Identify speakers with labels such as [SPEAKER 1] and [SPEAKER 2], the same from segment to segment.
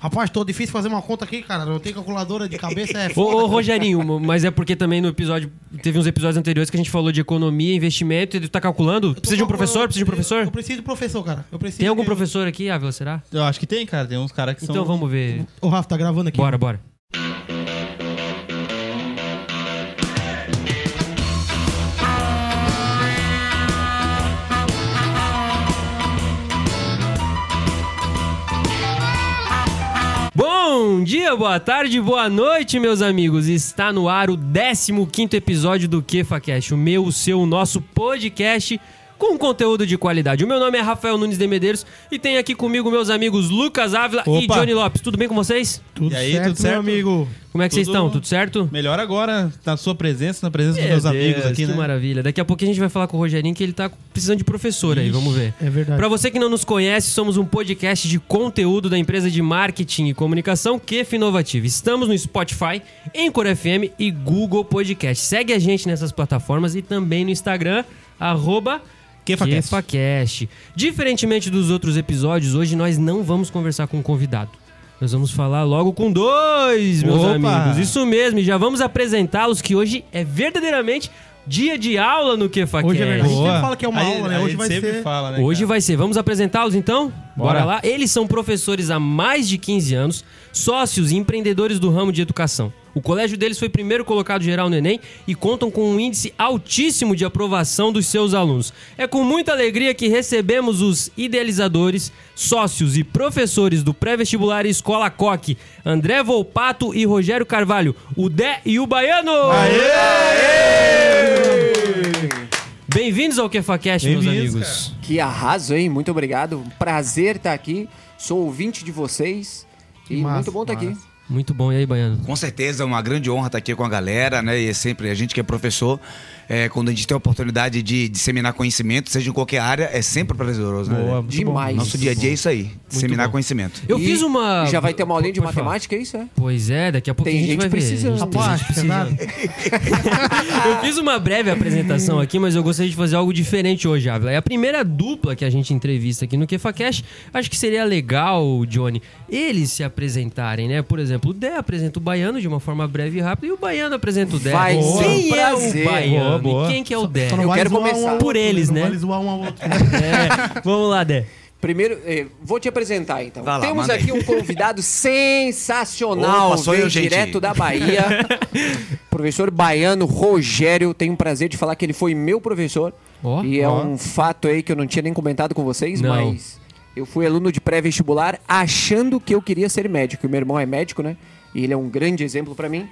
[SPEAKER 1] Rapaz, tô difícil fazer uma conta aqui, cara. Não tem calculadora de cabeça, é
[SPEAKER 2] Ô,
[SPEAKER 1] foda.
[SPEAKER 2] ô, Rogerinho, mas é porque também no episódio. Teve uns episódios anteriores que a gente falou de economia, investimento, e tu tá calculando? Precisa de um professor? Precisa de um
[SPEAKER 1] Eu, eu
[SPEAKER 2] professor?
[SPEAKER 1] preciso de professor, cara. Eu preciso
[SPEAKER 2] Tem algum
[SPEAKER 1] de-
[SPEAKER 2] professor aqui, Ávila, será?
[SPEAKER 3] Eu acho que tem, cara. Tem uns caras que são.
[SPEAKER 2] Então vamos ver.
[SPEAKER 1] Ô, Rafa, tá gravando aqui.
[SPEAKER 2] Bora, bora. Bom dia, boa tarde, boa noite, meus amigos. Está no ar o 15º episódio do KefaCast, o meu, o seu, o nosso podcast com conteúdo de qualidade. O meu nome é Rafael Nunes de Medeiros e tem aqui comigo meus amigos Lucas Ávila e
[SPEAKER 3] Opa.
[SPEAKER 2] Johnny Lopes. Tudo bem com vocês?
[SPEAKER 1] Tudo
[SPEAKER 3] E aí,
[SPEAKER 1] certo,
[SPEAKER 3] tudo certo?
[SPEAKER 1] meu amigo?
[SPEAKER 2] Como é que vocês
[SPEAKER 3] Tudo-
[SPEAKER 2] estão? Tudo certo?
[SPEAKER 3] Melhor agora, na sua presença, na presença dos
[SPEAKER 2] Meu
[SPEAKER 3] meus amigos
[SPEAKER 2] Deus,
[SPEAKER 3] aqui,
[SPEAKER 2] que
[SPEAKER 3] né?
[SPEAKER 2] maravilha. Daqui a pouco a gente vai falar com o Rogerinho que ele tá precisando de professor aí, vamos ver.
[SPEAKER 1] É verdade.
[SPEAKER 2] Pra você que não nos conhece, somos um podcast de conteúdo da empresa de marketing e comunicação Kef Inovativa. Estamos no Spotify, Anchor FM e Google Podcast. Segue a gente nessas plataformas e também no Instagram, arroba
[SPEAKER 3] KefaCast.
[SPEAKER 2] KefaCast. Diferentemente dos outros episódios, hoje nós não vamos conversar com um convidado. Nós vamos falar logo com dois, meus
[SPEAKER 3] Opa!
[SPEAKER 2] amigos. Isso mesmo, e já vamos apresentá-los que hoje é verdadeiramente dia de aula no KefaCast.
[SPEAKER 1] Hoje é verdade. A gente fala que é uma
[SPEAKER 3] A-
[SPEAKER 1] aula, né? Hoje vai ser-
[SPEAKER 3] fala, né?
[SPEAKER 2] Hoje
[SPEAKER 3] cara?
[SPEAKER 2] vai ser. Vamos apresentá-los então? Bora.
[SPEAKER 3] Bora.
[SPEAKER 2] lá. Eles são professores há mais de 15 anos, sócios e empreendedores do ramo de educação. O colégio deles foi primeiro colocado geral no Enem e contam com um índice altíssimo de aprovação dos seus alunos. É com muita alegria que recebemos os idealizadores, sócios e professores do pré-vestibular Escola Coque, André Volpato e Rogério Carvalho, o Dé e o Baiano! Bem-vindos ao KefaCast, meus
[SPEAKER 3] Bem-vindos,
[SPEAKER 2] amigos.
[SPEAKER 4] Que arraso, hein? Muito obrigado. Prazer estar aqui. Sou ouvinte de vocês. E
[SPEAKER 1] massa,
[SPEAKER 4] muito bom estar aqui.
[SPEAKER 1] massa.
[SPEAKER 2] Muito bom. E aí, Baiano?
[SPEAKER 5] Com certeza, é uma grande honra estar aqui com a galera, né? E é sempre a gente que é professor, é, quando a gente tem a oportunidade de disseminar conhecimento, seja em qualquer área, é sempre prazeroso, né?
[SPEAKER 3] Boa, muito
[SPEAKER 4] Demais.
[SPEAKER 5] Nosso dia a dia é isso aí, disseminar
[SPEAKER 2] bom.
[SPEAKER 5] conhecimento.
[SPEAKER 2] Eu
[SPEAKER 4] E
[SPEAKER 2] fiz uma.
[SPEAKER 4] Já vai ter uma aulinha de matemática, é isso? É?
[SPEAKER 2] Pois é, daqui a pouco
[SPEAKER 4] Tem
[SPEAKER 2] a gente,
[SPEAKER 4] gente
[SPEAKER 2] vai ver.
[SPEAKER 4] precisando.
[SPEAKER 2] Tem
[SPEAKER 1] Rapaz,
[SPEAKER 2] precisando. Eu fiz uma breve apresentação aqui, mas eu gostaria de fazer algo diferente hoje, Ávila. É a primeira dupla que a gente entrevista aqui no KefaCast. Acho que seria legal, Johnny, eles se apresentarem, né? Por exemplo, o Dé apresenta o Baiano de uma forma breve e rápida e o Baiano apresenta o Dé.
[SPEAKER 4] Vai
[SPEAKER 2] Quem é o. Baiano?
[SPEAKER 3] Boa, boa.
[SPEAKER 2] E quem que é o Dé?
[SPEAKER 1] Só
[SPEAKER 4] Eu quero
[SPEAKER 1] zoar um
[SPEAKER 4] começar.
[SPEAKER 1] ao
[SPEAKER 2] Por eles,
[SPEAKER 1] não
[SPEAKER 2] né?
[SPEAKER 1] Vale zoar um ao outro.
[SPEAKER 2] É, vamos lá, Dé.
[SPEAKER 4] Primeiro, eh, vou te apresentar então.
[SPEAKER 5] Lá,
[SPEAKER 4] Temos
[SPEAKER 5] manda aí.
[SPEAKER 4] aqui um convidado sensacional,
[SPEAKER 5] Opa, eu, gente.
[SPEAKER 4] direto da Bahia. professor baiano Rogério. Tenho o prazer de falar que ele foi meu professor.
[SPEAKER 2] Ó,
[SPEAKER 4] e é um fato aí que eu não tinha nem comentado com vocês,
[SPEAKER 2] Não.
[SPEAKER 4] mas eu fui aluno de pré-vestibular achando que eu queria ser médico. E meu irmão é médico, né? E ele é um grande exemplo pra mim.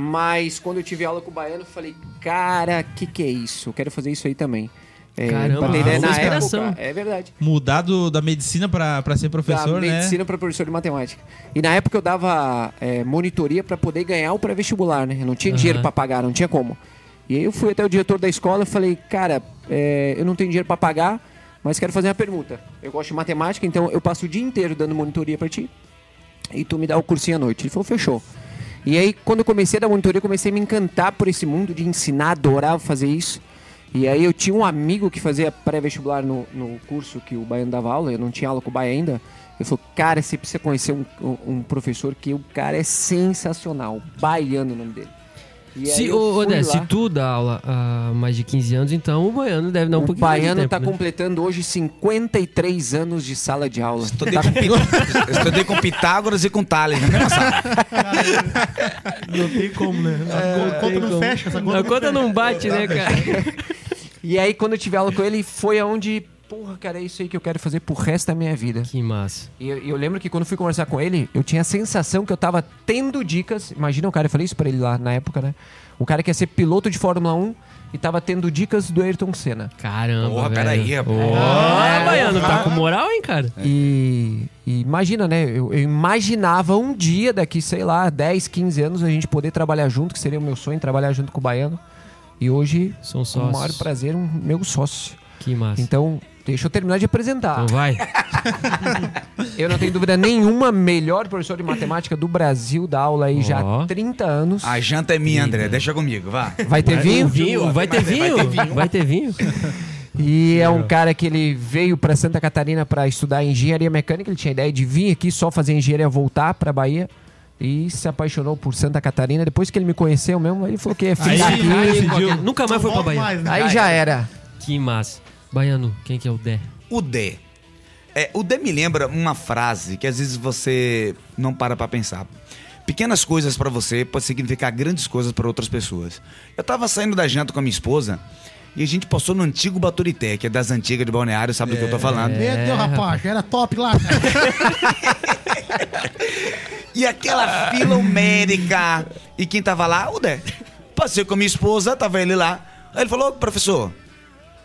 [SPEAKER 4] Mas quando eu tive aula com o baiano, eu falei, cara, que que é isso? Eu quero fazer isso aí também. É,
[SPEAKER 2] Caramba,
[SPEAKER 4] pra ter ideia,
[SPEAKER 2] uma
[SPEAKER 4] na época, é verdade
[SPEAKER 3] Mudar do- da medicina pra, pra ser professor,
[SPEAKER 4] da
[SPEAKER 3] né?
[SPEAKER 4] medicina para professor de matemática. E na época eu dava é, monitoria para poder ganhar o pré-vestibular, né? Eu não tinha
[SPEAKER 2] Aham.
[SPEAKER 4] dinheiro para pagar, não tinha como. E aí eu fui até o diretor da escola e falei, cara, é, eu não tenho dinheiro para pagar, mas quero fazer uma pergunta. Eu gosto de matemática, então eu passo o dia inteiro dando monitoria para ti e tu me dá o cursinho à noite. Ele falou, fechou. E aí, quando eu comecei a dar monitoria, comecei a me encantar por esse mundo de ensinar, adorava fazer isso. E aí eu tinha um amigo que fazia pré-vestibular no, no curso que o Baiano dava aula, eu não tinha aula com o Baiano ainda. Ele falou, cara, você precisa conhecer um, um- professor que o cara é sensacional. Baiano o nome dele. E
[SPEAKER 2] Se, ô,
[SPEAKER 4] lá.
[SPEAKER 2] se tu dá aula há mais de 15 anos, então o Baiano deve dar um
[SPEAKER 4] o
[SPEAKER 2] pouquinho mais de
[SPEAKER 4] Baiano
[SPEAKER 2] tempo,
[SPEAKER 4] tá
[SPEAKER 2] né?
[SPEAKER 4] completando hoje 53 anos de sala de aula.
[SPEAKER 5] Estudei
[SPEAKER 4] Tá-
[SPEAKER 5] com, Pit- estudei com Pitágoras e com Tales na mesma sala.
[SPEAKER 1] Não tem como, né? A conta não fecha, essa conta
[SPEAKER 2] A conta não bate, né, cara?
[SPEAKER 4] E aí, quando eu tive aula com ele, foi aonde, porra, cara, é isso aí que eu quero fazer pro resto da minha vida.
[SPEAKER 2] Que massa.
[SPEAKER 4] E eu, eu lembro que quando fui conversar com ele, eu tinha a sensação que eu tava tendo dicas. Imagina o cara, eu falei isso pra ele lá na época, né? O cara que ia ser piloto de Fórmula 1 e tava tendo dicas do Ayrton Senna.
[SPEAKER 2] Caramba,
[SPEAKER 5] Porra,
[SPEAKER 2] velho.
[SPEAKER 5] peraí, rapaz.
[SPEAKER 2] Ó, Baiano, tá com moral, hein, cara?
[SPEAKER 4] E, e imagina, né? Eu, eu imaginava um dia, daqui, sei lá, 10, 15 anos, a gente poder trabalhar junto, que seria o meu sonho, trabalhar junto com o Baiano. E hoje,
[SPEAKER 2] São
[SPEAKER 4] com o
[SPEAKER 2] sócios.
[SPEAKER 4] maior prazer, um meu sócio.
[SPEAKER 2] Que massa.
[SPEAKER 4] Então, deixa eu terminar de apresentar.
[SPEAKER 2] Então vai.
[SPEAKER 4] Eu não tenho dúvida nenhuma, melhor professor de matemática do Brasil, da aula aí já
[SPEAKER 2] Ó.
[SPEAKER 4] há 30 anos.
[SPEAKER 5] A janta é minha, André. Deixa comigo, vá.
[SPEAKER 4] Vai ter vinho?
[SPEAKER 2] Vinho, vai ter
[SPEAKER 5] Vai ter
[SPEAKER 2] vinho?
[SPEAKER 5] vinho.
[SPEAKER 2] Vai ter vinho?
[SPEAKER 4] E é um cara que ele veio para Santa Catarina para estudar engenharia mecânica. Ele tinha a ideia de vir aqui só fazer engenharia, voltar para Bahia. E se apaixonou por Santa Catarina. Depois que ele me conheceu mesmo, ele falou que é
[SPEAKER 3] Aí aí
[SPEAKER 2] Aí,
[SPEAKER 3] decidiu.
[SPEAKER 2] Nunca mais foi pra
[SPEAKER 1] Volta
[SPEAKER 2] Bahia.
[SPEAKER 1] mais, né?
[SPEAKER 4] Aí já era.
[SPEAKER 2] Que massa. Baiano, quem que é o Dé?
[SPEAKER 5] O Dé. É, o Dé me lembra uma frase que às vezes você não para pra pensar. Pequenas coisas pra você pode significar grandes coisas pra outras pessoas. Eu tava saindo da janta com a minha esposa e a gente passou no antigo Baturité, que é das antigas de Balneário, sabe do que eu tô falando.
[SPEAKER 1] Meu Deus, rapaz, era top lá, cara.
[SPEAKER 5] E aquela fila homérica. E quem tava lá? O Dé. Passei com a minha esposa, tava ele lá. Aí ele falou, professor.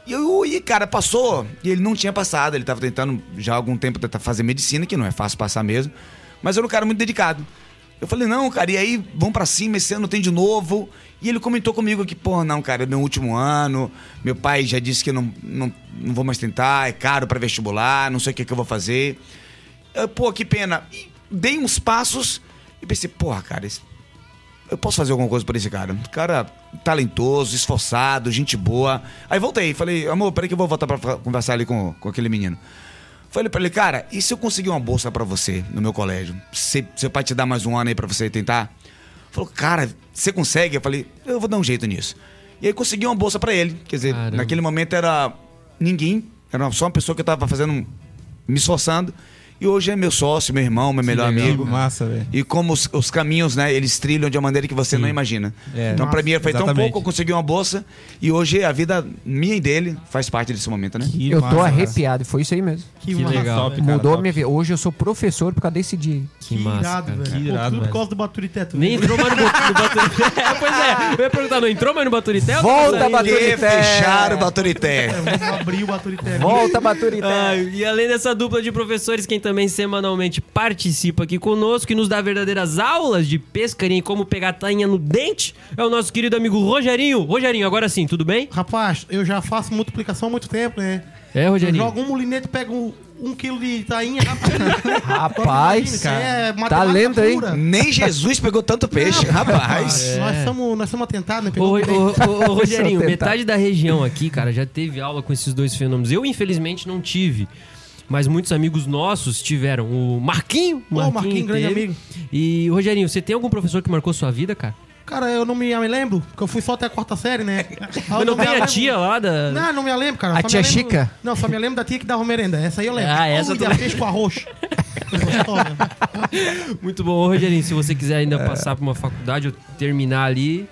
[SPEAKER 5] E eu, e cara, passou. E ele não tinha passado. Ele tava tentando já há algum tempo tentar fazer medicina, que não é fácil passar mesmo. Mas era um cara muito dedicado. Eu falei, não, cara, e aí, vamos pra cima, esse ano tem de novo. E ele comentou comigo que, porra, não, cara, é meu último ano. Meu pai já disse que não, não, não vou mais tentar, é caro pra vestibular, não sei o que, que eu vou fazer. Eu, pô, que pena. E dei uns passos e pensei, porra, cara, esse- eu posso fazer alguma coisa por esse cara. Cara talentoso, esforçado, gente boa. Aí voltei, falei, amor, peraí que eu vou voltar pra conversar ali com, com aquele menino. Falei pra ele, cara, e se eu conseguir uma bolsa pra você no meu colégio? Se, seu pai te dá mais um ano aí pra você tentar? Falou, cara, você consegue? Eu falei, eu vou dar um jeito nisso. E aí consegui uma bolsa pra ele. Quer dizer,
[SPEAKER 2] Caramba.
[SPEAKER 5] naquele momento era ninguém, era só uma pessoa que eu tava fazendo, me esforçando. E hoje é meu sócio, meu irmão, meu melhor
[SPEAKER 3] legal,
[SPEAKER 5] amigo.
[SPEAKER 3] Massa, velho.
[SPEAKER 5] E como os, os caminhos, né, eles trilham de uma maneira que você não imagina.
[SPEAKER 3] É.
[SPEAKER 5] então, pra
[SPEAKER 3] Nossa,
[SPEAKER 5] mim, foi tão
[SPEAKER 3] exatamente.
[SPEAKER 5] pouco, eu consegui uma bolsa. E hoje a vida minha e dele faz parte desse momento, né?
[SPEAKER 3] Que
[SPEAKER 4] Eu
[SPEAKER 3] massa,
[SPEAKER 4] tô arrepiado. Foi isso aí mesmo.
[SPEAKER 1] Que,
[SPEAKER 2] Que
[SPEAKER 1] massa,
[SPEAKER 2] legal.
[SPEAKER 3] Top, cara,
[SPEAKER 4] Mudou a
[SPEAKER 3] top.
[SPEAKER 4] minha vida. Hoje eu sou professor por causa desse dia.
[SPEAKER 2] Que
[SPEAKER 1] Que
[SPEAKER 2] massa,
[SPEAKER 1] irado,
[SPEAKER 2] cara.
[SPEAKER 1] velho.
[SPEAKER 3] Que
[SPEAKER 1] Pô,
[SPEAKER 3] irado,
[SPEAKER 1] tudo por
[SPEAKER 3] velho.
[SPEAKER 1] causa do Baturité. tu
[SPEAKER 2] Nem entrou mais no, Bat- no Baturité. É, pois é. Eu ia perguntar, não entrou mais no Baturité?
[SPEAKER 4] Volta? Baturité.
[SPEAKER 5] Fecharam o Baturité.
[SPEAKER 1] É, vamos abrir o Baturité.
[SPEAKER 4] Volta, Baturité.
[SPEAKER 2] E além dessa dupla de professores, quem também semanalmente participa aqui conosco e nos dá verdadeiras aulas de pescaria e como pegar tainha no dente é o nosso querido amigo Rogerinho. Rogerinho, agora sim, tudo bem?
[SPEAKER 1] Rapaz, eu já faço multiplicação há muito tempo, né?
[SPEAKER 2] É,
[SPEAKER 1] Eu
[SPEAKER 2] Rogerinho?
[SPEAKER 1] jogo um molinete, pego um, um quilo de tainha.
[SPEAKER 4] Rapaz,
[SPEAKER 1] Isso aí é matemática
[SPEAKER 4] talento, hein?
[SPEAKER 1] pura.
[SPEAKER 5] Nem Jesus pegou tanto peixe, rapaz.
[SPEAKER 1] Nós somos nós somos atentados, né?
[SPEAKER 2] Ô,
[SPEAKER 1] Pegou
[SPEAKER 2] ô, ô, ô, Rogerinho, metade da região aqui, cara, já teve aula com esses dois fenômenos. Eu, infelizmente, não tive. Mas muitos amigos nossos tiveram. O Marquinho.
[SPEAKER 1] Ô, Marquinho, grande
[SPEAKER 2] teve.
[SPEAKER 1] amigo.
[SPEAKER 2] E, Rogerinho, você tem algum professor que marcou sua vida, cara?
[SPEAKER 1] Cara, eu não me, me lembro, porque eu fui só até a quarta série, né?
[SPEAKER 2] Mas não tem a
[SPEAKER 1] lembro-
[SPEAKER 2] tia lá da.
[SPEAKER 1] Não, não me lembro, cara.
[SPEAKER 4] A
[SPEAKER 1] Só
[SPEAKER 4] tia
[SPEAKER 1] lembro-
[SPEAKER 4] Chica?
[SPEAKER 1] Não, só me lembro da tia que dava merenda. Essa aí eu lembro.
[SPEAKER 2] Ah, essa
[SPEAKER 1] Ui,
[SPEAKER 2] tu
[SPEAKER 1] peixe com arroz.
[SPEAKER 2] Muito bom. Ô, Rogerinho, se você quiser ainda passar pra uma faculdade ou terminar ali,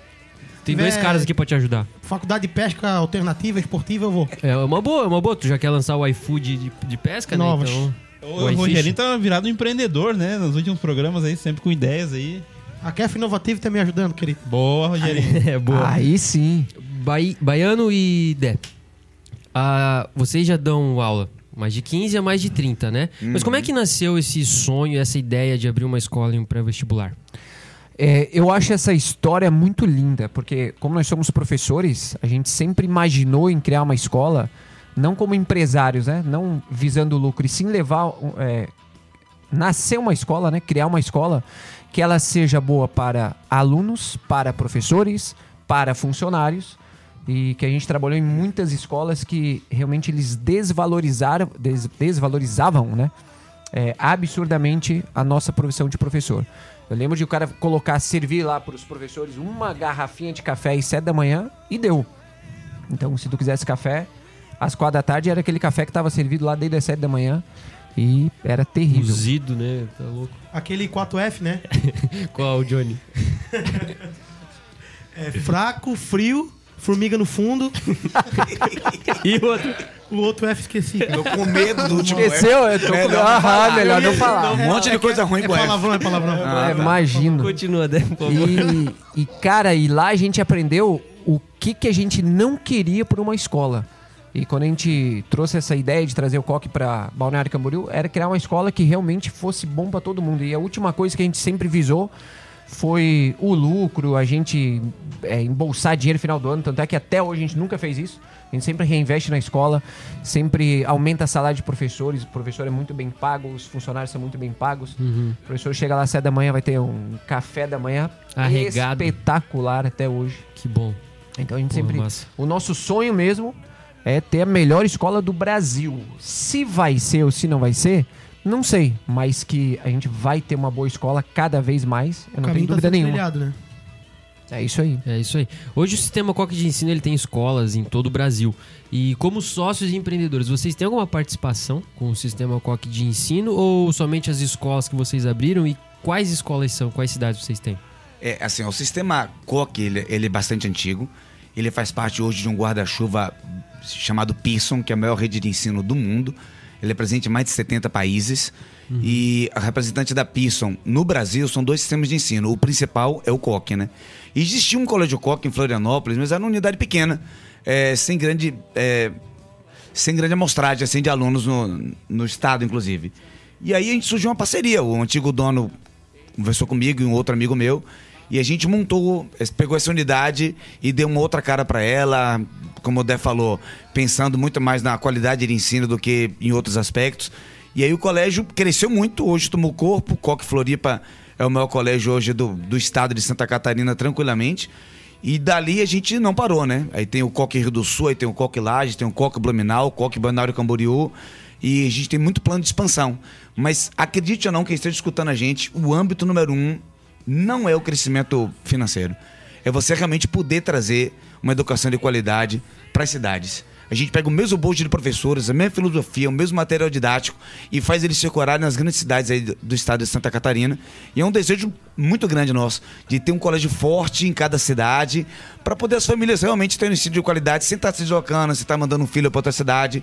[SPEAKER 2] tem dois
[SPEAKER 1] Tiver-
[SPEAKER 2] caras aqui pra te ajudar.
[SPEAKER 1] Faculdade de pesca alternativa, esportiva, eu vou.
[SPEAKER 2] É uma boa, é uma boa. Tu já quer lançar o iFood de, de pesca,
[SPEAKER 1] Novas.
[SPEAKER 2] né? Então.
[SPEAKER 3] O
[SPEAKER 2] iFish.
[SPEAKER 3] Rogerinho tá virado um empreendedor, né? Nos últimos programas aí, sempre com ideias aí.
[SPEAKER 1] A Kef Inovativa tá me ajudando, querido.
[SPEAKER 3] Boa, Rogerinho.
[SPEAKER 2] É boa.
[SPEAKER 4] Aí sim.
[SPEAKER 2] Bai- Baiano e Dé. Ah, vocês já dão aula mais de 15 a mais de 30, né? Mas como é que nasceu esse sonho, essa ideia de abrir uma escola em um pré-vestibular?
[SPEAKER 4] É, eu acho essa história muito linda, porque como nós somos professores, a gente sempre imaginou em criar uma escola, não como empresários, né? Não visando lucro, e sim levar, é, nascer uma escola, né? Criar uma escola que ela seja boa para alunos, para professores, para funcionários, e que a gente trabalhou em muitas escolas que realmente eles desvalorizaram, des- desvalorizavam, né? é, absurdamente a nossa profissão de professor. Eu lembro de o cara colocar, servir lá para os professores uma garrafinha de café às sete da manhã e deu. Então, se tu quisesse café, às quatro da tarde era aquele café que estava servido lá desde as sete da manhã e era terrível.
[SPEAKER 2] Cozido, né? Tá louco.
[SPEAKER 1] Aquele 4F, né?
[SPEAKER 2] Qual, Johnny?
[SPEAKER 1] É fraco, frio, formiga no fundo.
[SPEAKER 2] E o outro?
[SPEAKER 1] O outro F esqueci.
[SPEAKER 5] Eu com medo do último
[SPEAKER 4] Esqueceu? Eu tô com...
[SPEAKER 5] Melhor não
[SPEAKER 4] Aham,
[SPEAKER 5] falar.
[SPEAKER 4] melhor não
[SPEAKER 1] Eu ia-
[SPEAKER 4] falar.
[SPEAKER 5] Um monte de coisa ruim
[SPEAKER 1] É
[SPEAKER 5] com F.
[SPEAKER 1] palavrão, é palavrão.
[SPEAKER 5] Ah,
[SPEAKER 4] É,
[SPEAKER 5] tá.
[SPEAKER 4] imagino.
[SPEAKER 2] Continua, favor.
[SPEAKER 4] E, e, cara, e lá a gente aprendeu o que, que a gente não queria por uma escola. E quando a gente trouxe essa ideia de trazer o coque para Balneário Camboriú, era criar uma escola que realmente fosse bom para todo mundo. E a última coisa que a gente sempre visou foi o lucro, a gente é, embolsar dinheiro no final do ano. Tanto é que até hoje a gente nunca fez isso. A gente sempre reinveste na escola, sempre aumenta a salário de professores. O professor é muito bem pago, os funcionários são muito bem pagos. O professor chega lá às sete da manhã, vai ter um café da manhã
[SPEAKER 2] Arregado.
[SPEAKER 4] espetacular até hoje.
[SPEAKER 2] Que bom.
[SPEAKER 4] Então a gente
[SPEAKER 2] Pô,
[SPEAKER 4] sempre.
[SPEAKER 2] massa.
[SPEAKER 4] O nosso sonho mesmo
[SPEAKER 6] é ter a melhor escola do Brasil. Se vai ser ou se não vai ser, não sei. Mas que a gente vai ter uma boa escola cada vez mais, eu
[SPEAKER 1] O
[SPEAKER 6] não tenho
[SPEAKER 1] tá
[SPEAKER 6] dúvida
[SPEAKER 1] sendo
[SPEAKER 6] nenhuma.
[SPEAKER 1] trilhado, né?
[SPEAKER 6] É isso aí.
[SPEAKER 2] É isso aí. Hoje o sistema Coque de ensino ele tem escolas em todo o Brasil. E como sócios e empreendedores, vocês têm alguma participação com o sistema Coque de ensino ou somente as escolas que vocês abriram e quais escolas são, quais cidades vocês têm?
[SPEAKER 5] É, assim, o sistema COC, ele, ele é bastante antigo. Ele faz parte hoje de um guarda-chuva chamado Pearson, que é a maior rede de ensino do mundo. Ele é presente em mais de 70 países. E a representante da Pearson no Brasil são dois sistemas de ensino. O principal é o COC, né? E existia um colégio COC em Florianópolis, mas era uma unidade pequena, é, sem grande... é, sem grande amostragem assim, de alunos no, no estado, inclusive. E aí a gente surgiu uma parceria. O antigo dono conversou comigo e um outro amigo meu. E a gente montou, eh, pegou essa unidade e deu uma outra cara para ela, como o Dé falou, pensando muito mais na qualidade de ensino do que em outros aspectos. E aí o colégio cresceu muito, hoje tomou corpo, Coque Floripa é o maior colégio hoje do, do estado de Santa Catarina, tranquilamente. E dali a gente não parou, né? Aí tem o Coque Rio do Sul, aí tem o Coque Lages, tem o Coque Blumenau, o Coque Balneário Camboriú. E a gente tem muito plano de expansão. Mas acredite ou não, quem esteja escutando a gente, o âmbito número um não é o crescimento financeiro. É você realmente poder trazer uma educação de qualidade para as cidades. A gente pega o mesmo bolso de professores, a mesma filosofia, o mesmo material didático e faz eles circularem nas grandes cidades do- do estado de Santa Catarina. E é um desejo muito grande nosso de ter um colégio forte em cada cidade para poder as famílias realmente terem um ensino de qualidade sem estar se deslocando, sem estar mandando um filho para outra cidade.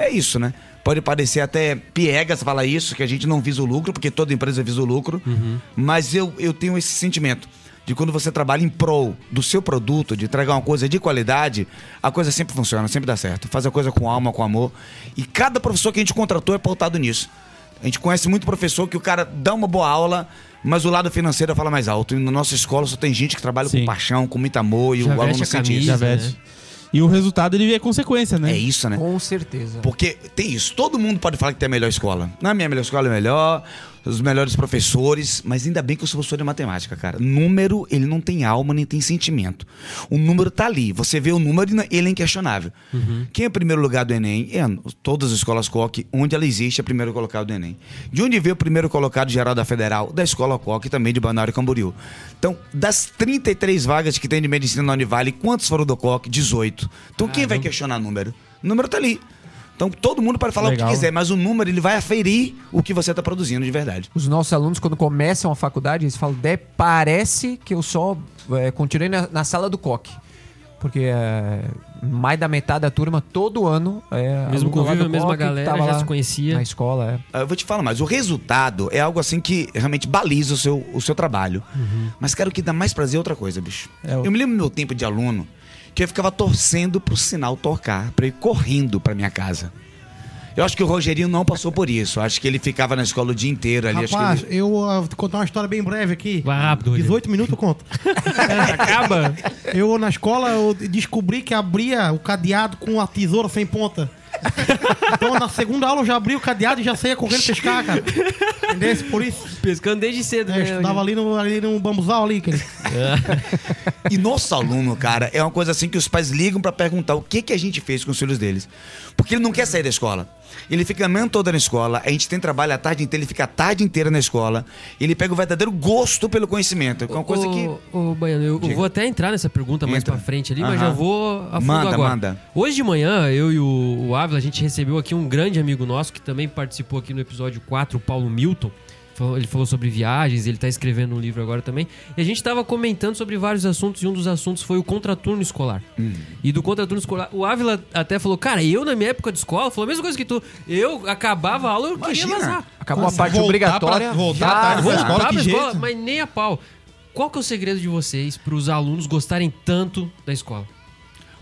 [SPEAKER 5] É isso, né? Pode parecer até piegas falar isso, que a gente não visa o lucro, porque toda empresa visa o lucro. Mas eu, eu tenho esse sentimento de quando você trabalha em prol do seu produto, de entregar uma coisa de qualidade, a coisa sempre funciona, sempre dá certo. Faz a coisa com alma, com amor. E cada professor que a gente contratou é pautado nisso. A gente conhece muito professor que o cara dá uma boa aula, mas o lado financeiro fala mais alto. E na nossa escola só tem gente que trabalha
[SPEAKER 3] Sim.
[SPEAKER 5] com paixão, com muito amor e
[SPEAKER 2] Já
[SPEAKER 5] o aluno sente isso.
[SPEAKER 2] camisa.
[SPEAKER 3] Já veste. E o resultado ele é consequência, né?
[SPEAKER 5] É isso, né?
[SPEAKER 6] Com certeza.
[SPEAKER 5] Porque tem isso, todo mundo pode falar que tem a melhor escola. Na minha melhor escola é melhor, os melhores professores, mas ainda bem que eu sou professor de matemática, cara. Número, ele não tem alma nem tem sentimento. O número tá ali, você vê o número e ele é inquestionável. Quem é o primeiro lugar do Enem? É todas as escolas COC, onde ela existe, é o primeiro colocado do Enem. De onde veio o primeiro colocado geral da Federal? Da escola COC e também de Balneário Camboriú. Então, das 33 vagas que tem de medicina na Univale, quantos foram do COC? 18. Então, quem vai questionar número? O número tá ali. Então todo mundo pode falar o
[SPEAKER 3] Legal.
[SPEAKER 5] que quiser, mas o número ele vai aferir o que você está produzindo de verdade.
[SPEAKER 6] Os nossos alunos, quando começam a faculdade, eles falam, Dé, parece que eu só é, continuei na, na sala do coque. Porque é, mais da metade da turma, todo ano, é
[SPEAKER 2] Mesmo convívio, a mesma galera, já se conhecia.
[SPEAKER 6] Na escola, é.
[SPEAKER 5] Ah, Eu vou te falar mais, o resultado é algo assim que realmente baliza o seu, o seu trabalho. Mas quero que dá mais prazer outra coisa, bicho.
[SPEAKER 3] É o-
[SPEAKER 5] Eu me lembro do meu tempo de aluno que eu ficava torcendo pro sinal tocar, pra ir correndo pra minha casa. Eu acho que o Rogerinho não passou por isso. Eu acho que ele ficava na escola o dia inteiro ali. acho que
[SPEAKER 1] Rapaz,
[SPEAKER 5] ele-
[SPEAKER 1] eu ah, vou contar uma história bem breve aqui.
[SPEAKER 2] Vai rápido, Rodrigo.
[SPEAKER 1] 18 minutos eu conto.
[SPEAKER 2] Acaba?
[SPEAKER 1] Eu, na escola, eu descobri que abria o cadeado com a tesoura sem ponta. Então, na segunda aula, eu já abri o cadeado e já saía correndo pescar, cara. Entendeu? Por isso,
[SPEAKER 2] Pescando desde cedo,
[SPEAKER 1] é, eu
[SPEAKER 2] né?
[SPEAKER 1] estudava ali no, ali no bambuzal ali. Ele...
[SPEAKER 5] E nosso aluno, cara, é uma coisa assim que os pais ligam pra perguntar o que, que a gente fez com os filhos deles. Porque ele não quer sair da escola. Ele fica a manhã toda na escola, a gente tem trabalho a tarde inteira, ele fica a tarde inteira na escola. Ele pega o verdadeiro gosto pelo conhecimento. que É uma coisa que.
[SPEAKER 2] Ô, Baiano, eu, eu vou até entrar nessa pergunta mais
[SPEAKER 5] Entra.
[SPEAKER 2] pra frente ali, mas
[SPEAKER 5] Aham.
[SPEAKER 2] já vou a fundo
[SPEAKER 5] Manda,
[SPEAKER 2] agora.
[SPEAKER 5] manda.
[SPEAKER 2] Hoje de manhã, eu e o, o Ávila, a gente recebeu aqui um grande amigo nosso que também participou aqui no episódio 4, o Paulo Milton. Ele falou sobre viagens, ele tá escrevendo um livro agora também. E a gente tava comentando sobre vários assuntos, e um dos assuntos foi o contraturno escolar.
[SPEAKER 5] Hum.
[SPEAKER 2] E do contraturno escolar, o Ávila até falou, cara, eu na minha época de escola, falou a mesma coisa que tu. Eu acabava a aula, eu queria
[SPEAKER 5] Imagina.
[SPEAKER 2] vazar.
[SPEAKER 6] Acabou a parte
[SPEAKER 3] Voltar
[SPEAKER 6] obrigatória.
[SPEAKER 3] pra- voltar
[SPEAKER 6] já-
[SPEAKER 3] tarde pra escola,
[SPEAKER 2] Voltar
[SPEAKER 3] que
[SPEAKER 2] pra escola, mas nem a pau. Qual que é o segredo de vocês para os alunos gostarem tanto da escola?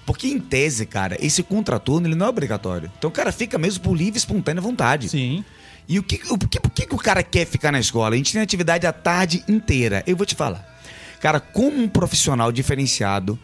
[SPEAKER 5] Porque em tese, cara, esse contraturno ele não é obrigatório. Então o cara fica mesmo por livre e espontânea vontade.
[SPEAKER 3] Sim.
[SPEAKER 5] E o que, o, que, que, que o cara quer ficar na escola? A gente tem atividade a tarde inteira. Eu vou te falar. Cara, como um profissional diferenciado,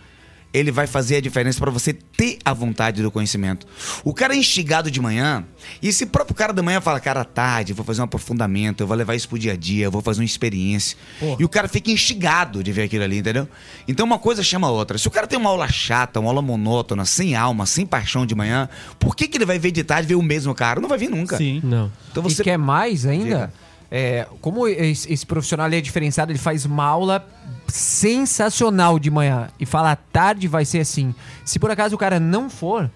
[SPEAKER 5] ele vai fazer a diferença pra você ter a vontade do conhecimento. O cara é instigado de manhã, e esse próprio cara da manhã fala, cara, à tarde, eu vou fazer um aprofundamento, eu vou levar isso pro dia a dia, eu vou fazer uma experiência. E o cara fica instigado de ver aquilo ali, entendeu? Então uma coisa chama a outra. Se o cara tem uma aula chata, uma aula monótona, sem alma, sem paixão de manhã, por que, que ele vai ver de tarde ver o mesmo cara? Não vai vir nunca.
[SPEAKER 3] Sim.
[SPEAKER 2] Não.
[SPEAKER 5] Então você
[SPEAKER 4] E quer mais ainda? É, como esse, esse profissional é diferenciado, ele faz uma aula sensacional de manhã e fala à tarde vai ser assim. Se por acaso o cara não for,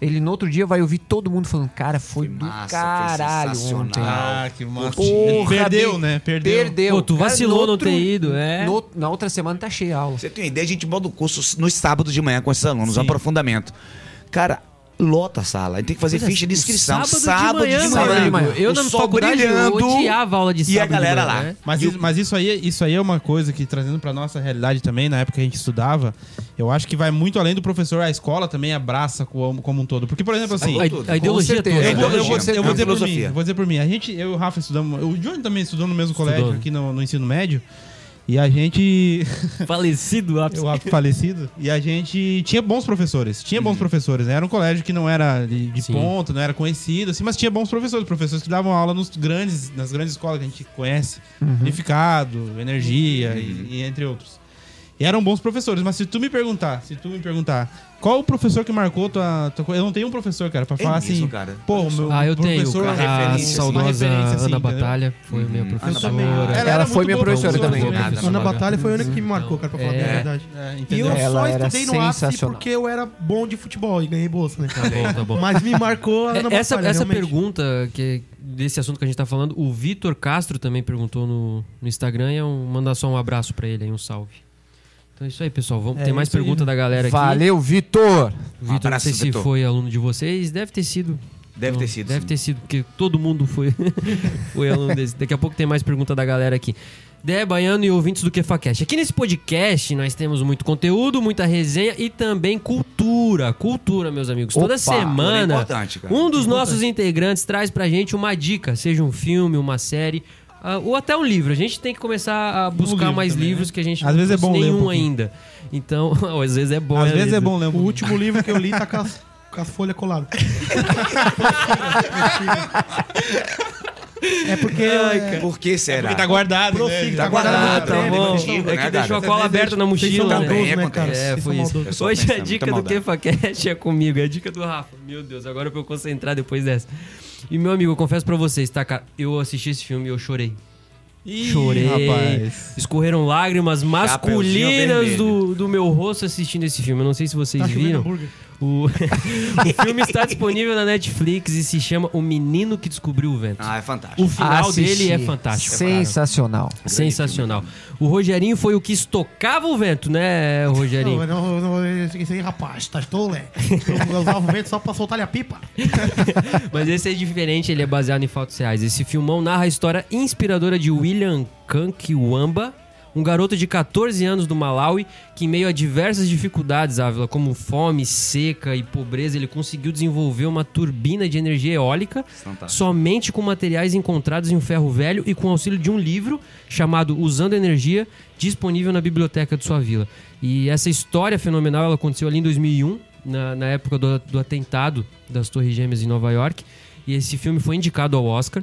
[SPEAKER 4] ele no outro dia vai ouvir todo mundo falando, cara, foi,
[SPEAKER 5] Foi
[SPEAKER 4] do
[SPEAKER 5] massa, foi
[SPEAKER 4] caralho
[SPEAKER 5] sensacional.
[SPEAKER 4] ontem.
[SPEAKER 3] Ah, que massa.
[SPEAKER 4] Porra,
[SPEAKER 3] Perdeu, né? Perdeu.
[SPEAKER 4] Perdeu.
[SPEAKER 2] Pô, tu
[SPEAKER 4] Cara,
[SPEAKER 2] vacilou
[SPEAKER 4] no
[SPEAKER 2] não ter ido, é.
[SPEAKER 4] no- na outra semana tá cheia a aula.
[SPEAKER 5] Você tem uma ideia, a gente molda o curso nos sábados de manhã com esses alunos,
[SPEAKER 3] Sim.
[SPEAKER 5] um aprofundamento. Cara, lota a sala. A gente tem que fazer
[SPEAKER 2] é,
[SPEAKER 5] ficha de inscrição.
[SPEAKER 2] sábado de manhã,
[SPEAKER 4] Sábado de manhã.
[SPEAKER 2] Eu
[SPEAKER 5] O
[SPEAKER 2] na
[SPEAKER 5] sol
[SPEAKER 2] faculdade eu
[SPEAKER 5] brilhando
[SPEAKER 2] odiava a aula de sábado.
[SPEAKER 5] e a galera
[SPEAKER 2] manhã,
[SPEAKER 5] lá.
[SPEAKER 2] né?
[SPEAKER 3] Mas, isso, mas isso, aí, isso aí é uma coisa que, trazendo pra nossa realidade também, na época que a gente estudava, eu acho que vai muito além do professor, a escola também abraça como, como um todo. Porque, por exemplo, assim.
[SPEAKER 2] A, a ideologia toda.
[SPEAKER 3] Eu vou, eu vou-
[SPEAKER 5] Ideologia.
[SPEAKER 3] eu vou
[SPEAKER 5] É
[SPEAKER 3] dizer por mim, vou dizer por mim. A gente, eu e o Rafa estudamos. O Johnny também estudou no mesmo colégio
[SPEAKER 2] Estudou.
[SPEAKER 3] aqui no, no ensino médio. E a gente.
[SPEAKER 2] Falecido ápice.
[SPEAKER 3] o falecido. E a gente tinha bons professores. Tinha bons professores, né? Era um colégio que não era de, de
[SPEAKER 2] Sim.
[SPEAKER 3] ponta, não era conhecido, assim, mas tinha bons professores. Professores que davam aula nos grandes, nas grandes escolas que a gente conhece. Unificado, Energia e, e entre outros. E eram bons professores, mas se tu me perguntar, se tu me perguntar, qual o professor que marcou tua, tua Eu não tenho um professor, cara, pra
[SPEAKER 5] É
[SPEAKER 3] falar
[SPEAKER 5] mesmo,
[SPEAKER 3] assim.
[SPEAKER 5] cara?
[SPEAKER 3] Pô, o meu
[SPEAKER 2] Ah, eu tenho.
[SPEAKER 3] professor.
[SPEAKER 2] A
[SPEAKER 5] referência, assim,
[SPEAKER 2] saudosa
[SPEAKER 3] uma referência, assim,
[SPEAKER 2] Ana
[SPEAKER 3] entendeu?
[SPEAKER 2] Batalha foi minha professora.
[SPEAKER 1] também.
[SPEAKER 3] Ela,
[SPEAKER 4] Ela
[SPEAKER 3] era
[SPEAKER 4] foi
[SPEAKER 3] muito
[SPEAKER 4] minha professora também.
[SPEAKER 1] Ana
[SPEAKER 5] Vaga.
[SPEAKER 1] Batalha foi a única que me marcou, cara, pra falar
[SPEAKER 2] É.
[SPEAKER 1] a verdade.
[SPEAKER 3] É,
[SPEAKER 1] E eu
[SPEAKER 4] Ela
[SPEAKER 1] só estudei no ápice porque eu era bom de futebol e ganhei bolsa, né?
[SPEAKER 2] Tá bom, tá bom.
[SPEAKER 1] Mas me marcou a Ana
[SPEAKER 2] É, Essa,
[SPEAKER 1] Batalha,
[SPEAKER 2] essa
[SPEAKER 1] realmente.
[SPEAKER 2] pergunta que, desse assunto que a gente tá falando, o Vitor Castro também perguntou no, no Instagram. E é um, mandar só um abraço pra ele aí, um salve. Então é isso aí, pessoal. Vamos,
[SPEAKER 1] É
[SPEAKER 2] tem mais
[SPEAKER 1] aí,
[SPEAKER 2] pergunta
[SPEAKER 1] né?
[SPEAKER 2] da galera aqui.
[SPEAKER 4] Valeu, Vitor!
[SPEAKER 2] Vitor, não
[SPEAKER 5] abraço,
[SPEAKER 2] sei se
[SPEAKER 5] Vitor.
[SPEAKER 2] foi aluno de vocês. Deve ter sido.
[SPEAKER 5] Deve ter sido,
[SPEAKER 2] Deve
[SPEAKER 5] sim.
[SPEAKER 2] ter sido, porque todo mundo foi, foi aluno desse. Daqui a pouco tem mais pergunta da galera aqui. Dé, Baiano e ouvintes do KefaCast. Aqui nesse podcast nós temos muito conteúdo, muita resenha e também cultura. Cultura, meus amigos. Toda
[SPEAKER 4] Opa,
[SPEAKER 2] semana,
[SPEAKER 5] é
[SPEAKER 2] um dos nossos integrantes traz pra gente uma dica, seja um filme, uma série. Ah, ou até um livro. A gente tem que começar a buscar
[SPEAKER 3] livro
[SPEAKER 2] mais
[SPEAKER 3] também,
[SPEAKER 2] livros
[SPEAKER 3] né?
[SPEAKER 2] que a gente
[SPEAKER 3] Às vezes é bom ler um
[SPEAKER 2] nenhum
[SPEAKER 3] pouquinho.
[SPEAKER 2] ainda. Então, às vezes é bom.
[SPEAKER 3] Às
[SPEAKER 2] né,
[SPEAKER 3] vezes é bom ler um
[SPEAKER 1] O
[SPEAKER 3] pouquinho.
[SPEAKER 1] último livro que eu li tá com as, com as folhas coladas. é porque. é,
[SPEAKER 5] Por que será?
[SPEAKER 3] Porque tá guardado, né?
[SPEAKER 1] tá
[SPEAKER 5] Tá
[SPEAKER 1] guardado
[SPEAKER 2] Ah, tá bom. É
[SPEAKER 5] né,
[SPEAKER 2] que deixou a
[SPEAKER 5] cara?
[SPEAKER 2] cola aberta na mochila,
[SPEAKER 1] são
[SPEAKER 2] né?
[SPEAKER 1] né, cara?
[SPEAKER 5] acontece.
[SPEAKER 2] É, foi isso. Hoje a dica do. KefaCast é comigo, é a dica do Rafa. Meu Deus, agora pra eu concentrar depois dessa. E meu amigo, eu confesso pra vocês, tá, cara? Eu assisti esse filme e eu chorei.
[SPEAKER 3] Ih,
[SPEAKER 2] Chorei.
[SPEAKER 3] rapaz.
[SPEAKER 2] Escorreram lágrimas masculinas do, do meu rosto assistindo esse filme. Eu não sei se vocês
[SPEAKER 1] Tá
[SPEAKER 2] viram.
[SPEAKER 1] hambúrguer.
[SPEAKER 2] O, o filme está disponível na Netflix e se chama O Menino que Descobriu o Vento.
[SPEAKER 5] Ah, é fantástico.
[SPEAKER 2] O final
[SPEAKER 4] Assisti.
[SPEAKER 2] dele é fantástico. cara.
[SPEAKER 4] Sensacional.
[SPEAKER 2] Sensacional. O Rogerinho foi o que estocava o vento, né, Rogerinho?
[SPEAKER 1] Não, não, não, isso aí, rapaz, tá tole. Eu usava o vento só pra soltar a pipa.
[SPEAKER 2] Mas esse é diferente, ele é baseado em fatos reais. Esse filmão narra a história inspiradora de William Kankiwamba, um garoto de 14 anos do Malawi que, em meio a diversas dificuldades, Ávila, como fome, seca e pobreza, ele conseguiu desenvolver uma turbina de energia eólica
[SPEAKER 5] Fantástico.
[SPEAKER 2] somente com materiais encontrados em um ferro velho e com o auxílio de um livro chamado Usando Energia, disponível na biblioteca de sua vila. E essa história fenomenal ela aconteceu ali em 2001, na, na época do, do atentado das Torres Gêmeas em Nova York. E esse filme foi indicado ao Oscar.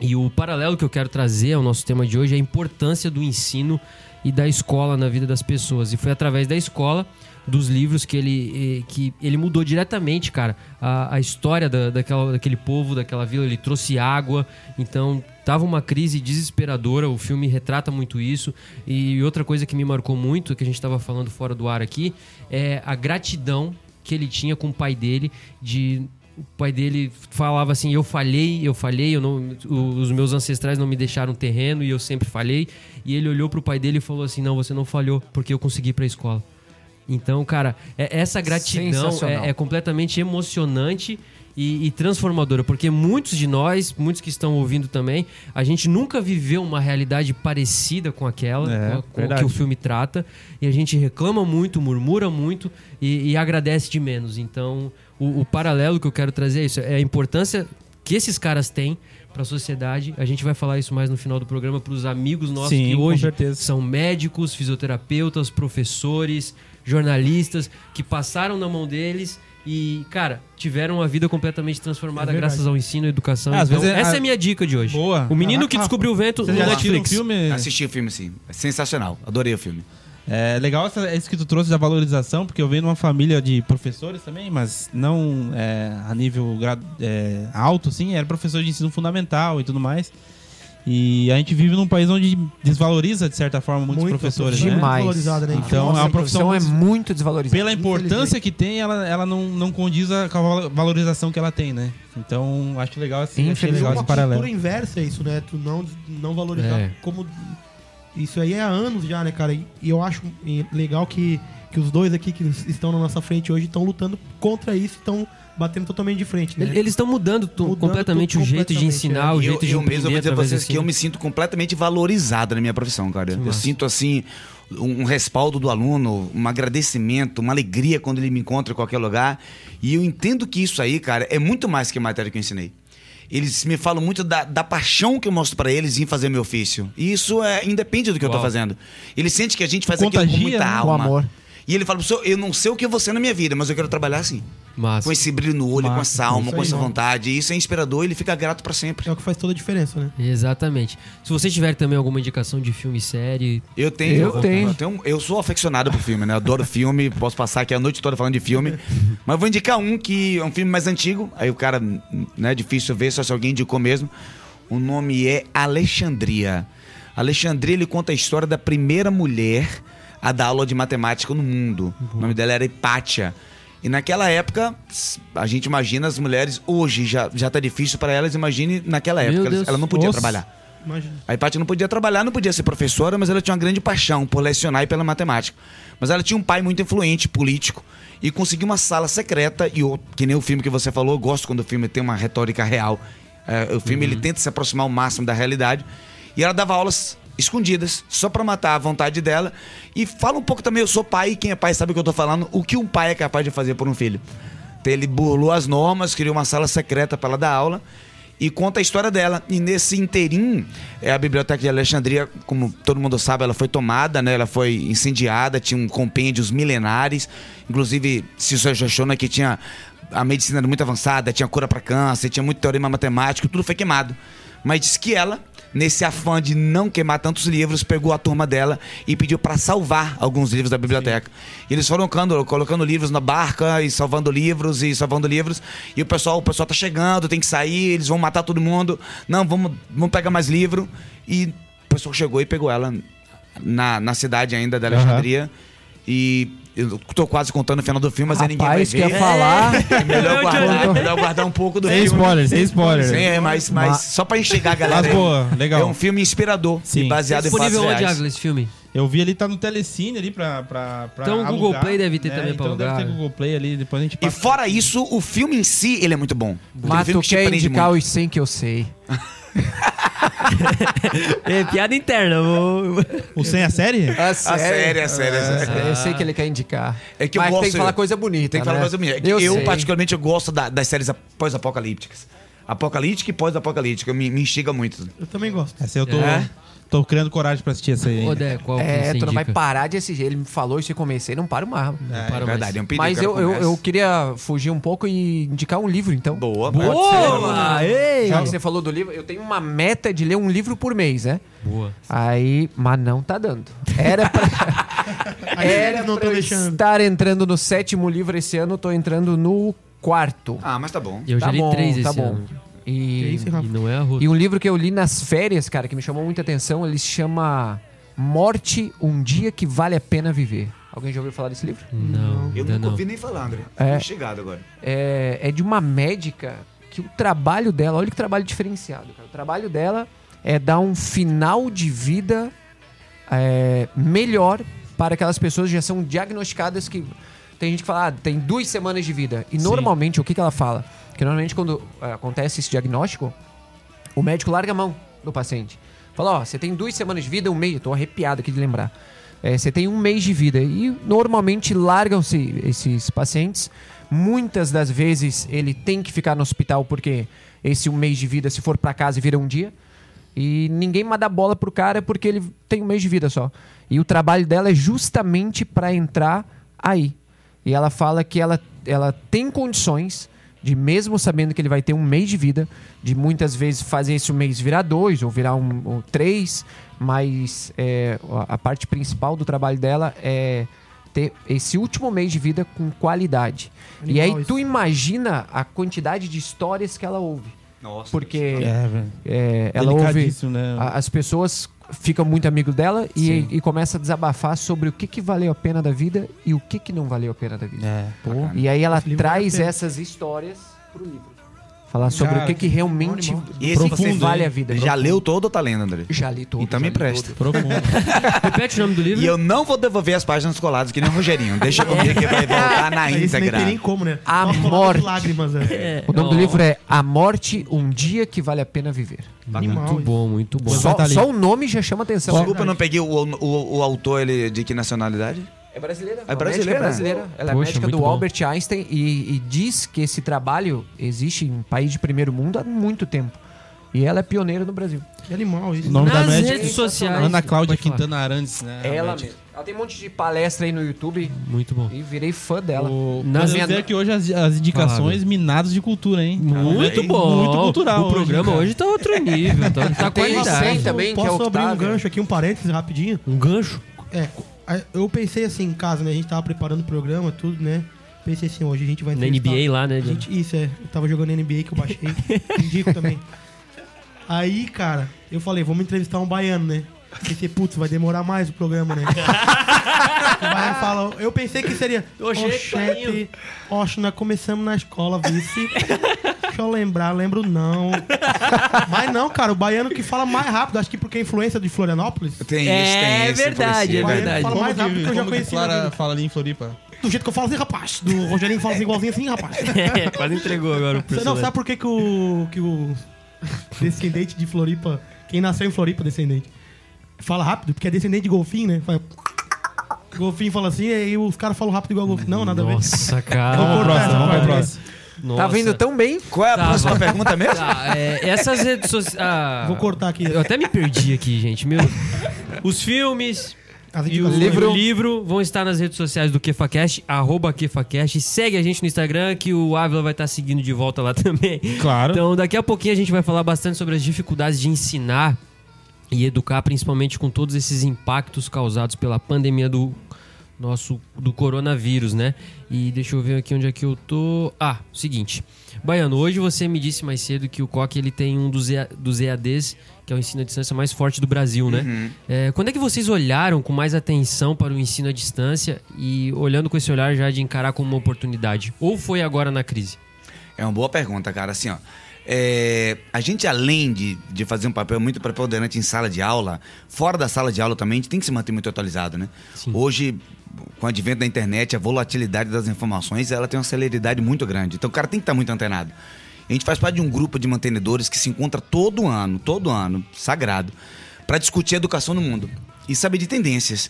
[SPEAKER 2] E o paralelo que eu quero trazer ao nosso tema de hoje é a importância do ensino e da escola na vida das pessoas. E foi através da escola, dos livros, que ele, eh, que ele mudou diretamente, cara, a, a história da, daquela, daquele povo, daquela vila. Ele trouxe água, então tava uma crise desesperadora. O filme retrata muito isso. E outra coisa que me marcou muito, que a gente estava falando fora do ar aqui, é a gratidão que ele tinha com o pai dele de o pai dele falava assim: eu falhei, eu falhei, eu não, os meus ancestrais não me deixaram terreno e eu sempre falhei. E ele olhou pro pai dele e falou assim: não, você não falhou porque eu consegui ir pra escola. Então, cara, é- essa gratidão é, é completamente emocionante e, e transformadora, porque muitos de nós, muitos que estão ouvindo também, a gente nunca viveu uma realidade parecida com aquela,
[SPEAKER 3] É,
[SPEAKER 2] com, a- com que o filme trata, e a gente reclama muito, murmura muito e, e agradece de menos. Então, o, o paralelo que eu quero trazer é isso, é a importância que esses caras têm para a sociedade. A gente vai falar isso mais no final do programa para os amigos nossos
[SPEAKER 3] Sim,
[SPEAKER 2] que hoje são médicos, fisioterapeutas, professores, jornalistas que passaram na mão deles e, cara, tiveram uma vida completamente transformada
[SPEAKER 1] É
[SPEAKER 2] graças ao ensino e educação.
[SPEAKER 3] É, às
[SPEAKER 2] Então,
[SPEAKER 3] vezes é-
[SPEAKER 2] essa é
[SPEAKER 3] a-
[SPEAKER 2] minha dica de hoje.
[SPEAKER 3] Boa.
[SPEAKER 2] O menino
[SPEAKER 3] Ah,
[SPEAKER 2] que
[SPEAKER 3] ah,
[SPEAKER 2] descobriu o vento
[SPEAKER 3] Você
[SPEAKER 2] no
[SPEAKER 3] já assistiu o
[SPEAKER 2] Netflix.
[SPEAKER 3] filme?
[SPEAKER 5] Assisti o filme, sim. É sensacional. Adorei o filme.
[SPEAKER 3] É legal essa, isso que tu trouxe da valorização, porque eu venho de uma família de professores também, mas não é, a nível é, alto, assim, era professor de ensino fundamental e tudo mais. E a gente vive num país onde desvaloriza, de certa forma, muitos
[SPEAKER 1] Muito,
[SPEAKER 3] professores, né?
[SPEAKER 4] Demais.
[SPEAKER 1] valorizada, né?
[SPEAKER 3] Então,
[SPEAKER 4] Nossa,
[SPEAKER 3] é uma
[SPEAKER 4] a profissão é muito desvalorizada.
[SPEAKER 3] Pela importância que tem, ela, ela não, não condiz a- com a val- valorização que ela tem, né? Então, acho legal assim, achei legal
[SPEAKER 1] uma
[SPEAKER 3] esse paralelo.
[SPEAKER 1] cultura inversa é isso, né? Tu não, não valorizar
[SPEAKER 2] É.
[SPEAKER 1] como... Isso aí é há anos já, né, cara? E e eu acho legal que, que os dois aqui que estão na nossa frente hoje estão lutando contra isso, estão batendo totalmente de frente, né?
[SPEAKER 2] Eles estão mudando,
[SPEAKER 1] Mudando
[SPEAKER 2] completamente o jeito de
[SPEAKER 1] completamente,
[SPEAKER 2] ensinar,
[SPEAKER 1] é.
[SPEAKER 2] o
[SPEAKER 5] E eu,
[SPEAKER 2] jeito de
[SPEAKER 5] eu mesmo vou dizer pra vocês
[SPEAKER 2] do
[SPEAKER 5] que eu me sinto completamente valorizado na minha profissão, cara. Eu
[SPEAKER 2] massa.
[SPEAKER 5] sinto, assim, um, um respaldo do aluno, um agradecimento, uma alegria quando ele me encontra em qualquer lugar. E eu entendo que isso aí, cara, é muito mais que a matéria que eu ensinei. Eles me falam muito da, da paixão que eu mostro pra eles em fazer meu ofício. E isso é independe do que eu tô
[SPEAKER 2] Uau.
[SPEAKER 5] fazendo. Ele sente que a gente faz aquilo
[SPEAKER 3] Contagia,
[SPEAKER 5] com muita
[SPEAKER 3] né?
[SPEAKER 5] alma.
[SPEAKER 4] Com amor.
[SPEAKER 5] E ele fala, eu não sei o que vou ser na minha vida, mas eu quero trabalhar assim.
[SPEAKER 2] Massa.
[SPEAKER 5] Com esse brilho no olho, com
[SPEAKER 3] Massa,
[SPEAKER 5] essa alma, com essa
[SPEAKER 1] mano.
[SPEAKER 5] vontade. E isso é inspirador e ele fica grato pra sempre.
[SPEAKER 1] É o que faz toda a diferença, né?
[SPEAKER 2] Exatamente. Se você tiver também alguma indicação de filme e série,
[SPEAKER 5] Eu tenho.
[SPEAKER 4] Eu tenho.
[SPEAKER 5] tenho- eu sou aficionado por filme, né? Adoro filme, posso passar aqui a noite toda falando de filme. Mas eu vou indicar um que é um filme mais antigo. Aí o cara, né, difícil ver, só se alguém indicou mesmo. O nome é Alexandria. Alexandria, ele conta a história da primeira mulher a dar aula de matemática no mundo. O nome dela era Hipátia. E naquela época, a gente imagina as mulheres, hoje já, já tá difícil para elas, imagine naquela
[SPEAKER 2] Meu
[SPEAKER 5] época.
[SPEAKER 2] Deus.
[SPEAKER 5] Ela não podia
[SPEAKER 3] Nossa.
[SPEAKER 5] trabalhar.
[SPEAKER 1] Imagina.
[SPEAKER 5] A Hipátia não podia trabalhar, não podia ser professora, mas ela tinha uma grande paixão por lecionar e pela matemática. Mas ela tinha um pai muito influente, político, e conseguiu uma sala secreta, e eu, que nem o filme que você falou, eu gosto quando o filme tem uma retórica real. É, o filme ele tenta se aproximar ao máximo da realidade. E ela dava aulas escondidas, só pra matar a vontade dela. E fala um pouco também, eu sou pai, quem é pai sabe o que eu tô falando, o que um pai é capaz de fazer por um filho. Então, ele burlou as normas, criou uma sala secreta para ela dar aula e conta a história dela. E nesse interim, é, a Biblioteca de Alexandria, como todo mundo sabe, ela foi tomada, né? Ela foi incendiada, tinha um compêndios milenares. Inclusive, se achou né, que tinha a medicina muito avançada, tinha cura para câncer, tinha muito teorema matemático, tudo foi queimado. Mas diz que ela, nesse afã de não queimar tantos livros, pegou a turma dela e pediu para salvar alguns livros da biblioteca. E eles foram colocando, colocando livros na barca e salvando livros e salvando livros. E o pessoal, o pessoal tá chegando, tem que sair, eles vão matar todo mundo. Não, vamos, vamos pegar mais livro. E o pessoal chegou e pegou ela na, na cidade ainda da Alexandria. E eu tô quase contando o final do filme, mas aí ninguém vai
[SPEAKER 4] Rapaz,
[SPEAKER 5] ver.
[SPEAKER 4] quer falar?
[SPEAKER 5] É melhor guardar, é melhor guardar um pouco do
[SPEAKER 3] Sem
[SPEAKER 5] filme.
[SPEAKER 3] spoiler, sem spoiler.
[SPEAKER 5] Sim, é, mas, mas
[SPEAKER 4] Ma-
[SPEAKER 5] só pra enxergar a galera.
[SPEAKER 3] Mas boa, legal.
[SPEAKER 5] É um filme inspirador
[SPEAKER 3] Sim.
[SPEAKER 5] e baseado em fatos
[SPEAKER 2] disponível onde,
[SPEAKER 5] reais.
[SPEAKER 2] Águila, esse filme?
[SPEAKER 3] Eu vi ali, tá no Telecine ali pra, pra, pra
[SPEAKER 2] Então o Google
[SPEAKER 3] alugar,
[SPEAKER 2] Play deve ter também pra
[SPEAKER 3] então
[SPEAKER 2] alugar.
[SPEAKER 3] deve ter Google Play ali, depois a gente
[SPEAKER 5] E
[SPEAKER 3] passa.
[SPEAKER 5] fora isso, o filme em si, ele é muito bom.
[SPEAKER 4] Mas
[SPEAKER 5] filme
[SPEAKER 4] tu quer indicar
[SPEAKER 5] muito.
[SPEAKER 4] os 100 que eu sei.
[SPEAKER 2] É, piada interna. vou-
[SPEAKER 3] O Sem a série?
[SPEAKER 4] A
[SPEAKER 5] A série, a série, a série.
[SPEAKER 4] Eu sei que ele quer indicar.
[SPEAKER 5] É que eu
[SPEAKER 4] Mas
[SPEAKER 5] gosto-
[SPEAKER 4] tem que falar coisa bonita,
[SPEAKER 5] Tem que falar
[SPEAKER 4] né?
[SPEAKER 5] coisa minha. É
[SPEAKER 4] Eu
[SPEAKER 5] Eu, particularmente, eu gosto da- das séries pós-apocalípticas. Apocalíptica e pós-apocalíptica me, me instiga muito.
[SPEAKER 1] Eu também gosto.
[SPEAKER 3] Essa eu tô,
[SPEAKER 2] É?
[SPEAKER 3] Tô criando coragem pra assistir essa aí.
[SPEAKER 2] Ô. Dé, qual que
[SPEAKER 4] É,
[SPEAKER 2] você
[SPEAKER 4] tu não vai
[SPEAKER 2] indica?
[SPEAKER 4] parar de assistir. Ele me falou isso e comecei, não paro mais.
[SPEAKER 3] É,
[SPEAKER 2] Para
[SPEAKER 5] É verdade, é um perigo.
[SPEAKER 4] Mas eu, eu,
[SPEAKER 5] começa.
[SPEAKER 4] eu queria fugir um pouco e indicar um livro, então.
[SPEAKER 5] Boa,
[SPEAKER 2] Boa! Ei!
[SPEAKER 4] Já que você falou do livro, eu tenho uma meta de ler um livro por mês, né?
[SPEAKER 2] Boa.
[SPEAKER 4] Aí, mas não tá dando. Era pra, era
[SPEAKER 1] não
[SPEAKER 4] pra eu
[SPEAKER 1] deixando.
[SPEAKER 4] estar entrando no sétimo livro esse ano, tô entrando no quarto.
[SPEAKER 5] Ah, mas tá bom.
[SPEAKER 2] Eu já
[SPEAKER 4] Tá
[SPEAKER 2] li
[SPEAKER 4] bom,
[SPEAKER 2] três
[SPEAKER 4] tá
[SPEAKER 2] esse
[SPEAKER 4] bom.
[SPEAKER 2] ano.
[SPEAKER 1] Que
[SPEAKER 4] E,
[SPEAKER 1] isso,
[SPEAKER 2] E
[SPEAKER 1] Rafa?
[SPEAKER 2] não é a Ruth.
[SPEAKER 4] e um livro que eu li nas férias, cara, que me chamou muita atenção, ele se chama Morte, um dia que vale a pena viver. Alguém já ouviu falar desse livro?
[SPEAKER 2] Não,
[SPEAKER 5] Eu
[SPEAKER 2] ainda
[SPEAKER 5] nunca
[SPEAKER 2] não.
[SPEAKER 5] ouvi nem falar, André.
[SPEAKER 4] É.
[SPEAKER 5] É. chegado agora.
[SPEAKER 4] é, é de uma médica que o trabalho dela, olha que trabalho diferenciado, cara. O trabalho dela é dar um final de vida é, melhor para aquelas pessoas que já são diagnosticadas que tem gente que fala, ah, tem duas semanas de vida. E normalmente, o que, que ela fala? Que normalmente quando é, acontece esse diagnóstico, o médico larga a mão do paciente. Fala, ó, você tem duas semanas de vida, um mês. Eu tô arrepiado aqui de lembrar. É, você tem um mês de vida. E normalmente largam-se esses pacientes. Muitas das vezes ele tem que ficar no hospital porque esse um mês de vida, se for para casa, vira um dia. E ninguém mais dá bola pro cara porque ele tem um mês de vida só. E o trabalho dela é justamente para entrar aí. E ela fala que ela, ela tem condições de, mesmo sabendo que ele vai ter um mês de vida, de muitas vezes fazer esse mês virar dois ou virar um, ou três, mas é, a parte principal do trabalho dela é ter esse último mês de vida com qualidade. e aí
[SPEAKER 1] Animal
[SPEAKER 4] tu imagina a quantidade de histórias que ela ouve.
[SPEAKER 5] Nossa.
[SPEAKER 4] Porque
[SPEAKER 3] É, velho.
[SPEAKER 4] é, ela ouve.
[SPEAKER 3] Né?
[SPEAKER 4] a- as pessoas ficam muito amigos dela e, e começa a desabafar sobre o que, que valeu a pena da vida e o que, que não valeu a pena da vida.
[SPEAKER 3] É.
[SPEAKER 4] E aí ela
[SPEAKER 1] vale
[SPEAKER 4] traz essas histórias pro livro. Falar sobre
[SPEAKER 3] Cara,
[SPEAKER 4] o que, que realmente
[SPEAKER 5] esse
[SPEAKER 3] profundo,
[SPEAKER 4] vale
[SPEAKER 3] hein?
[SPEAKER 4] a vida.
[SPEAKER 5] Já leu todo ou tá lendo, André?
[SPEAKER 4] Já li todo.
[SPEAKER 5] Então me.
[SPEAKER 3] Profundo.
[SPEAKER 2] Repete o nome do livro.
[SPEAKER 5] E eu não vou devolver as páginas coladas, que nem o Rogerinho. Deixa comigo que vai voltar na íntegra.
[SPEAKER 1] tem nem como, né?
[SPEAKER 4] A
[SPEAKER 1] Só
[SPEAKER 4] morte.
[SPEAKER 1] lágrimas, né?
[SPEAKER 4] O nome do
[SPEAKER 2] Ó,
[SPEAKER 4] livro é A Morte, um dia que vale a pena viver.
[SPEAKER 1] Animal.
[SPEAKER 2] Muito bom, muito bom.
[SPEAKER 4] Só,
[SPEAKER 3] tá
[SPEAKER 4] só o nome já chama atenção.
[SPEAKER 5] Desculpa, eu não peguei o, o, o autor ele, de que nacionalidade?
[SPEAKER 4] É brasileira.
[SPEAKER 5] É brasileira?
[SPEAKER 4] médica brasileira. Ela é
[SPEAKER 2] Poxa,
[SPEAKER 4] médica
[SPEAKER 2] muito
[SPEAKER 4] do
[SPEAKER 2] bom.
[SPEAKER 4] Albert Einstein e, e diz que esse trabalho existe em país de primeiro mundo há muito tempo. E ela é pioneira no Brasil.
[SPEAKER 1] Que animal isso.
[SPEAKER 3] O nome da
[SPEAKER 2] Nas
[SPEAKER 3] médica
[SPEAKER 2] redes sociais.
[SPEAKER 3] Ana Cláudia. Quintana Arantes, né? a
[SPEAKER 4] ela
[SPEAKER 3] médica.
[SPEAKER 4] mesmo. Ela tem um monte de palestra aí no YouTube
[SPEAKER 2] Muito bom.
[SPEAKER 4] e virei fã dela.
[SPEAKER 3] O...
[SPEAKER 2] Nas-
[SPEAKER 3] Nas... dizer que hoje as, as indicações minadas de cultura, hein?
[SPEAKER 2] Muito bom.
[SPEAKER 3] Muito cultural.
[SPEAKER 2] O programa
[SPEAKER 3] cara.
[SPEAKER 2] hoje tá outro nível, tá, tá qualidade.
[SPEAKER 4] cem também, que é
[SPEAKER 1] Posso abrir um gancho aqui, um parênteses rapidinho?
[SPEAKER 2] Um gancho?
[SPEAKER 1] É, a- eu pensei assim em casa, né? A gente tava preparando o programa, tudo, né? Pensei assim, hoje a gente vai
[SPEAKER 2] Na NBA lá, né?
[SPEAKER 1] A gente, isso, é. Eu tava jogando NBA que eu baixei. Indico também. Aí, cara, eu falei, vamos entrevistar um baiano, né? Pensei, putz, vai demorar mais o programa, né? o baiano fala, eu pensei que seria.
[SPEAKER 2] Oxê,
[SPEAKER 1] Oxente, oxe, nós começamos na escola, vice. Deixa eu lembrar, lembro não. Mas não, cara, o baiano que fala mais rápido, acho que porque é influência de Florianópolis.
[SPEAKER 5] Tem isso,
[SPEAKER 2] É
[SPEAKER 5] tem isso.
[SPEAKER 2] verdade, é
[SPEAKER 5] influencia.
[SPEAKER 2] verdade.
[SPEAKER 1] Fala mais
[SPEAKER 3] que,
[SPEAKER 1] rápido que eu já
[SPEAKER 3] que
[SPEAKER 1] conheci
[SPEAKER 3] Clara fala ali em Floripa?
[SPEAKER 1] Do jeito que eu falo assim, rapaz. Do Rogerinho fala assim igualzinho assim, rapaz.
[SPEAKER 2] É, quase entregou agora o
[SPEAKER 1] Você não sabe por que, que o. que o descendente de Floripa. Quem nasceu em Floripa, descendente. Fala rápido, porque é descendente de golfinho, né? Fala, golfinho fala assim, e aí os caras falam rápido igual golfinho. Não, nada a ver.
[SPEAKER 2] Nossa, cara.
[SPEAKER 1] Vamos
[SPEAKER 3] pro próximo, vamos pro próximo.
[SPEAKER 2] Nossa.
[SPEAKER 4] Tá vindo tão bem.
[SPEAKER 5] Qual é a
[SPEAKER 2] Tá,
[SPEAKER 5] próxima
[SPEAKER 2] vai.
[SPEAKER 5] pergunta mesmo?
[SPEAKER 2] Tá, é, essas redes sociais.
[SPEAKER 1] Vou cortar aqui.
[SPEAKER 2] Eu até me perdi aqui, gente. Meu, os filmes e o livro. livro vão estar nas redes sociais do KefaCast, arroba KefaCast. Segue a gente no Instagram, que o Ávila vai estar seguindo de volta lá também.
[SPEAKER 3] Claro.
[SPEAKER 2] Então, daqui a pouquinho a gente vai falar bastante sobre as dificuldades de ensinar e educar, principalmente com todos esses impactos causados pela pandemia do nosso do coronavírus, né? E deixa eu ver aqui onde é que eu tô. Ah, seguinte. Baiano, hoje você me disse mais cedo que o COC ele tem um dos, EA dos EADs, que é o ensino à distância mais forte do Brasil, né? É, quando é que vocês olharam com mais atenção para o ensino à distância e olhando com esse olhar já de encarar como uma oportunidade? Ou foi agora na crise?
[SPEAKER 5] É uma boa pergunta, cara. Assim, ó. É, a gente, além de, de fazer um papel muito preponderante em sala de aula, fora da sala de aula também, a gente tem que se manter muito atualizado, né? Hoje, com o advento da internet, a volatilidade das informações, ela tem uma celeridade muito grande. Então, o cara tem que estar muito antenado. A gente faz parte de um grupo de mantenedores que se encontra todo ano, todo ano, sagrado, para discutir a educação no mundo e saber de tendências.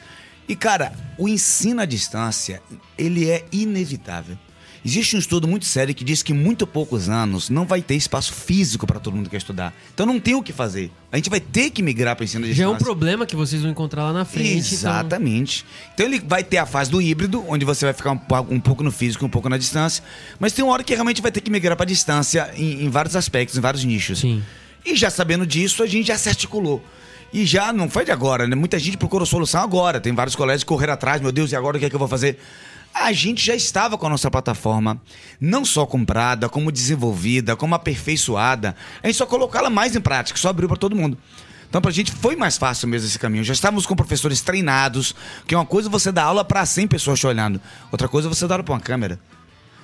[SPEAKER 5] E, cara, o ensino à distância, ele é inevitável. Existe um estudo muito sério que diz que em muito poucos anos não vai ter espaço físico para todo mundo que quer estudar. Então não tem o que fazer. A gente vai ter que migrar para ensino à
[SPEAKER 2] Já é um problema que vocês vão encontrar lá na frente. então-
[SPEAKER 5] Exatamente. Então ele vai ter a fase do híbrido, onde você vai ficar um, um pouco no físico e um pouco na distância. Mas tem uma hora que realmente vai ter que migrar para distância em, em vários aspectos, em vários nichos.
[SPEAKER 2] Sim.
[SPEAKER 5] E já sabendo disso, a gente já se articulou. E já não foi de agora, né? Muita gente procurou solução agora. Tem vários colégios que correram atrás, meu Deus, e agora o que é que eu vou fazer? A gente já estava com a nossa plataforma, não só comprada, como desenvolvida, como aperfeiçoada. A gente só colocou ela mais em prática, só abriu para todo mundo. Então, pra gente foi mais fácil mesmo esse caminho. Já estávamos com professores treinados, que uma coisa é você dar aula para 100 pessoas te olhando, outra coisa é você dar aula para uma câmera.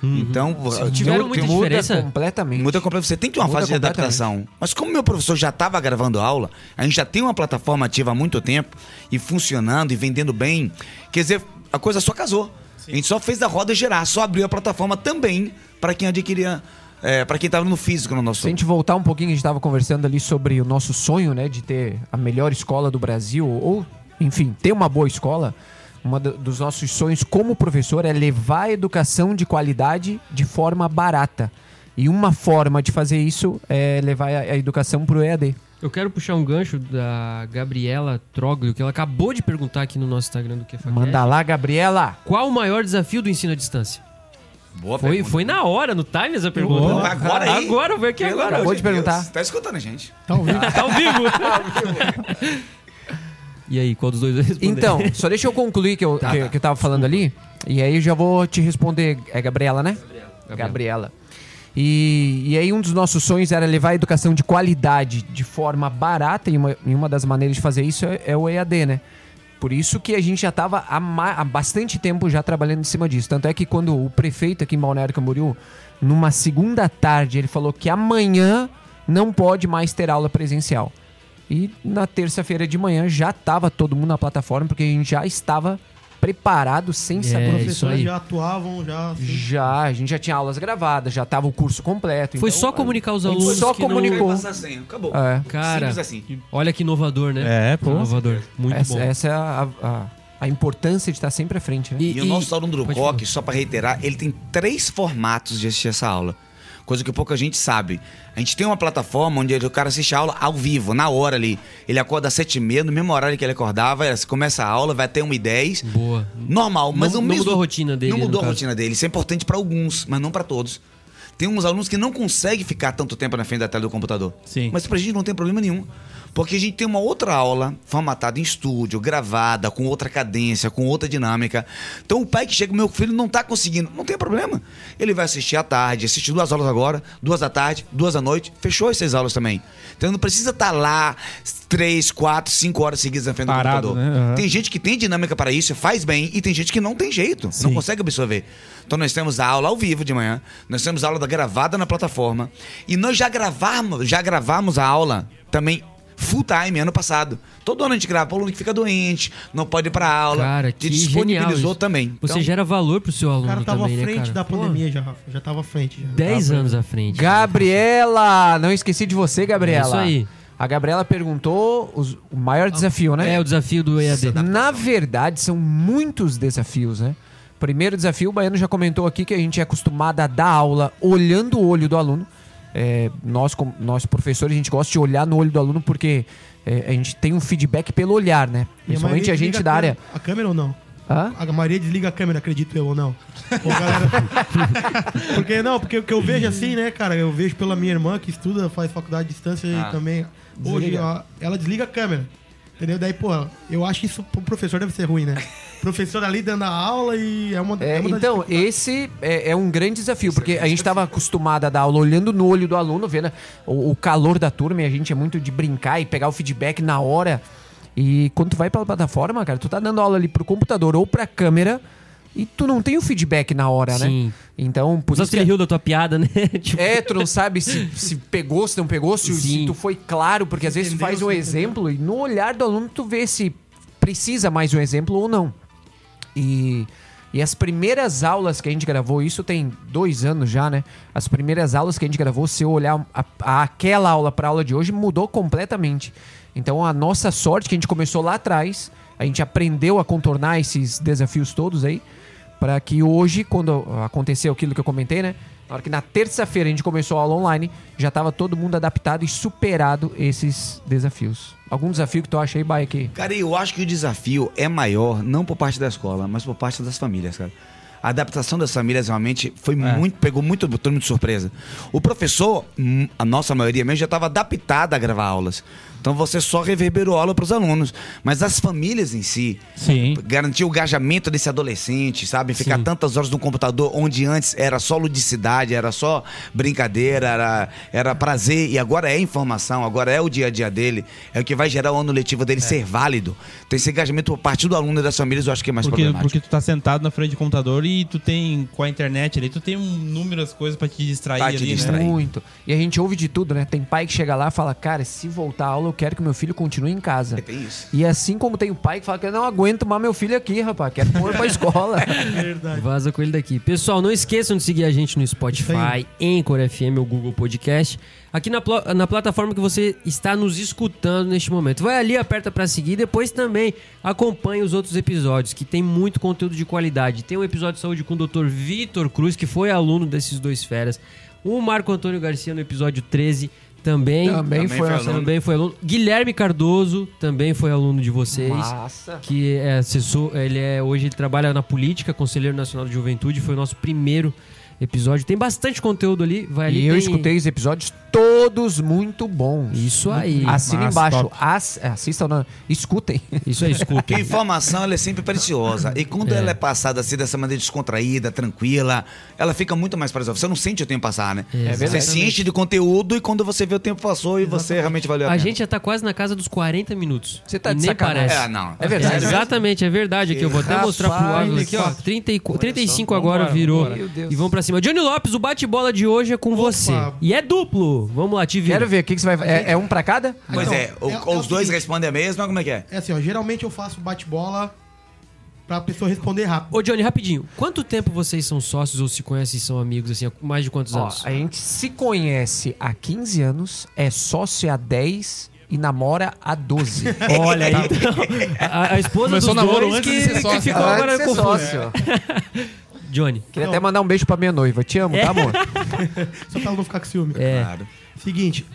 [SPEAKER 5] Então,
[SPEAKER 2] Tiveram
[SPEAKER 5] tem-
[SPEAKER 2] muita
[SPEAKER 4] Muda
[SPEAKER 2] diferença?
[SPEAKER 4] completamente.
[SPEAKER 5] Muda completamente. Você tem que ter uma
[SPEAKER 4] Muda
[SPEAKER 5] fase de adaptação. Mas como meu professor já estava gravando aula, a gente já tem uma plataforma ativa há muito tempo e funcionando e vendendo bem. Quer dizer, a coisa só casou. A gente só fez a roda girar, só abriu a plataforma também para quem adquiria, é, para quem estava no físico no nosso.
[SPEAKER 4] Se a gente voltar um pouquinho, a gente estava conversando ali sobre o nosso sonho, né, de ter a melhor escola do Brasil, ou, enfim, ter uma boa escola. Um dos nossos sonhos como professor é levar a educação de qualidade de forma barata. E uma forma de fazer isso é levar a, a educação pro EAD.
[SPEAKER 2] Eu quero puxar um gancho da Gabriela Troglio, que ela acabou de perguntar aqui no nosso Instagram do QFACast.
[SPEAKER 4] Manda lá, Gabriela!
[SPEAKER 2] Qual o maior desafio do ensino à distância?
[SPEAKER 5] Boa
[SPEAKER 2] Foi,
[SPEAKER 5] pergunta.
[SPEAKER 2] foi na hora, no time essa pergunta.
[SPEAKER 1] Boa.
[SPEAKER 5] Agora aí?
[SPEAKER 2] Agora, foi aqui
[SPEAKER 5] Pelo
[SPEAKER 2] agora.
[SPEAKER 4] Acabou de perguntar.
[SPEAKER 5] Deus. Tá escutando a gente.
[SPEAKER 1] Tá ouvindo?
[SPEAKER 2] Tá ao vivo. e aí, qual dos dois vai responder?
[SPEAKER 4] Então, só deixa eu concluir que eu,
[SPEAKER 2] Tá,
[SPEAKER 4] que,
[SPEAKER 2] tá.
[SPEAKER 4] que eu tava falando ali. E aí eu já vou te responder. É Gabriela, né? Gabriela. E, e aí um dos nossos sonhos era levar a educação de qualidade de forma barata. E uma, e uma das maneiras de fazer isso é, é o EAD, né? Por isso que a gente já estava há, há bastante tempo já trabalhando em cima disso. Tanto é que quando o prefeito aqui em Balneário Camboriú, numa segunda tarde, ele falou que amanhã não pode mais ter aula presencial. E na terça-feira de manhã já estava todo mundo na plataforma, porque a gente já estava preparado sem
[SPEAKER 2] É,
[SPEAKER 4] saber.
[SPEAKER 1] Professores
[SPEAKER 2] aí.
[SPEAKER 1] já atuavam, já. assim,
[SPEAKER 4] Já, a gente já tinha aulas gravadas, já tava o curso completo.
[SPEAKER 2] Foi
[SPEAKER 4] então,
[SPEAKER 2] só comunicar os alunos
[SPEAKER 4] só
[SPEAKER 2] que não-
[SPEAKER 4] comunicou.
[SPEAKER 5] Passar a senha. Acabou.
[SPEAKER 4] É.
[SPEAKER 2] Cara,
[SPEAKER 5] Simples assim.
[SPEAKER 2] olha que inovador, né?
[SPEAKER 3] É, pô.
[SPEAKER 2] Inovador. Muito
[SPEAKER 4] essa,
[SPEAKER 2] bom.
[SPEAKER 4] essa é a, a, a importância de estar sempre à frente, né?
[SPEAKER 5] E, o nosso aluno do Coque, só para reiterar, ele tem três formatos de assistir essa aula. Coisa que pouca gente sabe. A gente tem uma plataforma onde o cara assiste a aula ao vivo, na hora ali. Ele acorda às sete e meia, no mesmo horário que ele acordava, começa a aula, vai até 1 e 10
[SPEAKER 2] Boa.
[SPEAKER 5] Normal, mas
[SPEAKER 2] Não-
[SPEAKER 5] o
[SPEAKER 2] não
[SPEAKER 5] mesmo...
[SPEAKER 2] mudou a rotina dele,
[SPEAKER 5] Não mudou a rotina dele. Isso é importante para alguns, mas não para todos. Tem uns alunos que não conseguem ficar tanto tempo na frente da tela do computador.
[SPEAKER 3] Sim.
[SPEAKER 5] Mas pra gente não tem problema nenhum. Porque a gente tem uma outra aula formatada em estúdio, gravada, com outra cadência, com outra dinâmica. Então o pai que chega, meu filho não tá conseguindo, não tem problema. Ele vai assistir à tarde, assiste duas aulas agora, duas da tarde, duas da noite, fechou as seis aulas também. Então não precisa estar lá três, quatro, cinco horas seguidas na frente
[SPEAKER 3] Parado,
[SPEAKER 5] do computador.
[SPEAKER 3] né? Aham.
[SPEAKER 5] Tem gente que tem dinâmica para isso, faz bem, e tem gente que não tem jeito, não consegue absorver. Então nós temos a aula ao vivo de manhã, nós temos a aula da gravada na plataforma, e nós já gravamos, já gravamos a aula também full time ano passado. Todo ano a gente grava para o aluno que fica doente, não pode ir para aula,
[SPEAKER 2] Cara, que
[SPEAKER 5] disponibilizou também.
[SPEAKER 2] Você
[SPEAKER 5] Então,
[SPEAKER 2] gera valor pro seu
[SPEAKER 1] O
[SPEAKER 2] aluno
[SPEAKER 1] cara tava
[SPEAKER 2] também,
[SPEAKER 1] à
[SPEAKER 2] né,
[SPEAKER 1] frente
[SPEAKER 2] cara?
[SPEAKER 1] da
[SPEAKER 2] Pô,
[SPEAKER 1] pandemia já, Rafa. Já tava à frente. Já.
[SPEAKER 2] 10
[SPEAKER 1] Tava-
[SPEAKER 2] anos à frente.
[SPEAKER 4] Gabriela! Não esqueci de você, Gabriela.
[SPEAKER 2] É isso aí.
[SPEAKER 4] A Gabriela perguntou os- o maior desafio, né?
[SPEAKER 2] É o desafio do EAD.
[SPEAKER 4] Na verdade, são muitos desafios, né? Primeiro desafio, o Baiano já comentou aqui que a gente é acostumado a dar aula olhando o olho do aluno. É, nós, como- nós, professores, a gente gosta de olhar no olho do aluno porque é, a gente tem um feedback pelo olhar, né? Principalmente
[SPEAKER 1] maioria
[SPEAKER 4] a gente da
[SPEAKER 1] a
[SPEAKER 4] área.
[SPEAKER 1] câmera- A câmera ou não?
[SPEAKER 4] Hã?
[SPEAKER 1] A maioria desliga a câmera, acredito eu ou não. Ô, galera. porque não, porque o que eu vejo assim, né, cara, eu vejo pela minha irmã que estuda, faz faculdade de distância
[SPEAKER 5] Ah.
[SPEAKER 1] e também. Hoje ó, ela desliga a câmera. Entendeu? Daí, pô, eu acho que isso pro professor deve ser ruim, né? Professor ali dando a aula e é uma,
[SPEAKER 4] É,
[SPEAKER 1] é uma
[SPEAKER 4] então, esse é, é um grande desafio, porque a gente estava acostumado a dar aula olhando no olho do aluno, vendo o, o calor da turma, e a gente é muito de brincar e pegar o feedback na hora. E quando tu vai pela plataforma, cara, tu tá dando aula ali pro computador ou pra câmera e tu não tem o feedback na hora, né?
[SPEAKER 2] Sim.
[SPEAKER 4] Então, por
[SPEAKER 2] Só
[SPEAKER 4] isso que...
[SPEAKER 2] riu da tua piada, né? tipo,
[SPEAKER 4] É, tu não sabe se, se pegou, se não pegou, se, se tu foi claro, porque às vezes tu faz um exemplo e no olhar do aluno tu vê se precisa mais um exemplo ou não. E, e as primeiras aulas que a gente gravou, isso tem dois anos já, né? As primeiras aulas que a gente gravou, se eu olhar a, a- aquela aula para aula de hoje, mudou completamente. Então a nossa sorte que a gente começou lá atrás, a gente aprendeu a contornar esses desafios todos aí, para que hoje, quando aconteceu aquilo que eu comentei, né? Na hora que na terça-feira a gente começou a aula online, já estava todo mundo adaptado e superado esses desafios. Algum desafio que tu acha aí, Baia, que
[SPEAKER 5] Cara, eu acho que o desafio é maior, não por parte da escola, mas por parte das famílias, cara. A adaptação das famílias realmente foi muito, pegou muito, todo mundo de surpresa. O professor, hum, a nossa maioria mesmo, já estava adaptada a gravar aulas. Então você só reverberou aula para os alunos. Mas as famílias em si,
[SPEAKER 3] Sim.
[SPEAKER 5] garantir o engajamento desse adolescente, sabe? Ficar
[SPEAKER 2] Sim.
[SPEAKER 5] tantas horas no computador, onde antes era só ludicidade, era só brincadeira, era, era prazer, e agora é informação, agora é o dia a dia dele, é o que vai gerar o ano letivo dele ser válido. Então esse engajamento por parte do aluno e das famílias eu acho que é mais
[SPEAKER 3] Porque,
[SPEAKER 5] problemático.
[SPEAKER 3] porque tu tá sentado na frente do computador e tu tem, com a internet ali, tu tem número de coisas pra te distrair
[SPEAKER 5] Pra te
[SPEAKER 3] ali,
[SPEAKER 5] distrair.
[SPEAKER 3] né?
[SPEAKER 4] muito. E a gente ouve de tudo, né? Tem pai que chega lá e fala, cara, se voltar a aula, eu quero que meu filho continue em casa.
[SPEAKER 5] É, tem isso.
[SPEAKER 4] E assim como tem o pai que fala que eu não aguento mais meu filho aqui, rapaz, quero pôr pra escola.
[SPEAKER 1] Verdade.
[SPEAKER 2] Vaza com ele daqui. Pessoal, não esqueçam de seguir a gente no Spotify. Anchor FM ou Google Podcast. Aqui na, na plataforma que você está nos escutando neste momento. Vai ali, aperta pra seguir. Depois também acompanhe os outros episódios, que tem muito conteúdo de qualidade. Tem um episódio de saúde com o Dr. Vitor Cruz, que foi aluno desses dois feras. O Marco Antônio Garcia no episódio 13 também.
[SPEAKER 4] Também
[SPEAKER 5] Também
[SPEAKER 4] foi
[SPEAKER 5] foi
[SPEAKER 4] aluno.
[SPEAKER 2] Também foi aluno. Guilherme Cardoso também foi aluno de vocês.
[SPEAKER 4] Massa.
[SPEAKER 2] Que é assessor, ele é hoje ele trabalha na política, conselheiro nacional de juventude, foi o nosso primeiro episódio. Tem bastante conteúdo ali, vai ali.
[SPEAKER 4] E eu
[SPEAKER 2] tem-
[SPEAKER 4] escutei os episódios todos muito bons.
[SPEAKER 2] Isso aí.
[SPEAKER 4] Assina embaixo. Ass- é, assistam, não. Escutem.
[SPEAKER 2] Isso aí,
[SPEAKER 5] a informação ela é sempre preciosa. E quando
[SPEAKER 2] É.
[SPEAKER 5] ela é passada assim, dessa maneira descontraída, tranquila, ela fica muito mais preciosa. Você não sente o tempo passar, né?
[SPEAKER 2] É
[SPEAKER 5] Você
[SPEAKER 4] verdade.
[SPEAKER 5] se enche de conteúdo e quando você vê o tempo passou e você realmente valeu a,
[SPEAKER 2] A
[SPEAKER 5] pena.
[SPEAKER 2] gente já tá quase na casa dos 40 minutos.
[SPEAKER 4] Você tá de
[SPEAKER 2] nem
[SPEAKER 4] sacanagem.
[SPEAKER 2] parece.
[SPEAKER 5] É, não.
[SPEAKER 4] É verdade.
[SPEAKER 2] É, exatamente, é verdade aqui. Eu vou até
[SPEAKER 4] Rapaz,
[SPEAKER 2] mostrar pro Ávila aqui, ó. 30 e, 35 agora virou.
[SPEAKER 3] vambora.
[SPEAKER 4] Meu Deus.
[SPEAKER 2] E vamos pra cima. Johnny Lopes, o bate-bola de hoje é com você. E é duplo. Vamos lá, te vira.
[SPEAKER 4] Quero ver, o que, que você vai é, é um pra cada?
[SPEAKER 5] Pois
[SPEAKER 1] Então,
[SPEAKER 5] é, o-
[SPEAKER 1] é- é o
[SPEAKER 5] os dois
[SPEAKER 1] seguinte.
[SPEAKER 5] respondem a mesma, como é que é?
[SPEAKER 1] É assim, ó, geralmente eu faço bate-bola pra pessoa responder rápido.
[SPEAKER 2] Ô, Johnny, rapidinho. Quanto tempo vocês são sócios ou se conhecem e são amigos, assim, há mais de quantos
[SPEAKER 4] Ó,
[SPEAKER 2] anos?
[SPEAKER 4] a gente se conhece há 15 anos, é sócio há 10 e namora há 12.
[SPEAKER 2] Olha aí, então. A, a esposa
[SPEAKER 3] Começou
[SPEAKER 2] dos
[SPEAKER 3] o
[SPEAKER 2] dois
[SPEAKER 3] antes
[SPEAKER 2] que,
[SPEAKER 3] de ser
[SPEAKER 2] que ficou agora confuso.
[SPEAKER 4] sócio.
[SPEAKER 2] Johnny.
[SPEAKER 4] Queria até mandar um beijo pra minha noiva. Te amo, tá, amor?
[SPEAKER 1] Só pra ela não ficar com ciúme.
[SPEAKER 2] É.
[SPEAKER 5] Claro.
[SPEAKER 1] Seguinte,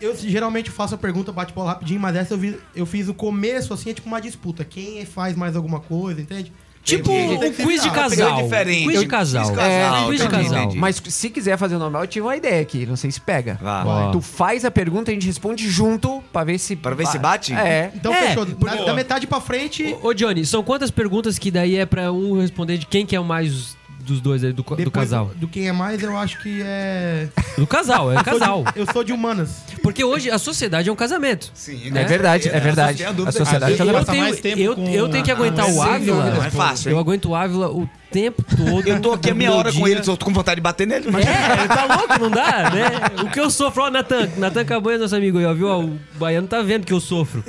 [SPEAKER 1] eu geralmente faço a pergunta bate-bola rapidinho, mas essa eu, vi- eu fiz o começo, assim, é tipo uma disputa. Quem faz mais alguma coisa, entende?
[SPEAKER 2] Tipo um quiz de casal.
[SPEAKER 5] Diferente.
[SPEAKER 2] Quiz de casal.
[SPEAKER 5] Quiz de
[SPEAKER 4] É,
[SPEAKER 5] casal,
[SPEAKER 2] quiz de
[SPEAKER 5] entendi,
[SPEAKER 2] casal.
[SPEAKER 5] entendi.
[SPEAKER 4] Mas se quiser fazer o normal, eu tive uma ideia aqui. Não sei se pega.
[SPEAKER 2] Ó.
[SPEAKER 4] Tu faz a pergunta, a gente responde junto pra ver se.
[SPEAKER 5] Pra ver se bate?
[SPEAKER 4] É.
[SPEAKER 1] Então
[SPEAKER 2] É,
[SPEAKER 1] fechou. Da, da metade pra frente,
[SPEAKER 2] Ô, Johnny, são quantas perguntas que daí é pra um responder de quem que é o mais dos dois aí, do, do
[SPEAKER 1] depois
[SPEAKER 2] casal?
[SPEAKER 1] do quem é mais, eu acho que é.
[SPEAKER 2] Do casal, é
[SPEAKER 1] Eu sou de-
[SPEAKER 2] casal.
[SPEAKER 1] Eu sou de humanas.
[SPEAKER 2] Porque hoje a sociedade é um casamento.
[SPEAKER 5] Sim,
[SPEAKER 4] É verdade, é verdade. A sociedade
[SPEAKER 3] Ah,
[SPEAKER 4] tá
[SPEAKER 3] eu-
[SPEAKER 2] Eu
[SPEAKER 3] passa
[SPEAKER 2] tenho, eu, eu tenho que aguentar o Ávila.
[SPEAKER 5] Não é fácil?
[SPEAKER 2] Eu aguento o Ávila o tempo todo.
[SPEAKER 5] Eu tô aqui a meia hora com
[SPEAKER 2] dia.
[SPEAKER 5] ele, tô com vontade de bater nele. Mas...
[SPEAKER 2] É, tá louco, não dá, né? O que eu sofro, ó, Natan, Natan Cabanha, nosso amigo aí, ó, viu? Ó, o baiano tá vendo que eu sofro.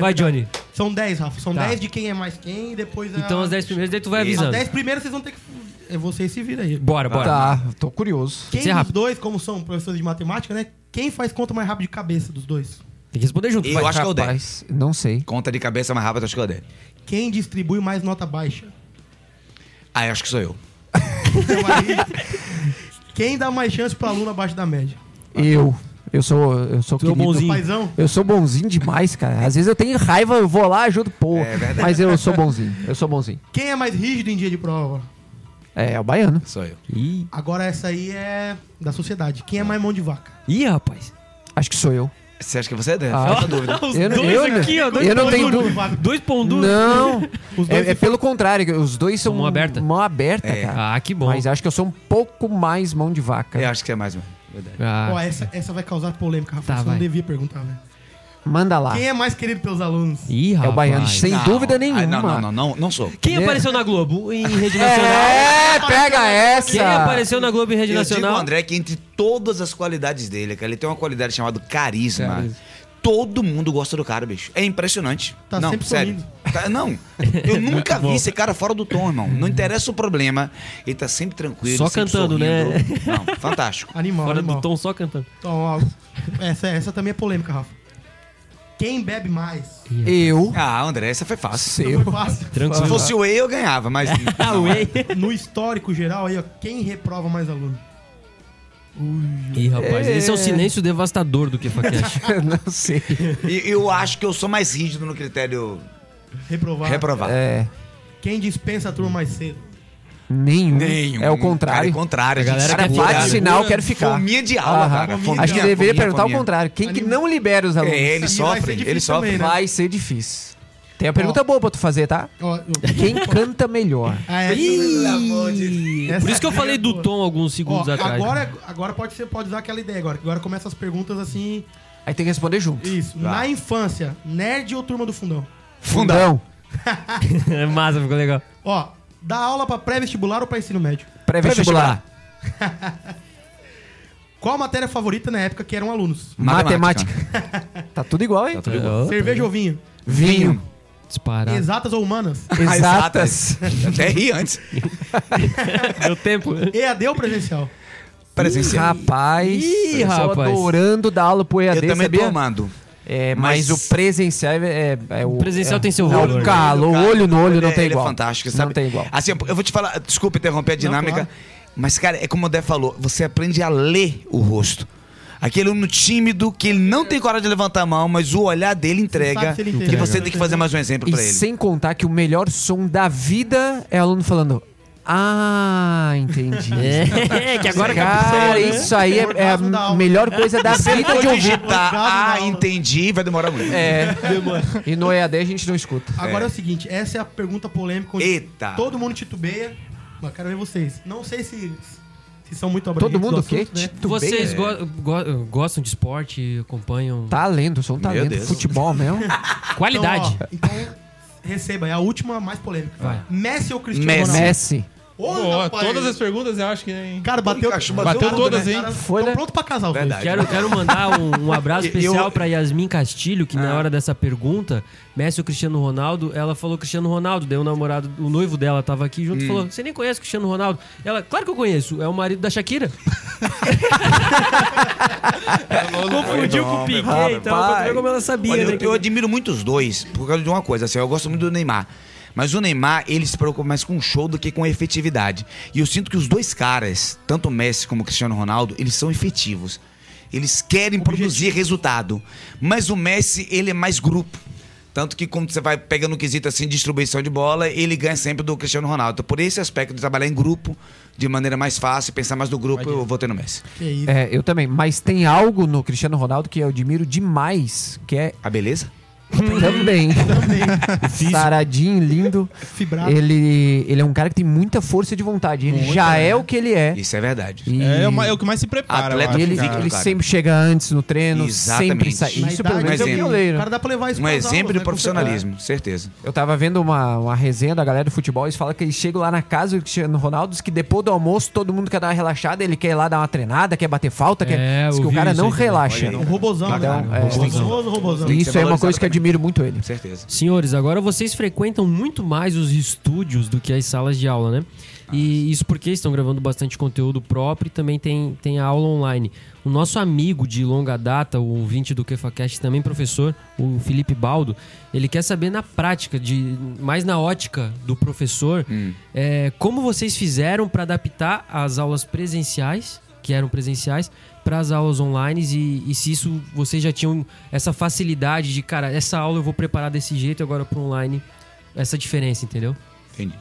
[SPEAKER 2] Vai, Johnny.
[SPEAKER 1] São 10, Rafa. São
[SPEAKER 2] Tá.
[SPEAKER 1] 10 de quem é mais quem e depois. a-
[SPEAKER 2] Então, as 10 primeiras, daí tu vai
[SPEAKER 1] As
[SPEAKER 2] avisando.
[SPEAKER 1] 10 primeiras vocês vão ter que. É vocês se viram aí.
[SPEAKER 2] Bora, bora.
[SPEAKER 4] Tá, tô curioso.
[SPEAKER 1] Quem
[SPEAKER 2] Ser
[SPEAKER 1] dos
[SPEAKER 2] rápido.
[SPEAKER 1] dois, como são professores de matemática, né? Quem faz conta mais rápido de cabeça dos dois?
[SPEAKER 2] Tem que responder junto.
[SPEAKER 5] Eu
[SPEAKER 2] vai.
[SPEAKER 5] acho que é o dez.
[SPEAKER 4] Rapaz, não sei.
[SPEAKER 5] Conta de cabeça mais rápida, acho que é o dele.
[SPEAKER 1] Quem distribui mais nota baixa?
[SPEAKER 5] Ah, eu acho que sou eu.
[SPEAKER 1] Então, aí, quem dá mais chance pro aluno abaixo da média?
[SPEAKER 4] Eu. Eu sou, eu sou
[SPEAKER 2] é
[SPEAKER 4] querido.
[SPEAKER 2] bonzinho.
[SPEAKER 1] Paizão?
[SPEAKER 4] Eu sou bonzinho demais, cara. Às vezes eu tenho raiva, eu vou lá, ajudo, pô.
[SPEAKER 5] É verdade.
[SPEAKER 4] Mas eu sou bonzinho. Eu sou bonzinho.
[SPEAKER 1] Quem é mais rígido em dia de prova?
[SPEAKER 4] É, é o baiano.
[SPEAKER 5] Sou eu.
[SPEAKER 2] Ih,
[SPEAKER 1] Agora essa aí é da sociedade. Quem é mais mão de vaca?
[SPEAKER 2] Ih, rapaz.
[SPEAKER 4] Acho que sou eu.
[SPEAKER 5] Você acha que você é dele?
[SPEAKER 4] Ah.
[SPEAKER 5] Dúvida.
[SPEAKER 2] Os
[SPEAKER 4] Eu
[SPEAKER 2] dois
[SPEAKER 4] eu não-
[SPEAKER 2] aqui, ó. Dois
[SPEAKER 4] eu não tenho
[SPEAKER 2] duro.
[SPEAKER 4] dúvida.
[SPEAKER 2] Dois pão duros.
[SPEAKER 4] Não.
[SPEAKER 1] Os dois
[SPEAKER 4] É, é pelo contrário, os dois são
[SPEAKER 2] Mão aberta?
[SPEAKER 4] Mão aberta,
[SPEAKER 5] É.
[SPEAKER 4] cara.
[SPEAKER 2] Ah, que bom.
[SPEAKER 4] Mas acho que eu sou um pouco mais mão de vaca.
[SPEAKER 5] Eu acho que é mais, mano. Verdade.
[SPEAKER 2] Ah,
[SPEAKER 1] Ó, essa, essa vai causar polêmica, Rafa.
[SPEAKER 2] Tá,
[SPEAKER 1] Você
[SPEAKER 2] vai.
[SPEAKER 1] não devia perguntar, velho.
[SPEAKER 4] Manda lá.
[SPEAKER 1] Quem é mais querido pelos alunos?
[SPEAKER 2] Ih,
[SPEAKER 4] É
[SPEAKER 2] rapaz.
[SPEAKER 4] o baiano, sem
[SPEAKER 5] Não.
[SPEAKER 4] dúvida nenhuma.
[SPEAKER 5] não, não, não, não, não sou.
[SPEAKER 2] Quem
[SPEAKER 4] É.
[SPEAKER 2] apareceu na Globo em rede nacional?
[SPEAKER 4] É, pega essa.
[SPEAKER 2] Quem apareceu na Globo em rede
[SPEAKER 5] Eu digo,
[SPEAKER 2] nacional?
[SPEAKER 5] André, que entre todas as qualidades dele, cara, ele tem uma qualidade chamada carisma.
[SPEAKER 2] Carisma.
[SPEAKER 5] Todo mundo gosta do cara, bicho. É impressionante.
[SPEAKER 1] Tá
[SPEAKER 5] não,
[SPEAKER 1] sempre
[SPEAKER 5] sério. Tá- não, eu nunca vi esse cara fora do tom, irmão. Não interessa o problema. Ele tá sempre tranquilo.
[SPEAKER 2] Só
[SPEAKER 5] sempre
[SPEAKER 2] cantando, né?
[SPEAKER 5] sorrindo. Não, fantástico.
[SPEAKER 1] Animal,
[SPEAKER 2] Fora
[SPEAKER 1] animal.
[SPEAKER 2] do tom, só cantando.
[SPEAKER 1] Então, ó, essa, essa também é polêmica, Rafa. Quem bebe mais?
[SPEAKER 4] Eu.
[SPEAKER 5] Ah, André, essa foi fácil.
[SPEAKER 4] Seu.
[SPEAKER 1] Foi fácil.
[SPEAKER 5] Se fosse o Whey, eu ganhava, mas.
[SPEAKER 2] Ah,
[SPEAKER 5] não,
[SPEAKER 2] Whey.
[SPEAKER 1] No histórico geral aí, ó, quem reprova mais aluno?
[SPEAKER 2] Ih, rapaz, esse é o silêncio devastador do KefaCast.
[SPEAKER 4] não sei.
[SPEAKER 5] E eu acho que eu sou mais rígido no critério
[SPEAKER 1] Reprovar.
[SPEAKER 5] reprovar.
[SPEAKER 4] É.
[SPEAKER 1] Quem dispensa a turma mais cedo?
[SPEAKER 4] Nenhum.
[SPEAKER 5] Nenhum.
[SPEAKER 4] É o
[SPEAKER 5] Cara,
[SPEAKER 4] contrário.
[SPEAKER 5] é contrário.
[SPEAKER 2] A galera
[SPEAKER 4] Cara,
[SPEAKER 2] quer
[SPEAKER 4] bate
[SPEAKER 2] ficar.
[SPEAKER 4] sinal, quero ficar.
[SPEAKER 5] Fominha de aula,
[SPEAKER 4] Aham.
[SPEAKER 5] cara. Fominha,
[SPEAKER 4] A gente deveria
[SPEAKER 5] fominha,
[SPEAKER 4] perguntar
[SPEAKER 5] fominha.
[SPEAKER 4] o contrário. Quem que não libera os alunos?
[SPEAKER 5] É,
[SPEAKER 1] ser
[SPEAKER 5] sofre, ele sofre.
[SPEAKER 1] também, né?
[SPEAKER 4] Vai ser difícil. Tem uma pergunta boa pra tu fazer, tá?
[SPEAKER 1] Ó,
[SPEAKER 4] Quem canta melhor?
[SPEAKER 1] Ah, essa-
[SPEAKER 2] Ih,
[SPEAKER 1] Essa
[SPEAKER 2] Por isso que eu
[SPEAKER 1] é
[SPEAKER 2] falei do tom alguns
[SPEAKER 1] Ó,
[SPEAKER 2] segundos atrás.
[SPEAKER 1] agora, agora pode ser, pode usar aquela ideia agora. que Agora começa as perguntas assim.
[SPEAKER 4] Aí tem que responder junto.
[SPEAKER 1] Isso.
[SPEAKER 5] Tá.
[SPEAKER 1] Na infância, nerd ou turma do fundão?
[SPEAKER 4] Fundão.
[SPEAKER 2] É massa, ficou legal.
[SPEAKER 1] Ó, dá aula pra pré-vestibular ou pra ensino médio?
[SPEAKER 4] Pré-vestibular.
[SPEAKER 1] Qual a matéria favorita na época que eram alunos?
[SPEAKER 4] Matemática. tá tudo igual, hein?
[SPEAKER 1] Cerveja ou vinho?
[SPEAKER 4] Vinho.
[SPEAKER 2] Disparado.
[SPEAKER 1] Exatas ou humanas?
[SPEAKER 4] Exatas.
[SPEAKER 5] Até ri antes.
[SPEAKER 2] Deu tempo.
[SPEAKER 1] EAD ou presencial?
[SPEAKER 5] Presencial.
[SPEAKER 4] Rapaz.
[SPEAKER 2] Ih,
[SPEAKER 4] eu tô
[SPEAKER 2] rapaz.
[SPEAKER 4] adorando dar aula pro EAD,
[SPEAKER 5] Eu também
[SPEAKER 4] sabia?
[SPEAKER 5] tô amando.
[SPEAKER 4] É, mas,
[SPEAKER 5] Mas-
[SPEAKER 4] o presencial é, é, é o...
[SPEAKER 2] O presencial
[SPEAKER 4] é,
[SPEAKER 2] tem seu
[SPEAKER 4] é
[SPEAKER 2] valor.
[SPEAKER 4] o calo, o olho no olho não
[SPEAKER 5] Ele
[SPEAKER 4] tem
[SPEAKER 5] é-
[SPEAKER 4] igual.
[SPEAKER 5] Ele é fantástico,
[SPEAKER 4] Não
[SPEAKER 5] sabe?
[SPEAKER 4] tem igual.
[SPEAKER 5] Assim, eu vou te falar, desculpa interromper a dinâmica,
[SPEAKER 1] claro.
[SPEAKER 5] Mas, cara, é como o Dé falou, você aprende a ler o rosto. Aquele aluno tímido que ele não tem coragem de levantar a mão, mas o olhar dele entrega
[SPEAKER 1] ele
[SPEAKER 5] que você tem que fazer mais um exemplo
[SPEAKER 4] E
[SPEAKER 5] pra ele.
[SPEAKER 4] sem contar que o melhor som da vida é o aluno falando. Ah, entendi.
[SPEAKER 2] É, que agora
[SPEAKER 4] Cara, isso aí é, é a melhor coisa da vida de ouvir.
[SPEAKER 5] ah, entendi, vai demorar muito.
[SPEAKER 4] É. E no EAD a gente não escuta.
[SPEAKER 1] Agora é. o seguinte, essa é a pergunta polêmica onde
[SPEAKER 5] Eita.
[SPEAKER 1] todo mundo titubeia. Mas quero ver vocês. Não sei se, se são muito abrangentes
[SPEAKER 4] Todo mundo
[SPEAKER 1] do
[SPEAKER 4] o quê?
[SPEAKER 1] né?
[SPEAKER 4] Titubeia?
[SPEAKER 2] Vocês go- go- gostam de esporte, acompanham
[SPEAKER 4] Talento, sou um
[SPEAKER 5] Meu
[SPEAKER 4] talento.
[SPEAKER 5] Deus.
[SPEAKER 4] Futebol mesmo.
[SPEAKER 2] qualidade.
[SPEAKER 1] Então, ó, então, receba, é a última mais polêmica.
[SPEAKER 2] Vai.
[SPEAKER 1] Messi ou Cristiano
[SPEAKER 5] Messi.
[SPEAKER 1] Ronaldo?
[SPEAKER 4] Messi.
[SPEAKER 1] Ô,
[SPEAKER 3] Pô,
[SPEAKER 1] rapaz.
[SPEAKER 3] todas as perguntas eu acho que. Hein?
[SPEAKER 1] Cara, bateu,
[SPEAKER 3] bateu todas,
[SPEAKER 1] né?
[SPEAKER 3] hein?
[SPEAKER 4] Foi, né?
[SPEAKER 1] pronto pra casar.
[SPEAKER 5] Verdade.
[SPEAKER 2] Quero, quero mandar um, um abraço
[SPEAKER 5] Eu-
[SPEAKER 2] especial pra Yasmin Castilho, que na hora dessa pergunta, Messi ou Cristiano Ronaldo, ela falou Cristiano Ronaldo, daí o namorado, o noivo dela tava aqui junto e falou: Você nem conhece o Cristiano Ronaldo? Ela, claro que eu conheço, é o marido da Shakira. Confundiu com o Piquet, então, pra tu ver como ela sabia,
[SPEAKER 5] Olha,
[SPEAKER 2] né?
[SPEAKER 5] eu, eu admiro muito os dois por causa de uma coisa, assim, eu gosto muito do Neymar. Mas o Neymar, ele se preocupa mais com o show do que com a efetividade. E eu sinto que os dois caras, tanto o Messi como o Cristiano Ronaldo, eles são efetivos. Eles querem produzir resultado. Mas o Messi, ele é mais grupo. Tanto que quando você vai pegando o quesito assim, distribuição de bola, ele ganha sempre do Cristiano Ronaldo. Então, por esse aspecto de trabalhar em grupo, de maneira mais fácil, pensar mais no grupo, eu vou ter no Messi.
[SPEAKER 4] É, eu também. Mas tem algo no Cristiano Ronaldo que eu admiro demais, que é
[SPEAKER 5] A beleza?
[SPEAKER 4] Também. Saradinho, lindo.
[SPEAKER 1] Fibrado.
[SPEAKER 4] Ele, ele é um cara que tem muita força de vontade. Ele já é o que ele é.
[SPEAKER 5] Isso é verdade.
[SPEAKER 4] E-
[SPEAKER 3] É, o ma- é o que mais se prepara.
[SPEAKER 5] Atleta
[SPEAKER 4] ele,
[SPEAKER 5] Cara,
[SPEAKER 4] ele
[SPEAKER 5] cara.
[SPEAKER 4] sempre chega antes no treino,
[SPEAKER 5] Exatamente.
[SPEAKER 4] sempre sai. Isso pelo menos é o
[SPEAKER 5] dele,
[SPEAKER 4] pioneiro.
[SPEAKER 1] Cara, dá pra levar isso
[SPEAKER 5] Um exemplo
[SPEAKER 1] aulas,
[SPEAKER 5] de
[SPEAKER 1] né?
[SPEAKER 5] profissionalismo, certeza.
[SPEAKER 4] Eu tava vendo uma, uma resenha da galera do futebol, eles falam que eles chegam lá na casa do Cristiano Ronaldo, diz que depois do almoço todo mundo quer dar uma relaxada, ele quer ir lá dar uma treinada, quer bater falta, quer...
[SPEAKER 2] É,
[SPEAKER 4] diz que o cara não
[SPEAKER 2] também.
[SPEAKER 4] relaxa.
[SPEAKER 1] Um robozão,
[SPEAKER 4] Então,
[SPEAKER 1] né?
[SPEAKER 4] é,
[SPEAKER 1] Um robozão.
[SPEAKER 4] Isso é uma coisa que
[SPEAKER 5] também.
[SPEAKER 4] Admiro muito ele.
[SPEAKER 5] Certeza.
[SPEAKER 2] Senhores, agora vocês frequentam muito mais os estúdios do que as salas de aula, né? E isso porque estão gravando bastante conteúdo próprio e também tem, tem a aula online. O nosso amigo de longa data, o ouvinte do KefaCast, também professor, o Felipe Baldo, ele quer saber na prática, de mais na ótica do professor, é, como vocês fizeram para adaptar as aulas presenciais, que eram presenciais, para as aulas online e, e se isso vocês já tinham essa facilidade de, cara, essa aula eu vou preparar desse jeito e agora para online, essa diferença, entendeu?
[SPEAKER 5] Entendi.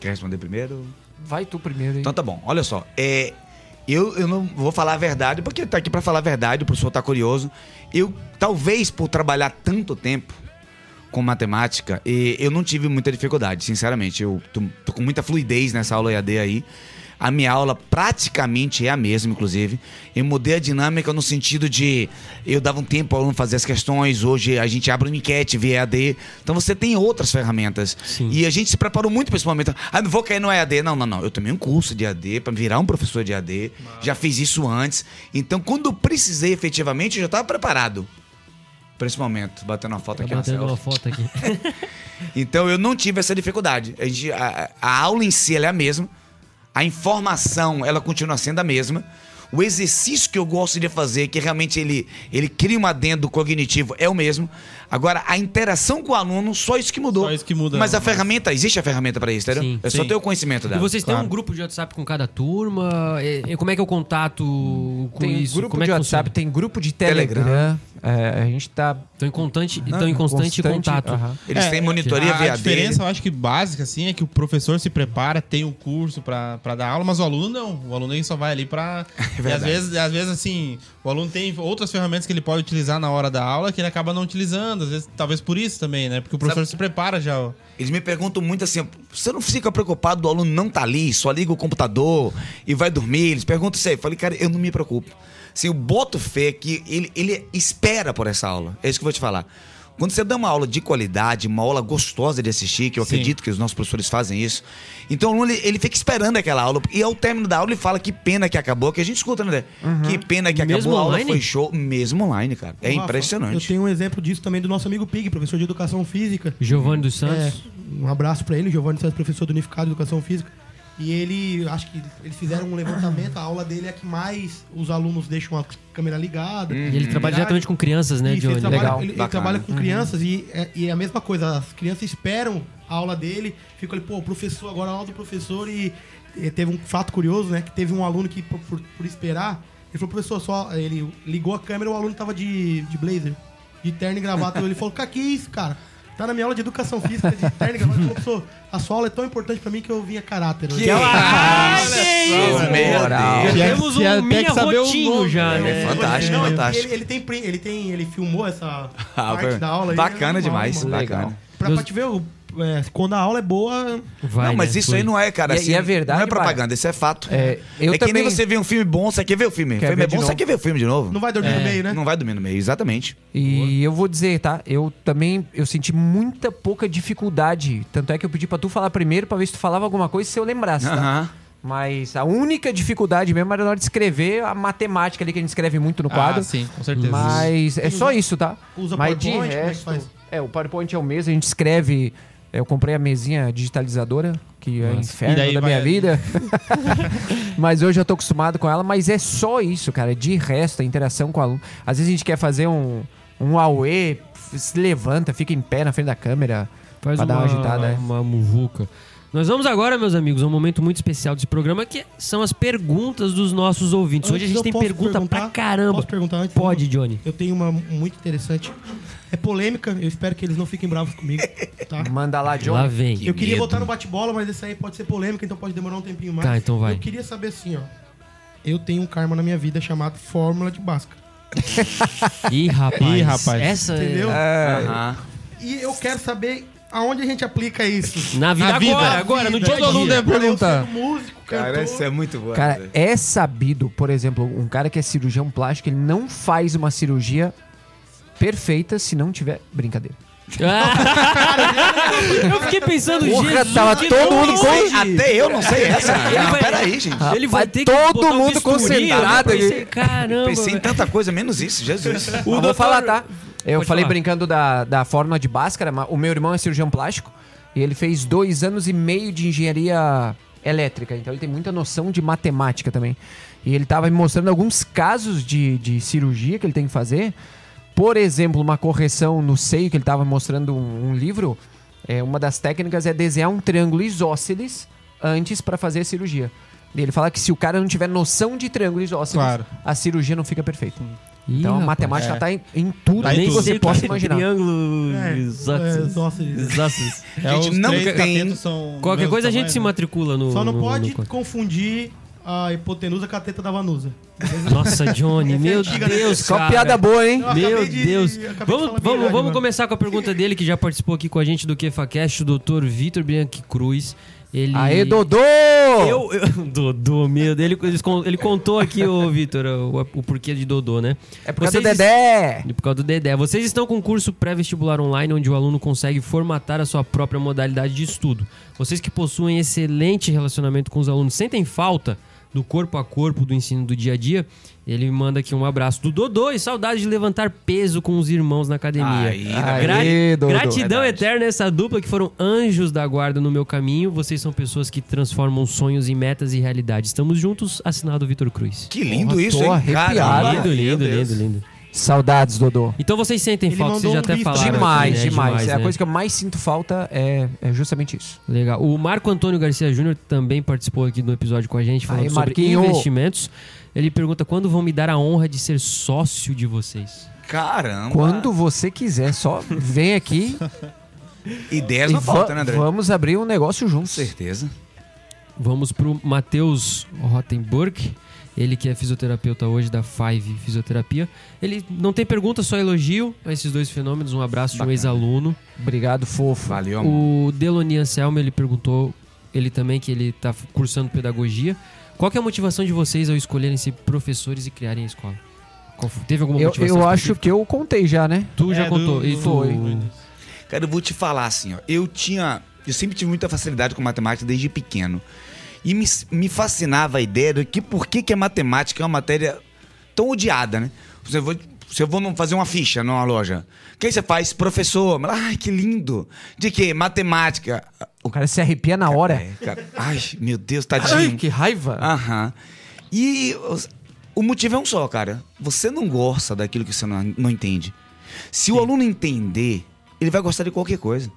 [SPEAKER 5] Quer responder primeiro?
[SPEAKER 4] Vai tu primeiro aí.
[SPEAKER 5] Então tá bom. Olha só. É, eu, eu não vou falar a verdade, porque tá aqui pra falar a verdade, o professor tá curioso. Eu, talvez por trabalhar tanto tempo com matemática, e eu não tive muita dificuldade, sinceramente. Eu tô, tô com muita fluidez nessa aula EAD aí. A minha aula praticamente é a mesma, inclusive. Eu mudei a dinâmica no sentido de eu dava um tempo ao aluno fazer as questões, hoje a gente abre uma enquete via EAD. Então você tem outras ferramentas.
[SPEAKER 2] Sim.
[SPEAKER 5] E a gente se preparou muito para esse momento. Ah, não vou cair no EAD. Não, não, não. Eu tomei um curso de EAD para virar um professor de EAD. Já fiz isso antes. Então, quando precisei efetivamente, eu já estava preparado para esse momento. Batendo uma foto
[SPEAKER 2] Tá
[SPEAKER 5] aqui.
[SPEAKER 2] batendo uma foto aqui.
[SPEAKER 5] Então eu não tive essa dificuldade. A, gente- a- a aula em si é a mesma. A informação ela continua sendo a mesma. O exercício que eu gosto de fazer, que realmente ele, ele cria um adendo cognitivo, é o mesmo. Agora, a interação com o aluno, só isso que mudou.
[SPEAKER 3] Só isso que muda.
[SPEAKER 5] Mas a ferramenta, existe a ferramenta para isso, entendeu?
[SPEAKER 2] Sim.
[SPEAKER 5] é só
[SPEAKER 3] Sim.
[SPEAKER 5] ter o conhecimento
[SPEAKER 2] E
[SPEAKER 5] dela.
[SPEAKER 2] vocês têm
[SPEAKER 3] claro.
[SPEAKER 2] um grupo de WhatsApp com cada turma? E, e como é que é o contato com
[SPEAKER 4] Tem
[SPEAKER 2] isso?
[SPEAKER 4] grupo
[SPEAKER 2] como é
[SPEAKER 4] de
[SPEAKER 2] que
[SPEAKER 4] WhatsApp,
[SPEAKER 2] funciona?
[SPEAKER 4] tem grupo de Telegram. É, a gente tá
[SPEAKER 2] Estão em, constante, estão em constante,
[SPEAKER 4] constante,
[SPEAKER 2] contato.
[SPEAKER 4] aham.
[SPEAKER 5] Eles
[SPEAKER 3] É,
[SPEAKER 5] têm monitoria
[SPEAKER 3] a,
[SPEAKER 5] via
[SPEAKER 3] a diferença, eu acho que básica, assim, é que o professor se prepara, tem um curso pra, pra dar aula, mas o aluno não. O aluno ele só vai ali pra. e às
[SPEAKER 5] verdade.
[SPEAKER 3] vezes, às vezes, assim, o aluno tem outras ferramentas que ele pode utilizar na hora da aula que ele acaba não utilizando. Às vezes, talvez por isso também, né? Porque o professor
[SPEAKER 5] Sabe-
[SPEAKER 3] se prepara já.
[SPEAKER 5] Eles me perguntam muito assim: você não fica preocupado do aluno não tá ali, só liga o computador e vai dormir? Eles perguntam isso aí. Eu falei, cara, eu não me preocupo. Assim, eu boto fé que ele, ele espera por essa aula. É isso que eu vou te falar. Quando você dá uma aula de qualidade, uma aula gostosa de assistir, que eu
[SPEAKER 3] Sim.
[SPEAKER 5] acredito que os nossos professores fazem isso, então o aluno ele, ele fica esperando aquela aula. E ao término da aula ele fala que pena que acabou, que a gente escuta, né? Que pena que
[SPEAKER 2] Mesmo
[SPEAKER 5] acabou, a aula
[SPEAKER 2] online?
[SPEAKER 5] foi show. Mesmo online, cara. É
[SPEAKER 1] Rafa,
[SPEAKER 5] impressionante.
[SPEAKER 1] Eu tenho um exemplo disso também do nosso amigo Pig, professor de educação física.
[SPEAKER 2] Giovanni dos Santos.
[SPEAKER 1] É, um abraço pra ele, Giovanni Santos, professor do Unificado de Educação Física. E ele, acho que eles fizeram um levantamento, a aula dele é a que mais os alunos deixam a câmera ligada.
[SPEAKER 2] E ele trabalha diretamente com crianças, né,
[SPEAKER 1] Isso, ele
[SPEAKER 2] Johnny?
[SPEAKER 1] trabalha,
[SPEAKER 4] Legal.
[SPEAKER 1] ele, ele trabalha com crianças e é, e é a mesma coisa, as crianças esperam a aula dele, fico ali, pô, professor, agora a aula do professor e, e teve um fato curioso, né? Que teve um aluno que, por, por- por esperar, ele falou, professor, só. Ele ligou a câmera o aluno tava de, de blazer, de terno e gravata. ele falou, cara, que isso, cara? Tá na minha aula de educação física, de. Ele falou, professor, a sua aula é tão importante pra mim que eu vim a caráter. hoje."
[SPEAKER 2] Ah, que isso,
[SPEAKER 5] Meu
[SPEAKER 4] moral.
[SPEAKER 5] Deus.
[SPEAKER 3] Tinha-
[SPEAKER 2] Temos um
[SPEAKER 3] que
[SPEAKER 2] minha rotinho já,
[SPEAKER 5] É
[SPEAKER 2] né?
[SPEAKER 5] fantástico,
[SPEAKER 1] Não,
[SPEAKER 5] fantástico.
[SPEAKER 1] Ele, ele tem ele tem, ele filmou essa
[SPEAKER 5] Ah,
[SPEAKER 1] parte da aula. aí,
[SPEAKER 5] Bacana
[SPEAKER 1] é
[SPEAKER 5] demais,
[SPEAKER 1] animal, mano.
[SPEAKER 5] bacana.
[SPEAKER 1] Pra, pra te ver, o- é, quando a aula é boa,
[SPEAKER 2] Vai,
[SPEAKER 5] não, mas
[SPEAKER 2] né?
[SPEAKER 5] isso
[SPEAKER 2] Foi.
[SPEAKER 5] aí não é, cara.
[SPEAKER 4] E-
[SPEAKER 5] assim,
[SPEAKER 4] e é verdade,
[SPEAKER 5] Não é propaganda, isso é fato.
[SPEAKER 4] É, eu
[SPEAKER 5] é que nem
[SPEAKER 4] também-
[SPEAKER 5] você vê um filme bom, você quer ver o filme. O filme é
[SPEAKER 4] de
[SPEAKER 5] bom, você quer ver o filme de novo.
[SPEAKER 1] não vai dormir no meio, né?
[SPEAKER 5] Não vai dormir no meio, exatamente.
[SPEAKER 4] E eu vou dizer, tá? Eu também eu senti muita pouca dificuldade. Tanto é que eu pedi pra tu falar primeiro pra ver se tu falava alguma coisa se eu lembrasse, tá?
[SPEAKER 5] Aham.
[SPEAKER 4] Mas a única dificuldade mesmo era na hora de escrever a matemática ali que a gente escreve muito no quadro.
[SPEAKER 3] Ah, sim, com certeza.
[SPEAKER 4] Mas é só isso, tá?
[SPEAKER 1] Usa
[SPEAKER 4] Mas de
[SPEAKER 1] PowerPoint, como é que
[SPEAKER 4] resto,
[SPEAKER 1] faz?
[SPEAKER 4] é, o PowerPoint é o mesmo, a gente escreve. Eu comprei a mesinha digitalizadora, que é
[SPEAKER 3] Nossa.
[SPEAKER 4] inferno
[SPEAKER 3] E daí
[SPEAKER 4] da minha vida. mas hoje eu tô acostumado com ela, mas é só isso, cara. De resto, a interação com o aluno. Às vezes a gente quer fazer um, um AUE, se levanta, fica em pé na frente da câmera.
[SPEAKER 2] Faz
[SPEAKER 4] Pra
[SPEAKER 2] uma,
[SPEAKER 4] dar uma agitada, é.
[SPEAKER 2] uma muvuca. Nós vamos agora, meus amigos, a um momento muito especial desse programa, que são as perguntas dos nossos ouvintes. Hoje a gente tem pergunta pra caramba.
[SPEAKER 1] Posso perguntar antes?
[SPEAKER 2] Pode, Johnny.
[SPEAKER 1] Eu tenho uma muito interessante. É polêmica, eu espero que eles não fiquem bravos comigo, tá?
[SPEAKER 4] Manda lá, John.
[SPEAKER 2] Lá vem.
[SPEAKER 1] Eu queria
[SPEAKER 5] medo.
[SPEAKER 1] botar no bate-bola, mas esse aí pode ser polêmica, então pode demorar um tempinho mais.
[SPEAKER 2] Tá, então vai.
[SPEAKER 1] Eu queria saber assim, ó. Eu tenho um karma na minha vida chamado Fórmula de Bhaskara.
[SPEAKER 2] Ih, rapaz.
[SPEAKER 3] Ih, rapaz.
[SPEAKER 2] Essa
[SPEAKER 1] Entendeu?
[SPEAKER 2] é...
[SPEAKER 1] E eu quero saber aonde a gente aplica isso.
[SPEAKER 2] Na vida,
[SPEAKER 3] Na vida.
[SPEAKER 2] agora, agora, no dia
[SPEAKER 3] Todo mundo deve perguntar.
[SPEAKER 1] Músico,
[SPEAKER 5] Cara,
[SPEAKER 1] cantor.
[SPEAKER 5] isso é muito bom.
[SPEAKER 4] Cara, é sabido, por exemplo, um cara que é cirurgião plástico, ele não faz uma cirurgia perfeita se não tiver brincadeira.
[SPEAKER 2] eu fiquei pensando,
[SPEAKER 4] Porra,
[SPEAKER 2] Jesus,
[SPEAKER 4] tava todo mundo com-
[SPEAKER 5] Até eu não sei essa.
[SPEAKER 2] Ele
[SPEAKER 5] Não,
[SPEAKER 2] vai-
[SPEAKER 5] peraí, gente.
[SPEAKER 2] Ele vai ter que
[SPEAKER 4] todo
[SPEAKER 2] um
[SPEAKER 4] mundo
[SPEAKER 2] bisturi,
[SPEAKER 4] concentrado
[SPEAKER 2] eu pensei. Caramba.
[SPEAKER 5] Pensei em tanta coisa, menos isso, Jesus.
[SPEAKER 4] Eu vou falar, tá? Eu
[SPEAKER 2] Pode
[SPEAKER 4] falei
[SPEAKER 2] falar.
[SPEAKER 4] brincando da, da fórmula de Bhaskara, mas o meu irmão é cirurgião plástico e ele fez dois anos e meio de engenharia elétrica, então ele tem muita noção de matemática também. E ele tava me mostrando alguns casos de, de cirurgia que ele tem que fazer. Por exemplo, uma correção no seio, que ele tava mostrando um, um livro. É, uma das técnicas é desenhar um triângulo isósceles antes para fazer a cirurgia. E ele fala que se o cara não tiver noção de triângulo isósceles,
[SPEAKER 3] Claro.
[SPEAKER 4] a cirurgia não fica perfeita.
[SPEAKER 2] Ih,
[SPEAKER 4] Então a
[SPEAKER 2] rapaz.
[SPEAKER 4] matemática
[SPEAKER 3] É.
[SPEAKER 4] tá em, em tudo
[SPEAKER 3] Tá em
[SPEAKER 4] que
[SPEAKER 3] tudo.
[SPEAKER 4] você possa
[SPEAKER 2] é
[SPEAKER 4] imaginar.
[SPEAKER 2] Triângulo
[SPEAKER 1] É,
[SPEAKER 2] isósceles.
[SPEAKER 1] é. Isósceles.
[SPEAKER 3] É,
[SPEAKER 5] Gente, não tem-
[SPEAKER 2] Qualquer coisa a gente se
[SPEAKER 3] né?
[SPEAKER 2] matricula no.
[SPEAKER 1] Só não
[SPEAKER 2] no-
[SPEAKER 1] pode
[SPEAKER 2] no-
[SPEAKER 1] confundir a hipotenusa com a teta da Vanusa.
[SPEAKER 2] Nossa, Johnny, meu
[SPEAKER 1] antiga, né?
[SPEAKER 2] Deus,
[SPEAKER 4] Só
[SPEAKER 2] cara.
[SPEAKER 4] piada boa, hein?
[SPEAKER 2] Meu
[SPEAKER 1] de-
[SPEAKER 2] Deus.
[SPEAKER 1] acabei de
[SPEAKER 2] Vamos, vamos, vamos começar com a pergunta dele, que já participou aqui com a gente do QFAcast, o doutor Vitor Bianchi Cruz. Ele...
[SPEAKER 4] Aê, Dodô!
[SPEAKER 2] Eu, eu- Dodô, meu Deus. Ele, ele contou aqui, ô Vitor, o, o porquê de Dodô, né?
[SPEAKER 4] É por causa do
[SPEAKER 2] Vocês-
[SPEAKER 4] Dedé!
[SPEAKER 2] E Por causa do Dedé. Vocês estão com um curso pré-vestibular online onde o aluno consegue formatar a sua própria modalidade de estudo. Vocês que possuem excelente relacionamento com os alunos, sentem falta do corpo a corpo do ensino do dia a dia? Ele me manda aqui um abraço do Dodô e saudade de levantar peso com os irmãos na academia.
[SPEAKER 5] Aí,
[SPEAKER 4] Aê,
[SPEAKER 2] Gra-
[SPEAKER 4] Dodô.
[SPEAKER 2] Gratidão
[SPEAKER 5] Verdade.
[SPEAKER 2] eterna a essa dupla que foram anjos da guarda no meu caminho. Vocês são pessoas que transformam sonhos em metas e realidade. Estamos juntos, assinado Vitor Cruz.
[SPEAKER 5] Que lindo
[SPEAKER 4] Porra,
[SPEAKER 5] isso, hein?
[SPEAKER 4] arrepiado.
[SPEAKER 5] Caramba.
[SPEAKER 2] Lindo, lindo, lindo, lindo.
[SPEAKER 4] Saudades, Dodô.
[SPEAKER 2] Então vocês sentem
[SPEAKER 1] Ele
[SPEAKER 2] falta, vocês já
[SPEAKER 1] um
[SPEAKER 2] até falaram.
[SPEAKER 4] demais,
[SPEAKER 2] aqui, né?
[SPEAKER 4] demais. É a
[SPEAKER 2] né?
[SPEAKER 4] coisa que eu mais sinto falta é, é justamente isso.
[SPEAKER 2] Legal. O Marco Antônio Garcia Júnior também participou aqui do episódio com a gente, falando
[SPEAKER 4] Aí,
[SPEAKER 2] sobre
[SPEAKER 4] Marquinho.
[SPEAKER 2] investimentos. Ele pergunta quando vão me dar a honra de ser sócio de vocês.
[SPEAKER 5] Caramba.
[SPEAKER 4] Quando você quiser, só vem aqui
[SPEAKER 5] Ideias
[SPEAKER 4] e
[SPEAKER 5] não faltam, né, André?
[SPEAKER 4] vamos abrir um negócio
[SPEAKER 5] Com
[SPEAKER 4] juntos.
[SPEAKER 5] certeza.
[SPEAKER 2] Vamos pro Matheus Rottenburg. Ele que é fisioterapeuta hoje da Five Fisioterapia. Ele não tem pergunta, só elogio a esses dois fenômenos. Um abraço de um
[SPEAKER 5] Bacana.
[SPEAKER 2] ex-aluno.
[SPEAKER 4] Obrigado, fofo.
[SPEAKER 5] Valeu, amor.
[SPEAKER 2] O Deloni Anselmo, ele perguntou, ele também, que ele tá cursando pedagogia. Qual que é a motivação de vocês ao escolherem ser professores e criarem a escola? Teve alguma
[SPEAKER 4] Eu,
[SPEAKER 2] motivação
[SPEAKER 4] eu acho
[SPEAKER 2] específica?
[SPEAKER 4] que eu contei já, né?
[SPEAKER 2] Tu já
[SPEAKER 3] É,
[SPEAKER 2] contou.
[SPEAKER 3] do-
[SPEAKER 2] e tu?
[SPEAKER 4] Foi.
[SPEAKER 5] Cara, eu vou te falar assim, ó. Eu tinha. Eu sempre tive muita facilidade com matemática desde pequeno. E me, me fascinava a ideia de que por que, que a matemática é uma matéria tão odiada, né? Você vou, se eu vou fazer uma ficha numa loja. O que aí você faz? Professor. Ai, que lindo. De quê? Matemática.
[SPEAKER 4] O cara se arrepia na hora.
[SPEAKER 5] É, cara. Ai, meu Deus,
[SPEAKER 4] Ai,
[SPEAKER 5] tadinho.
[SPEAKER 4] que raiva.
[SPEAKER 5] Aham. E o motivo é um só, cara. Você não gosta daquilo que você não, não entende. Se o aluno entender, ele vai gostar de qualquer coisa.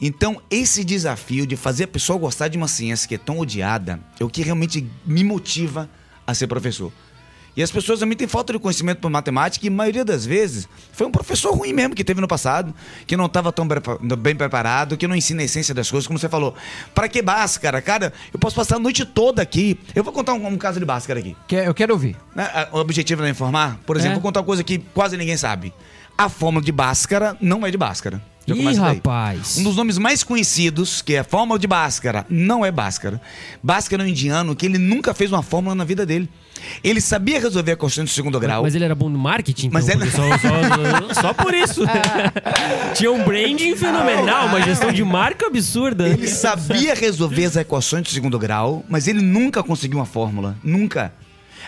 [SPEAKER 5] Então, esse desafio de fazer a pessoa gostar de uma ciência que é tão odiada é o que realmente me motiva a ser professor. E as pessoas também têm falta de conhecimento por matemática e a maioria das vezes foi um professor ruim mesmo que teve no passado, que não estava tão bem preparado, que não ensina a essência das coisas, como você falou. Para que Bhaskara? Cara, eu posso passar a noite toda aqui. Eu vou contar um, um caso de Bhaskara aqui.
[SPEAKER 4] Quer- Eu quero ouvir.
[SPEAKER 5] Né? O objetivo é informar, por exemplo,
[SPEAKER 2] É.
[SPEAKER 5] vou contar uma coisa que quase ninguém sabe. A fórmula de Bhaskara não é de Bhaskara. Já
[SPEAKER 2] Ih, rapaz.
[SPEAKER 5] Um dos nomes mais conhecidos, que é a fórmula de Bhaskara, não é Bhaskara. Bhaskara é um indiano que ele nunca fez uma fórmula na vida dele. Ele sabia resolver a constante do segundo grau.
[SPEAKER 2] Mas ele era bom no marketing, então,
[SPEAKER 5] Mas ele-
[SPEAKER 2] só, só- só por isso. Tinha um branding fenomenal, uma gestão de marca absurda.
[SPEAKER 5] Ele sabia resolver as equações do segundo grau, mas ele nunca conseguiu uma fórmula. Nunca.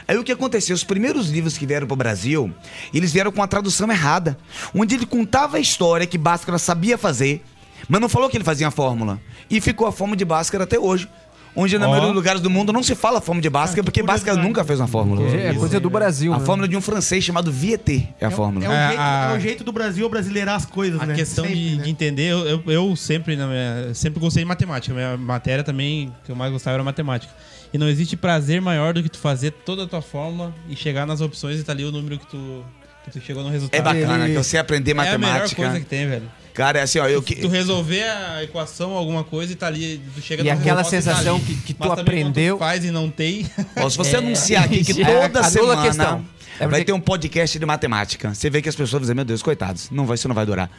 [SPEAKER 5] Aí o que aconteceu? Os primeiros livros que vieram para o Brasil, eles vieram com a tradução errada. Onde ele contava a história que Bhaskara sabia fazer, mas não falou que ele fazia a fórmula. E ficou a fórmula de Bhaskara até hoje. Onde na
[SPEAKER 3] Ó.
[SPEAKER 5] maioria dos lugares do mundo não se fala a fórmula de Bhaskara, porque Bhaskara nunca fez uma fórmula.
[SPEAKER 4] É coisa do Brasil.
[SPEAKER 5] A
[SPEAKER 4] né?
[SPEAKER 5] fórmula de um francês chamado Vieté é a
[SPEAKER 1] É,
[SPEAKER 5] fórmula.
[SPEAKER 1] o
[SPEAKER 3] É,
[SPEAKER 1] jeito,
[SPEAKER 3] a-
[SPEAKER 1] é o jeito do Brasil brasileirar as coisas,
[SPEAKER 3] A
[SPEAKER 1] né?
[SPEAKER 3] questão
[SPEAKER 1] Sempre,
[SPEAKER 3] de,
[SPEAKER 1] né?
[SPEAKER 3] de entender, eu, eu, eu sempre, na minha- sempre gostei de matemática. Minha matéria também, que eu mais gostava era matemática. E não existe prazer maior do que tu fazer toda a tua fórmula e chegar nas opções e tá ali o número que tu, que tu chegou no resultado.
[SPEAKER 5] É bacana, que você aprender
[SPEAKER 3] É a melhor
[SPEAKER 5] matemática.
[SPEAKER 3] coisa que tem, velho.
[SPEAKER 5] Cara, é assim, ó, eu
[SPEAKER 3] Tu
[SPEAKER 5] que.
[SPEAKER 3] resolver a equação, alguma coisa e tá ali, tu chega
[SPEAKER 4] E
[SPEAKER 3] na
[SPEAKER 4] aquela
[SPEAKER 3] e tá
[SPEAKER 4] sensação
[SPEAKER 3] ali.
[SPEAKER 4] que- que tu aprendeu-
[SPEAKER 3] faz e não tem.
[SPEAKER 5] Ó, se você anunciar aqui que
[SPEAKER 4] É,
[SPEAKER 5] toda
[SPEAKER 4] a
[SPEAKER 5] semana
[SPEAKER 4] questão. É
[SPEAKER 5] vai
[SPEAKER 4] porque-
[SPEAKER 5] ter um podcast de matemática, você vê que as pessoas vão dizer, meu Deus, coitados, não vai, isso não vai durar.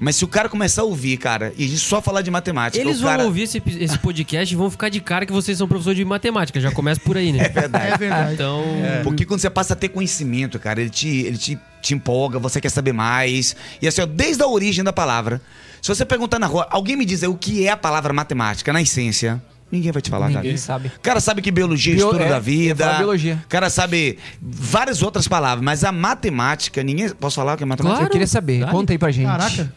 [SPEAKER 5] Mas se o cara começar a ouvir, cara, e só falar de matemática,
[SPEAKER 2] Eles
[SPEAKER 5] o
[SPEAKER 2] vão
[SPEAKER 5] cara...
[SPEAKER 2] ouvir esse, esse podcast e vão ficar de cara que vocês são professor de matemática. Já começa por aí, né?
[SPEAKER 5] É verdade.
[SPEAKER 1] É verdade.
[SPEAKER 2] Então,
[SPEAKER 5] Porque quando você passa a ter conhecimento, cara, ele te, ele te, te empolga, você quer saber mais. E assim, ó, desde a origem da palavra. Se você perguntar na rua, alguém me dizer o que é a palavra matemática na essência, ninguém vai te falar,
[SPEAKER 4] Ninguém
[SPEAKER 5] cara.
[SPEAKER 4] sabe.
[SPEAKER 5] O cara sabe que biologia é
[SPEAKER 4] Bio-
[SPEAKER 5] estudo
[SPEAKER 4] é,
[SPEAKER 5] da vida.
[SPEAKER 4] biologia.
[SPEAKER 5] O cara sabe várias outras palavras, mas a matemática, ninguém. Posso falar o que é matemática?
[SPEAKER 4] Eu queria saber. Conta aí pra gente.
[SPEAKER 1] Caraca.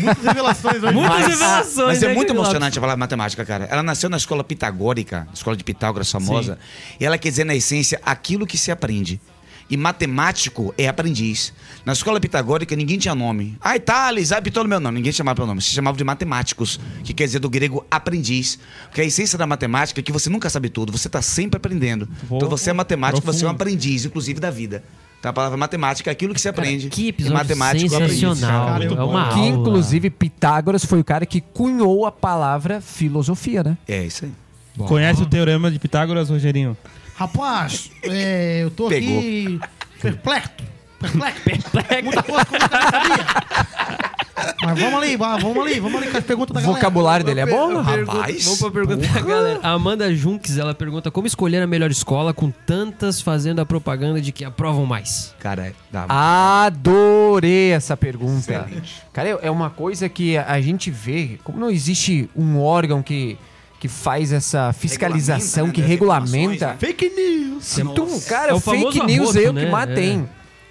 [SPEAKER 1] Muitas revelações hoje.
[SPEAKER 2] Muitas revelações,
[SPEAKER 5] mas é
[SPEAKER 2] né,
[SPEAKER 5] muito emocionante a palavra matemática, cara. Ela nasceu na escola pitagórica, escola de Pitágoras famosa, e ela quer dizer, na essência, aquilo que se aprende. E matemático é aprendiz. Na escola pitagórica ninguém tinha nome. Ah, Thales, ah, Ptolomeu. Não, ninguém chamava pelo nome. Se chamava de matemáticos, que quer dizer do grego aprendiz. Porque a essência da matemática é que você nunca sabe tudo, você está sempre aprendendo.
[SPEAKER 3] Vou-
[SPEAKER 5] então você é matemático, você é um
[SPEAKER 3] profundo.
[SPEAKER 5] aprendiz, inclusive, da vida. Então a palavra matemática é aquilo que se aprende.
[SPEAKER 2] que
[SPEAKER 5] e
[SPEAKER 2] episódio
[SPEAKER 5] matemático é
[SPEAKER 2] sensacional.
[SPEAKER 3] Cara, muito
[SPEAKER 2] é
[SPEAKER 3] bom.
[SPEAKER 2] uma
[SPEAKER 4] Que
[SPEAKER 2] aula.
[SPEAKER 4] inclusive Pitágoras foi o cara que cunhou a palavra filosofia, né?
[SPEAKER 5] É isso aí.
[SPEAKER 3] Conhece o teorema de Pitágoras, Rogerinho?
[SPEAKER 1] Rapaz, é, eu tô aqui perplexo. Perplexo. Muita coisa que eu nunca sabia. Mas vamos ali, va- vamos ali, vamos ali com as perguntas da
[SPEAKER 4] O
[SPEAKER 1] galera.
[SPEAKER 4] vocabulário dele é bom?
[SPEAKER 2] Eu
[SPEAKER 5] Rapaz.
[SPEAKER 2] Vamos pra pergunta da galera. A Amanda Junques, ela pergunta como escolher a melhor escola com tantas fazendo a propaganda de que aprovam mais.
[SPEAKER 5] Cara, é, dá,
[SPEAKER 4] Adorei essa pergunta.
[SPEAKER 5] Excelente.
[SPEAKER 4] Cara, é uma coisa que a gente vê, como não existe um órgão que, que faz essa fiscalização,
[SPEAKER 5] Regulamenta, né,
[SPEAKER 4] que regulamenta.
[SPEAKER 5] informações,
[SPEAKER 1] Fake news.
[SPEAKER 4] Tu, cara,
[SPEAKER 2] É o
[SPEAKER 4] fake news
[SPEAKER 2] arroto,
[SPEAKER 4] é o
[SPEAKER 2] né?
[SPEAKER 4] que mais
[SPEAKER 2] É.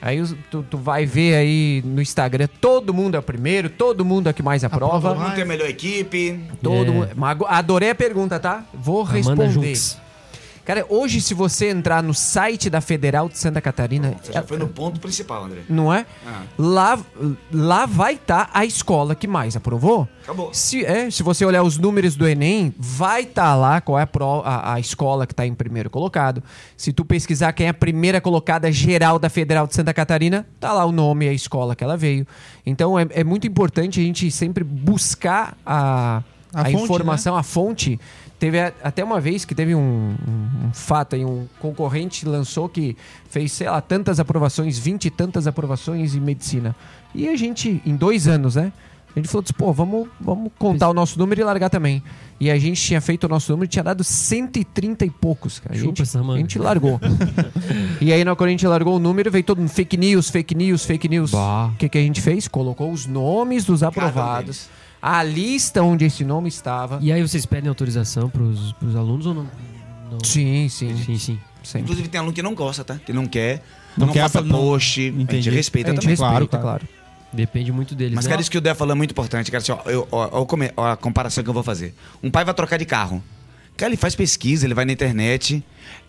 [SPEAKER 4] Aí tu, tu vai ver aí no Instagram, todo mundo é o primeiro, todo mundo é o que mais aprova.
[SPEAKER 1] Aprova
[SPEAKER 5] Não tem a melhor equipe.
[SPEAKER 4] Todo
[SPEAKER 2] É.
[SPEAKER 4] mundo. Adorei a pergunta, tá? Vou
[SPEAKER 2] Amanda
[SPEAKER 4] responder. Cara, hoje, se você entrar no site da Federal de Santa Catarina,
[SPEAKER 5] Você já foi no ponto principal, André.
[SPEAKER 4] não é?
[SPEAKER 5] Ah.
[SPEAKER 4] Lá, lá vai estar a escola que mais aprovou.
[SPEAKER 5] Acabou.
[SPEAKER 4] Se, é, se você olhar os números do Enem, vai estar lá qual é a, pro- a- a escola que está em primeiro colocado. Se tu pesquisar quem é a primeira colocada geral da Federal de Santa Catarina, tá lá o nome e a escola que ela veio. Então é, é muito importante a gente sempre buscar a,
[SPEAKER 3] A
[SPEAKER 4] a,
[SPEAKER 3] fonte,
[SPEAKER 4] informação, a fonte. Teve a- até uma vez que teve um, um- um fato aí, um concorrente lançou que fez, sei lá, tantas aprovações, 20 e tantas aprovações em medicina. E a gente, em dois anos, né? A gente falou, disse, pô, vamos, vamos contar o nosso número e largar também. E a gente tinha feito o nosso número e tinha dado 130 e poucos, cara. A
[SPEAKER 2] Chupa
[SPEAKER 4] gente, a gente largou. e aí, na- quando a gente largou o número, veio todo mundo fake news, fake news, fake news. O que, que a gente fez? Colocou os nomes dos aprovados. A lista onde esse nome estava.
[SPEAKER 2] E aí vocês pedem autorização pros, pros alunos ou não? não?
[SPEAKER 4] Sim, sim.
[SPEAKER 2] Sim, sim.
[SPEAKER 4] sempre.
[SPEAKER 5] Inclusive tem aluno que não gosta, tá? Que não quer.
[SPEAKER 3] Não
[SPEAKER 5] Não,
[SPEAKER 3] quer
[SPEAKER 5] faça
[SPEAKER 3] não-
[SPEAKER 5] post. A gente
[SPEAKER 3] Entendi.
[SPEAKER 5] respeita
[SPEAKER 4] a gente
[SPEAKER 5] também.
[SPEAKER 4] respeita,
[SPEAKER 3] Claro,
[SPEAKER 4] claro.
[SPEAKER 3] claro.
[SPEAKER 2] Depende muito deles.
[SPEAKER 5] Mas,
[SPEAKER 2] né?
[SPEAKER 5] cara, isso que o Dé falou é muito importante. Cara, assim, ó, eu- ó, ó, a comparação que eu vou fazer. Um pai vai trocar de carro. Cara, ele faz pesquisa, ele vai na internet.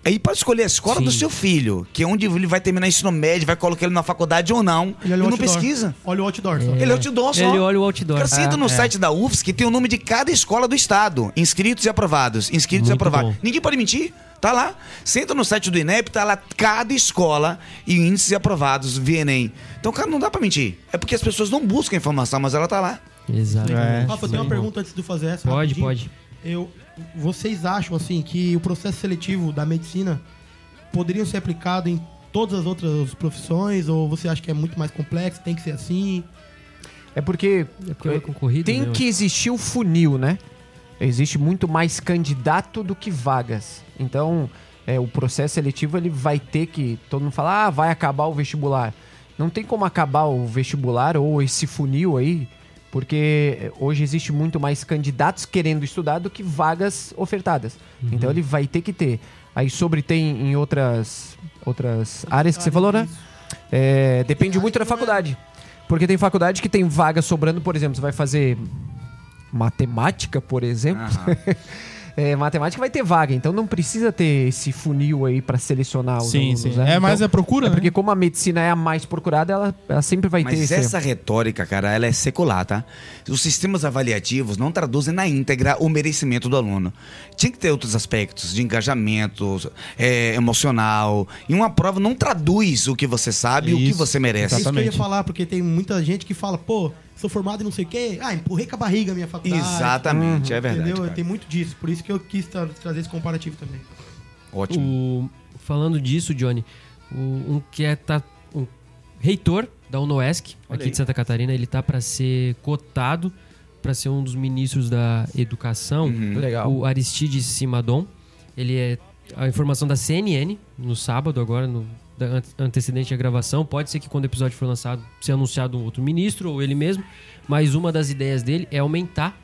[SPEAKER 5] Aí pode escolher a escola
[SPEAKER 2] Sim.
[SPEAKER 5] do seu filho, que é onde ele vai terminar ensino médio, vai colocar ele na faculdade ou não.
[SPEAKER 1] Ele
[SPEAKER 5] Ele,
[SPEAKER 1] olha o
[SPEAKER 5] não
[SPEAKER 1] outdoor.
[SPEAKER 5] pesquisa.
[SPEAKER 1] Olha o outdoor só.
[SPEAKER 5] Ele é outdoor só.
[SPEAKER 2] Ele olha o outdoor.
[SPEAKER 5] Cara, você entra no site da UFSC, tem o nome de cada escola do estado. Inscritos e aprovados. Inscritos e
[SPEAKER 2] Muito
[SPEAKER 5] aprovados.
[SPEAKER 2] bom.
[SPEAKER 5] Ninguém pode mentir. Tá lá. Você entra no site do INEP, tá lá cada escola e índices aprovados via Enem. Então, cara, não dá pra mentir. É porque as pessoas não buscam informação, mas ela tá lá.
[SPEAKER 2] Exato.
[SPEAKER 3] É.
[SPEAKER 1] Rafa, eu tenho uma pergunta antes de fazer essa.
[SPEAKER 2] Pode,
[SPEAKER 1] rapidinho.
[SPEAKER 2] pode.
[SPEAKER 1] Eu, vocês acham assim que o processo seletivo da medicina poderia ser aplicado em todas as outras profissões ou você acha que é muito mais complexo, tem que ser assim?
[SPEAKER 4] É porque,
[SPEAKER 2] É porque concorrido,
[SPEAKER 4] tem
[SPEAKER 2] né,
[SPEAKER 4] que existir o funil, né? Existe muito mais candidato do que vagas. Então, é, o processo seletivo ele vai ter que. Todo mundo fala, ah, vai acabar o vestibular. Não tem como acabar o vestibular ou esse funil aí, porque hoje existe muito mais candidatos querendo estudar do que vagas ofertadas. Então ele vai ter que ter. Aí sobre tem em outras outras áreas que você falou, né? É, depende muito da faculdade. Porque tem faculdade que tem vaga sobrando, por exemplo, você vai fazer matemática, por exemplo. É, matemática vai ter vaga, então não precisa ter esse funil aí pra selecionar os
[SPEAKER 3] Sim,
[SPEAKER 4] alunos,
[SPEAKER 3] sim.
[SPEAKER 4] né?
[SPEAKER 3] É mais
[SPEAKER 4] Então,
[SPEAKER 3] a procura,
[SPEAKER 4] é
[SPEAKER 3] né?
[SPEAKER 4] porque como a medicina é a mais procurada, ela, ela sempre vai ter
[SPEAKER 5] Mas
[SPEAKER 4] esse...
[SPEAKER 5] essa retórica, cara, ela é secular, tá? Os sistemas avaliativos não traduzem na íntegra o merecimento do aluno. Tinha que ter outros aspectos de engajamento é, emocional. E uma prova não traduz o que você sabe e o que você merece.
[SPEAKER 1] É isso que eu ia
[SPEAKER 3] Exatamente.
[SPEAKER 1] falar, porque tem muita gente que fala, pô, sou formado em não sei o quê, ah, empurrei com a barriga a minha faculdade.
[SPEAKER 5] Exatamente, é verdade.
[SPEAKER 1] Entendeu?
[SPEAKER 5] cara.
[SPEAKER 1] Tem muito disso, por isso que eu quis tra- trazer esse comparativo também.
[SPEAKER 5] Ótimo.
[SPEAKER 2] O, falando disso, Johnny, o, um que é tá, um reitor da UNOESC, aqui de Santa Catarina, ele tá para ser cotado para ser um dos ministros da educação.
[SPEAKER 4] Legal.
[SPEAKER 2] O Aristides Simadon. Ele é a informação da CNN no sábado agora, no antecedente à gravação. Pode ser que quando o episódio for lançado, seja anunciado um outro ministro ou ele mesmo. Mas uma das ideias dele é aumentar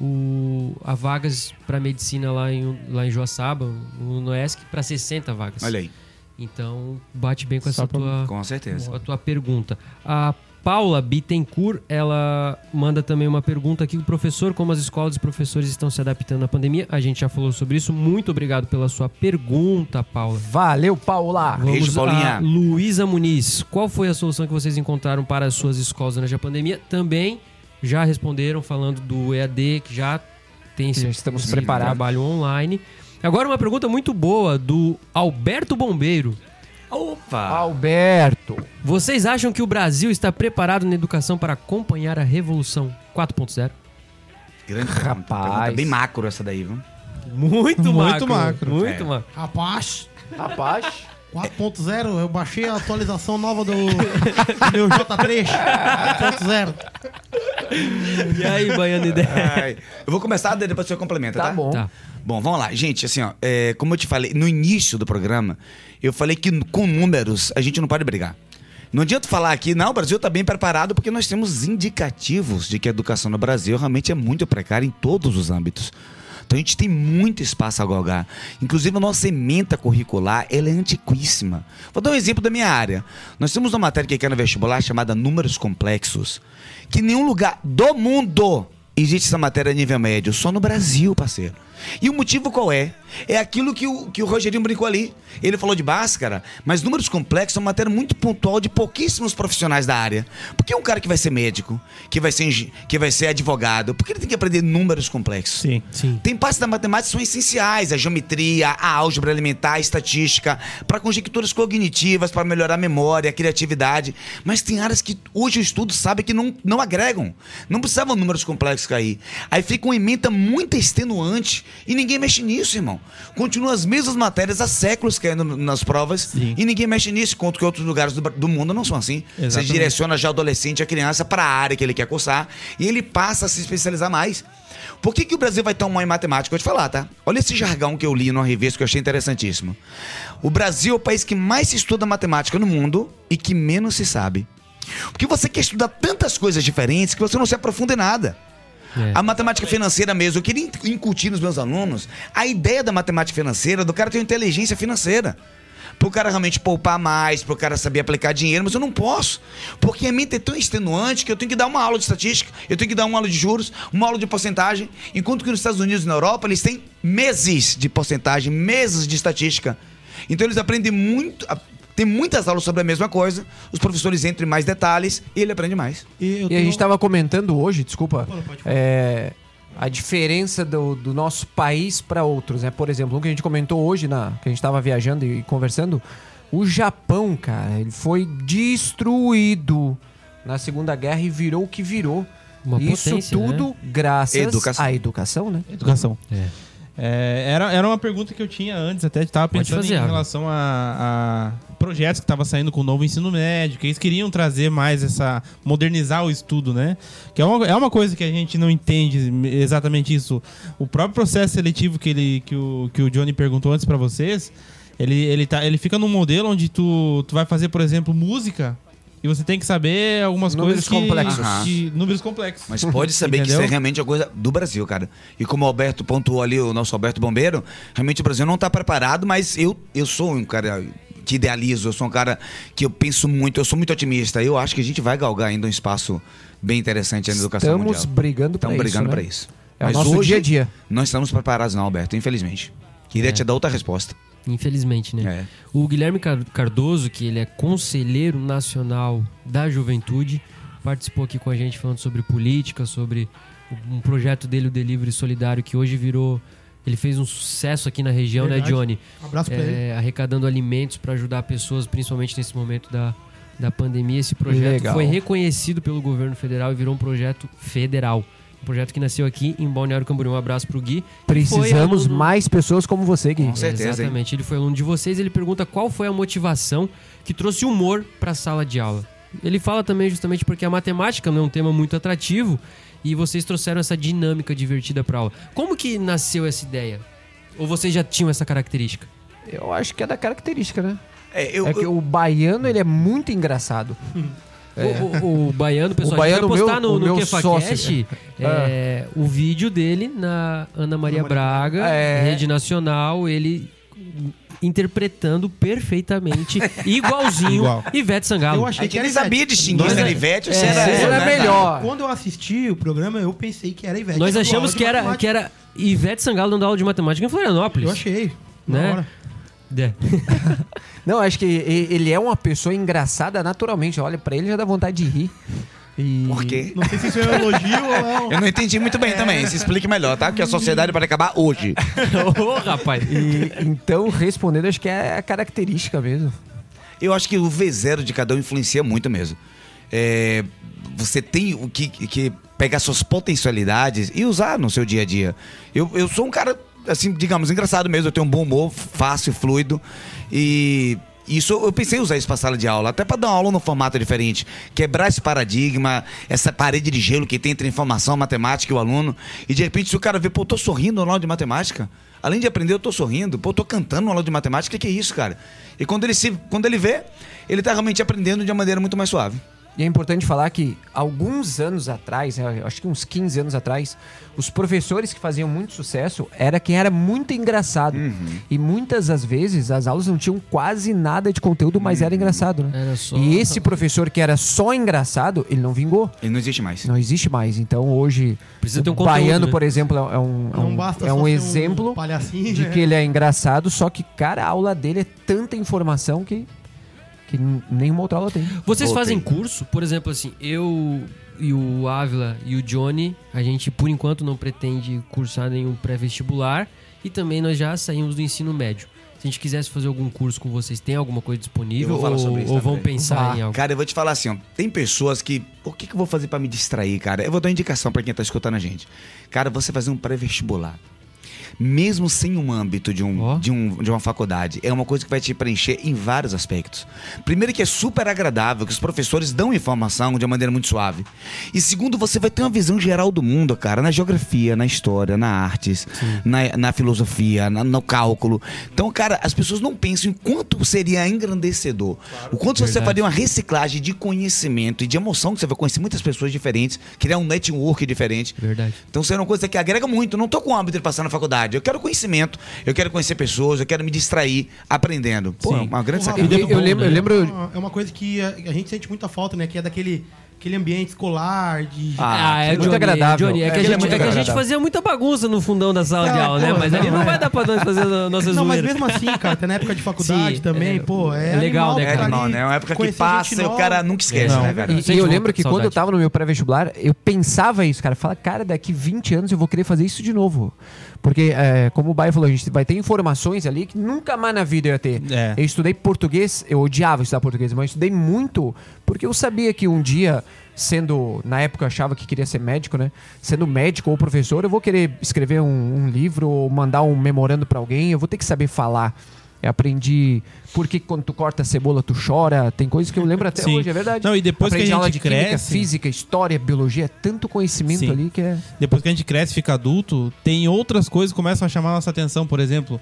[SPEAKER 2] o, a vagas para medicina lá em, lá em Joaçaba, no Noesc, para 60 vagas.
[SPEAKER 5] Olha aí.
[SPEAKER 2] Então, bate bem com essa
[SPEAKER 3] Só pra-
[SPEAKER 2] tua,
[SPEAKER 5] Com certeza.
[SPEAKER 2] a tua pergunta. A Paula Bittencourt, ela manda também uma pergunta aqui. Professor, como as escolas e professores estão se adaptando à pandemia? A gente já falou sobre isso. Muito obrigado pela sua pergunta, Paula.
[SPEAKER 4] Valeu, Paula!
[SPEAKER 5] Beijo,
[SPEAKER 2] Vamos
[SPEAKER 5] Paulinha.
[SPEAKER 2] a Luísa Muniz. Qual foi a solução que vocês encontraram para as suas escolas durante a pandemia? Também já responderam falando do EAD, que já tem esse
[SPEAKER 4] Já estamos preparados.
[SPEAKER 2] trabalho online. Agora uma pergunta muito boa do Alberto Bombeiro.
[SPEAKER 5] Opa!
[SPEAKER 4] Alberto!
[SPEAKER 2] Vocês acham que o Brasil está preparado na educação para acompanhar a Revolução 4.0?
[SPEAKER 5] Grande.
[SPEAKER 4] Rapaz.
[SPEAKER 5] Pergunta bem macro essa daí, viu?
[SPEAKER 2] Muito,
[SPEAKER 3] Muito macro.
[SPEAKER 2] Muito
[SPEAKER 5] É.
[SPEAKER 2] macro.
[SPEAKER 1] Rapaz,
[SPEAKER 4] Rapaz,
[SPEAKER 1] 4.0, eu baixei a atualização nova do, do meu J3. 4.0.
[SPEAKER 2] E aí, Baiano Ideia?
[SPEAKER 5] Ai, eu vou começar, depois você complementa, tá?
[SPEAKER 4] tá bom.
[SPEAKER 2] Tá.
[SPEAKER 5] Bom, vamos lá. Gente, assim, ó, é, como eu te falei, no início do programa, eu falei que com números a gente não pode brigar. Não adianta falar aqui, não, o Brasil está bem preparado, porque nós temos indicativos de que a educação no Brasil realmente é muito precária em todos os âmbitos. Então a gente tem muito espaço a galgar. Inclusive a nossa ementa curricular, ela é antiquíssima. Vou dar um exemplo da minha área. Nós temos uma matéria que quer no vestibular chamada Números Complexos, que em nenhum lugar do mundo existe essa matéria a nível médio, só no Brasil, parceiro. E o motivo qual é? É aquilo que o, que o Rogerinho brincou ali. Ele falou de Bhaskara, mas números complexos é uma matéria muito pontual de pouquíssimos profissionais da área. Por que um cara que vai ser médico, que vai ser, que vai ser advogado, por que ele tem que aprender números complexos?
[SPEAKER 3] Sim.
[SPEAKER 2] Sim.
[SPEAKER 5] Tem partes da matemática que são essenciais, a geometria, a álgebra alimentar, a estatística, para conjecturas cognitivas, para melhorar a memória, a criatividade. Mas tem áreas que hoje o estudo sabe que não, não agregam. Não precisavam números complexos cair. Aí fica uma ementa muito extenuante e ninguém mexe nisso, irmão. Continuam as mesmas matérias há séculos caindo nas provas
[SPEAKER 3] Sim.
[SPEAKER 5] e ninguém mexe nisso, enquanto que outros lugares do, do mundo não são assim. Você
[SPEAKER 3] Exatamente.
[SPEAKER 5] direciona já o adolescente, a criança, para a área que ele quer cursar e ele passa a se especializar mais. Por que, que o Brasil vai tão mal em matemática? Vou te falar, tá? Olha esse jargão que eu li numa revista que eu achei interessantíssimo. O Brasil é o país que mais se estuda matemática no mundo e que menos se sabe. Porque você quer estudar tantas coisas diferentes que você não se aprofunda em nada.
[SPEAKER 2] É.
[SPEAKER 5] A matemática financeira mesmo, eu queria incutir nos meus alunos a ideia da matemática financeira, do cara ter inteligência financeira. pro cara realmente poupar mais, pro cara saber aplicar dinheiro, mas eu não posso. Porque a mente é tão extenuante que eu tenho que dar uma aula de estatística, eu tenho que dar uma aula de juros, uma aula de porcentagem, enquanto que nos Estados Unidos e na Europa eles têm meses de porcentagem, meses de estatística. Então eles aprendem muito, tem muitas aulas sobre a mesma coisa, os professores entram em mais detalhes e ele aprende mais.
[SPEAKER 1] E, eu
[SPEAKER 4] E a
[SPEAKER 1] tenho-
[SPEAKER 4] gente tava comentando hoje, desculpa, é, a diferença do, do nosso país para outros, né? Por exemplo, um que a gente comentou hoje, na, que a gente tava viajando e conversando, o Japão, cara, ele foi destruído na Segunda Guerra e virou o que virou.
[SPEAKER 2] Uma
[SPEAKER 4] Isso
[SPEAKER 2] potência,
[SPEAKER 4] tudo
[SPEAKER 2] né?
[SPEAKER 4] graças
[SPEAKER 5] Educação.
[SPEAKER 4] à educação, né?
[SPEAKER 3] Educação.
[SPEAKER 2] É.
[SPEAKER 3] É, era, era uma pergunta que eu tinha antes, até estava pensando
[SPEAKER 2] fazer,
[SPEAKER 3] em relação a, a projetos que estavam saindo com o novo ensino médio, que eles queriam trazer mais essa. modernizar o estudo, né? Que é uma, é uma coisa que a gente não entende exatamente isso. O próprio processo seletivo que, ele, que, o, que o Johnny perguntou antes para vocês, ele, ele, tá, ele fica num modelo onde tu, tu vai fazer, por exemplo, música. E você tem que saber algumas
[SPEAKER 4] Números
[SPEAKER 3] coisas que,
[SPEAKER 4] complexos.
[SPEAKER 3] que- números complexos.
[SPEAKER 5] Mas pode saber que isso é realmente uma coisa do Brasil, cara. E como o Alberto pontuou ali, o nosso Alberto Bombeiro, realmente o Brasil não está preparado, mas eu, eu sou um cara que idealizo, eu sou um cara que eu penso muito, eu sou muito otimista. Eu acho que a gente vai galgar ainda um espaço bem interessante na educação
[SPEAKER 4] Estamos
[SPEAKER 5] mundial.
[SPEAKER 4] brigando para
[SPEAKER 5] Estamos
[SPEAKER 4] isso,
[SPEAKER 5] brigando
[SPEAKER 4] né?
[SPEAKER 5] para isso.
[SPEAKER 4] É o nosso dia a dia.
[SPEAKER 5] Não estamos preparados, não, Alberto, infelizmente. Queria
[SPEAKER 2] É.
[SPEAKER 5] te dar outra resposta.
[SPEAKER 2] Infelizmente, né?
[SPEAKER 5] É.
[SPEAKER 2] O Guilherme Car- Cardoso, que ele é conselheiro nacional da juventude, participou aqui com a gente falando sobre política, sobre um projeto dele, o Delivery Solidário, que hoje virou. Ele fez um sucesso aqui na região,
[SPEAKER 1] Verdade.
[SPEAKER 2] né, Johnny?
[SPEAKER 1] Um abraço pra ele.
[SPEAKER 2] É, arrecadando alimentos para ajudar pessoas, principalmente nesse momento da, da pandemia. Esse projeto
[SPEAKER 4] Legal.
[SPEAKER 2] foi reconhecido pelo governo federal e virou um projeto federal. Um projeto que nasceu aqui em Balneário Camboriú. Um abraço pro Gui.
[SPEAKER 4] Precisamos
[SPEAKER 2] aluno-
[SPEAKER 4] mais pessoas como você, Gui.
[SPEAKER 5] Com certeza, hein?
[SPEAKER 2] Exatamente. Ele foi aluno de vocês. Ele pergunta qual foi a motivação que trouxe humor para a sala de aula. Ele fala também justamente porque a matemática não é um tema muito atrativo e vocês trouxeram essa dinâmica divertida para aula. Como que nasceu essa ideia? Ou vocês já tinham essa característica?
[SPEAKER 4] Eu acho que é da característica, né?
[SPEAKER 5] É, eu,
[SPEAKER 4] é que
[SPEAKER 5] eu-
[SPEAKER 4] o baiano, ele é muito engraçado.
[SPEAKER 2] O, o- o baiano, pessoal,
[SPEAKER 4] O
[SPEAKER 2] a gente
[SPEAKER 4] baiano,
[SPEAKER 2] vai postar
[SPEAKER 4] meu-
[SPEAKER 2] no, no KefaCast é, o vídeo dele na Ana Maria
[SPEAKER 1] Ana Maria
[SPEAKER 2] Braga,
[SPEAKER 4] É.
[SPEAKER 2] Rede Nacional, ele interpretando perfeitamente, igualzinho
[SPEAKER 3] Igual.
[SPEAKER 2] Ivete Sangalo.
[SPEAKER 1] Eu achei que
[SPEAKER 5] nem sabia
[SPEAKER 1] Ivete.
[SPEAKER 5] distinguir se era
[SPEAKER 2] é-
[SPEAKER 5] Ivete ou se
[SPEAKER 2] é,
[SPEAKER 5] era ela,
[SPEAKER 4] era
[SPEAKER 5] né?
[SPEAKER 4] melhor.
[SPEAKER 1] Quando eu assisti o programa, eu pensei que era Ivete.
[SPEAKER 2] Nós
[SPEAKER 1] dando
[SPEAKER 2] achamos que era, que era Ivete Sangalo dando aula de matemática em Florianópolis.
[SPEAKER 1] Eu achei.
[SPEAKER 2] Né?
[SPEAKER 1] Hora.
[SPEAKER 2] É.
[SPEAKER 4] Não, acho que ele é uma pessoa engraçada naturalmente. Olha, pra ele já dá vontade de rir. E...
[SPEAKER 5] Por quê?
[SPEAKER 1] Não sei se isso é um elogio ou não.
[SPEAKER 5] Eu não entendi muito bem também. Se explique melhor, tá? Porque a sociedade pode acabar hoje.
[SPEAKER 2] Ô, rapaz.
[SPEAKER 4] E, então, respondendo, acho que é a característica mesmo.
[SPEAKER 5] Eu acho que o V0 de cada um influencia muito mesmo. É, você tem o que, que pegar suas potencialidades e usar no seu dia a dia. Eu, eu sou um cara, assim, digamos, engraçado mesmo. Eu tenho um bom humor, fácil, fluido. E isso eu pensei em usar isso pra sala de aula, até pra dar uma aula num formato diferente. Quebrar esse paradigma, essa parede de gelo que tem entre informação, matemática e o aluno. E de repente, se o cara vê, pô, eu tô sorrindo na aula de matemática. Além de aprender, eu tô sorrindo. Pô, eu tô cantando na aula de matemática. Que, que é isso, cara? E quando ele, se, quando ele vê, ele tá realmente aprendendo de uma maneira muito mais suave.
[SPEAKER 4] E é importante falar que alguns anos atrás, né, eu acho que uns 15 anos atrás, os professores que faziam muito sucesso era quem era muito engraçado. E muitas das vezes as aulas não tinham quase nada de conteúdo, mas era engraçado, né?
[SPEAKER 2] Era só-
[SPEAKER 4] E esse professor que era só engraçado, ele não vingou.
[SPEAKER 5] Ele não existe mais.
[SPEAKER 4] Não existe mais. Então hoje,
[SPEAKER 2] Precisa
[SPEAKER 4] o
[SPEAKER 2] ter um conteúdo,
[SPEAKER 4] baiano,
[SPEAKER 2] né?
[SPEAKER 4] por exemplo, é um, é um, é um exemplo
[SPEAKER 1] palhacinho,
[SPEAKER 4] de
[SPEAKER 1] né?
[SPEAKER 4] que ele é engraçado, só que, cara, a aula dele é tanta informação que, que nenhuma outra aula tem.
[SPEAKER 2] Vocês
[SPEAKER 5] Voltei.
[SPEAKER 2] fazem curso? Por exemplo, assim, eu e o Ávila e o Johnny, a gente por enquanto não pretende cursar nenhum pré-vestibular e também nós já saímos do ensino médio. Se a gente quisesse fazer algum curso com vocês, tem alguma coisa disponível?
[SPEAKER 5] Eu vou falar
[SPEAKER 2] ou,
[SPEAKER 5] sobre isso
[SPEAKER 2] ou vão pensar
[SPEAKER 4] Vá.
[SPEAKER 2] em algo?
[SPEAKER 5] Cara, eu vou te falar assim, ó. Tem pessoas que. O que, que eu vou fazer pra me distrair, cara? Eu vou dar uma indicação pra quem tá escutando a gente. Cara, você fazer um pré-vestibular. Mesmo sem um âmbito de, um,
[SPEAKER 2] Ó.
[SPEAKER 5] de, um, de uma faculdade, é uma coisa que vai te preencher em vários aspectos. Primeiro, que é super agradável, que os professores dão informação de uma maneira muito suave. E segundo, você vai ter uma visão geral do mundo, cara, na geografia, na história, na artes, na, na filosofia, na- no cálculo. Então, cara, as pessoas não pensam em quanto seria engrandecedor. o quanto você
[SPEAKER 2] Verdade.
[SPEAKER 5] faria uma reciclagem de conhecimento e de emoção, que você vai conhecer muitas pessoas diferentes, criar um network diferente.
[SPEAKER 2] Verdade.
[SPEAKER 5] Então, isso é uma coisa que agrega muito. Não tô com o hábito de passar na faculdade faculdade. Eu quero conhecimento, eu quero conhecer pessoas, eu quero me distrair aprendendo. Pô,
[SPEAKER 4] Sim.
[SPEAKER 5] uma grande sacada.
[SPEAKER 4] Eu, eu lembro, eu lembro
[SPEAKER 1] É uma- É uma coisa que a, a gente sente muita falta, né? Que é daquele aquele ambiente escolar, de.
[SPEAKER 5] Ah,
[SPEAKER 2] é
[SPEAKER 4] muito
[SPEAKER 2] Johnny,
[SPEAKER 4] agradável.
[SPEAKER 2] Johnny, é, que,
[SPEAKER 4] É,
[SPEAKER 2] a
[SPEAKER 4] ele é
[SPEAKER 2] gente,
[SPEAKER 4] muito
[SPEAKER 2] é que a gente fazia muita bagunça no fundão da sala de
[SPEAKER 1] Ah,
[SPEAKER 2] aula, né?
[SPEAKER 1] pô,
[SPEAKER 2] Mas ali
[SPEAKER 1] não,
[SPEAKER 2] não
[SPEAKER 1] é.
[SPEAKER 2] vai dar pra nós fazer a nossa
[SPEAKER 1] não, mas mesmo assim, cara, até na época de faculdade
[SPEAKER 2] Sim,
[SPEAKER 1] também,
[SPEAKER 2] é-
[SPEAKER 1] pô, é,
[SPEAKER 2] é legal,
[SPEAKER 1] animal
[SPEAKER 2] né,
[SPEAKER 5] É
[SPEAKER 1] ficar
[SPEAKER 5] animal,
[SPEAKER 1] ali,
[SPEAKER 5] né? É uma época que passa e o cara nunca esquece,
[SPEAKER 3] Não.
[SPEAKER 5] né, cara?
[SPEAKER 4] E, e eu lembro que quando eu
[SPEAKER 2] saudade.
[SPEAKER 4] tava no meu pré-vestibular, eu pensava isso, cara. Fala, cara, daqui 20 anos eu vou querer fazer isso de novo. Porque, é, como o Baio falou, a gente vai ter informações ali que nunca mais na vida eu ia ter.
[SPEAKER 3] É.
[SPEAKER 4] Eu estudei português, eu odiava estudar português, mas eu estudei muito porque eu sabia que um dia, sendo, na época eu achava que queria ser médico, né? Sendo médico ou professor, eu vou querer escrever um, um livro ou mandar um memorando pra alguém, eu vou ter que saber falar. Eu aprendi por que quando tu corta a cebola tu chora. Tem coisas que eu lembro até
[SPEAKER 3] Sim.
[SPEAKER 4] hoje, é verdade.
[SPEAKER 3] Não, e depois que a
[SPEAKER 4] Aprendi
[SPEAKER 3] gente
[SPEAKER 4] aula de química,
[SPEAKER 3] cresce-
[SPEAKER 4] física, história, biologia, é tanto conhecimento
[SPEAKER 3] Sim.
[SPEAKER 4] ali que é.
[SPEAKER 3] Depois que a gente cresce fica adulto, tem outras coisas que começam a chamar a nossa atenção. Por exemplo,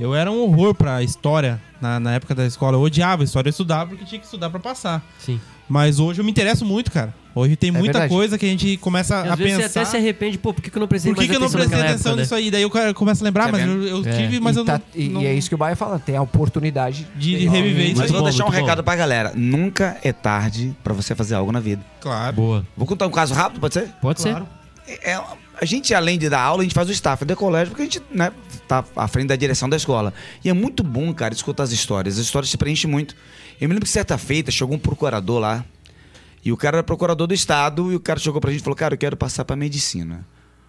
[SPEAKER 3] eu era um horror pra história na, na época da escola. Eu odiava história, eu estudava porque tinha que estudar pra passar.
[SPEAKER 2] Sim.
[SPEAKER 3] Mas hoje eu me interesso muito, cara. Hoje tem muita
[SPEAKER 4] verdade.
[SPEAKER 3] coisa que a gente começa
[SPEAKER 2] E
[SPEAKER 3] a
[SPEAKER 2] às vezes
[SPEAKER 3] pensar.
[SPEAKER 2] você até se arrepende, pô, por que, que eu não prestei
[SPEAKER 3] Por que,
[SPEAKER 2] mais
[SPEAKER 3] que eu não
[SPEAKER 2] atenção
[SPEAKER 3] prestei atenção
[SPEAKER 2] época,
[SPEAKER 3] nisso
[SPEAKER 2] né?
[SPEAKER 3] aí? Daí eu ca- começo a lembrar,
[SPEAKER 5] Tá
[SPEAKER 3] mas eu, eu
[SPEAKER 2] É.
[SPEAKER 3] tive, mas
[SPEAKER 4] e,
[SPEAKER 3] eu
[SPEAKER 4] tá-
[SPEAKER 3] não,
[SPEAKER 4] e-
[SPEAKER 3] não-
[SPEAKER 4] e é isso que o Baia fala, tem a oportunidade
[SPEAKER 3] de
[SPEAKER 4] Tem-
[SPEAKER 3] reviver isso
[SPEAKER 5] Mas vou
[SPEAKER 2] bom,
[SPEAKER 5] deixar um
[SPEAKER 2] bom.
[SPEAKER 5] recado pra galera. Nunca é tarde pra você fazer algo na vida.
[SPEAKER 3] Claro.
[SPEAKER 2] Boa.
[SPEAKER 5] Vou contar um caso rápido, pode ser?
[SPEAKER 2] Pode
[SPEAKER 1] Claro.
[SPEAKER 5] É, a gente, além de dar aula, a gente faz o staff do colégio, porque a gente né, tá à frente da direção da escola. E é muito bom, cara, escutar as histórias. As histórias se preenchem muito. Eu me lembro que certa feita chegou um procurador lá, e o cara era procurador do estado, e o cara chegou pra gente e falou, cara, eu quero passar pra medicina.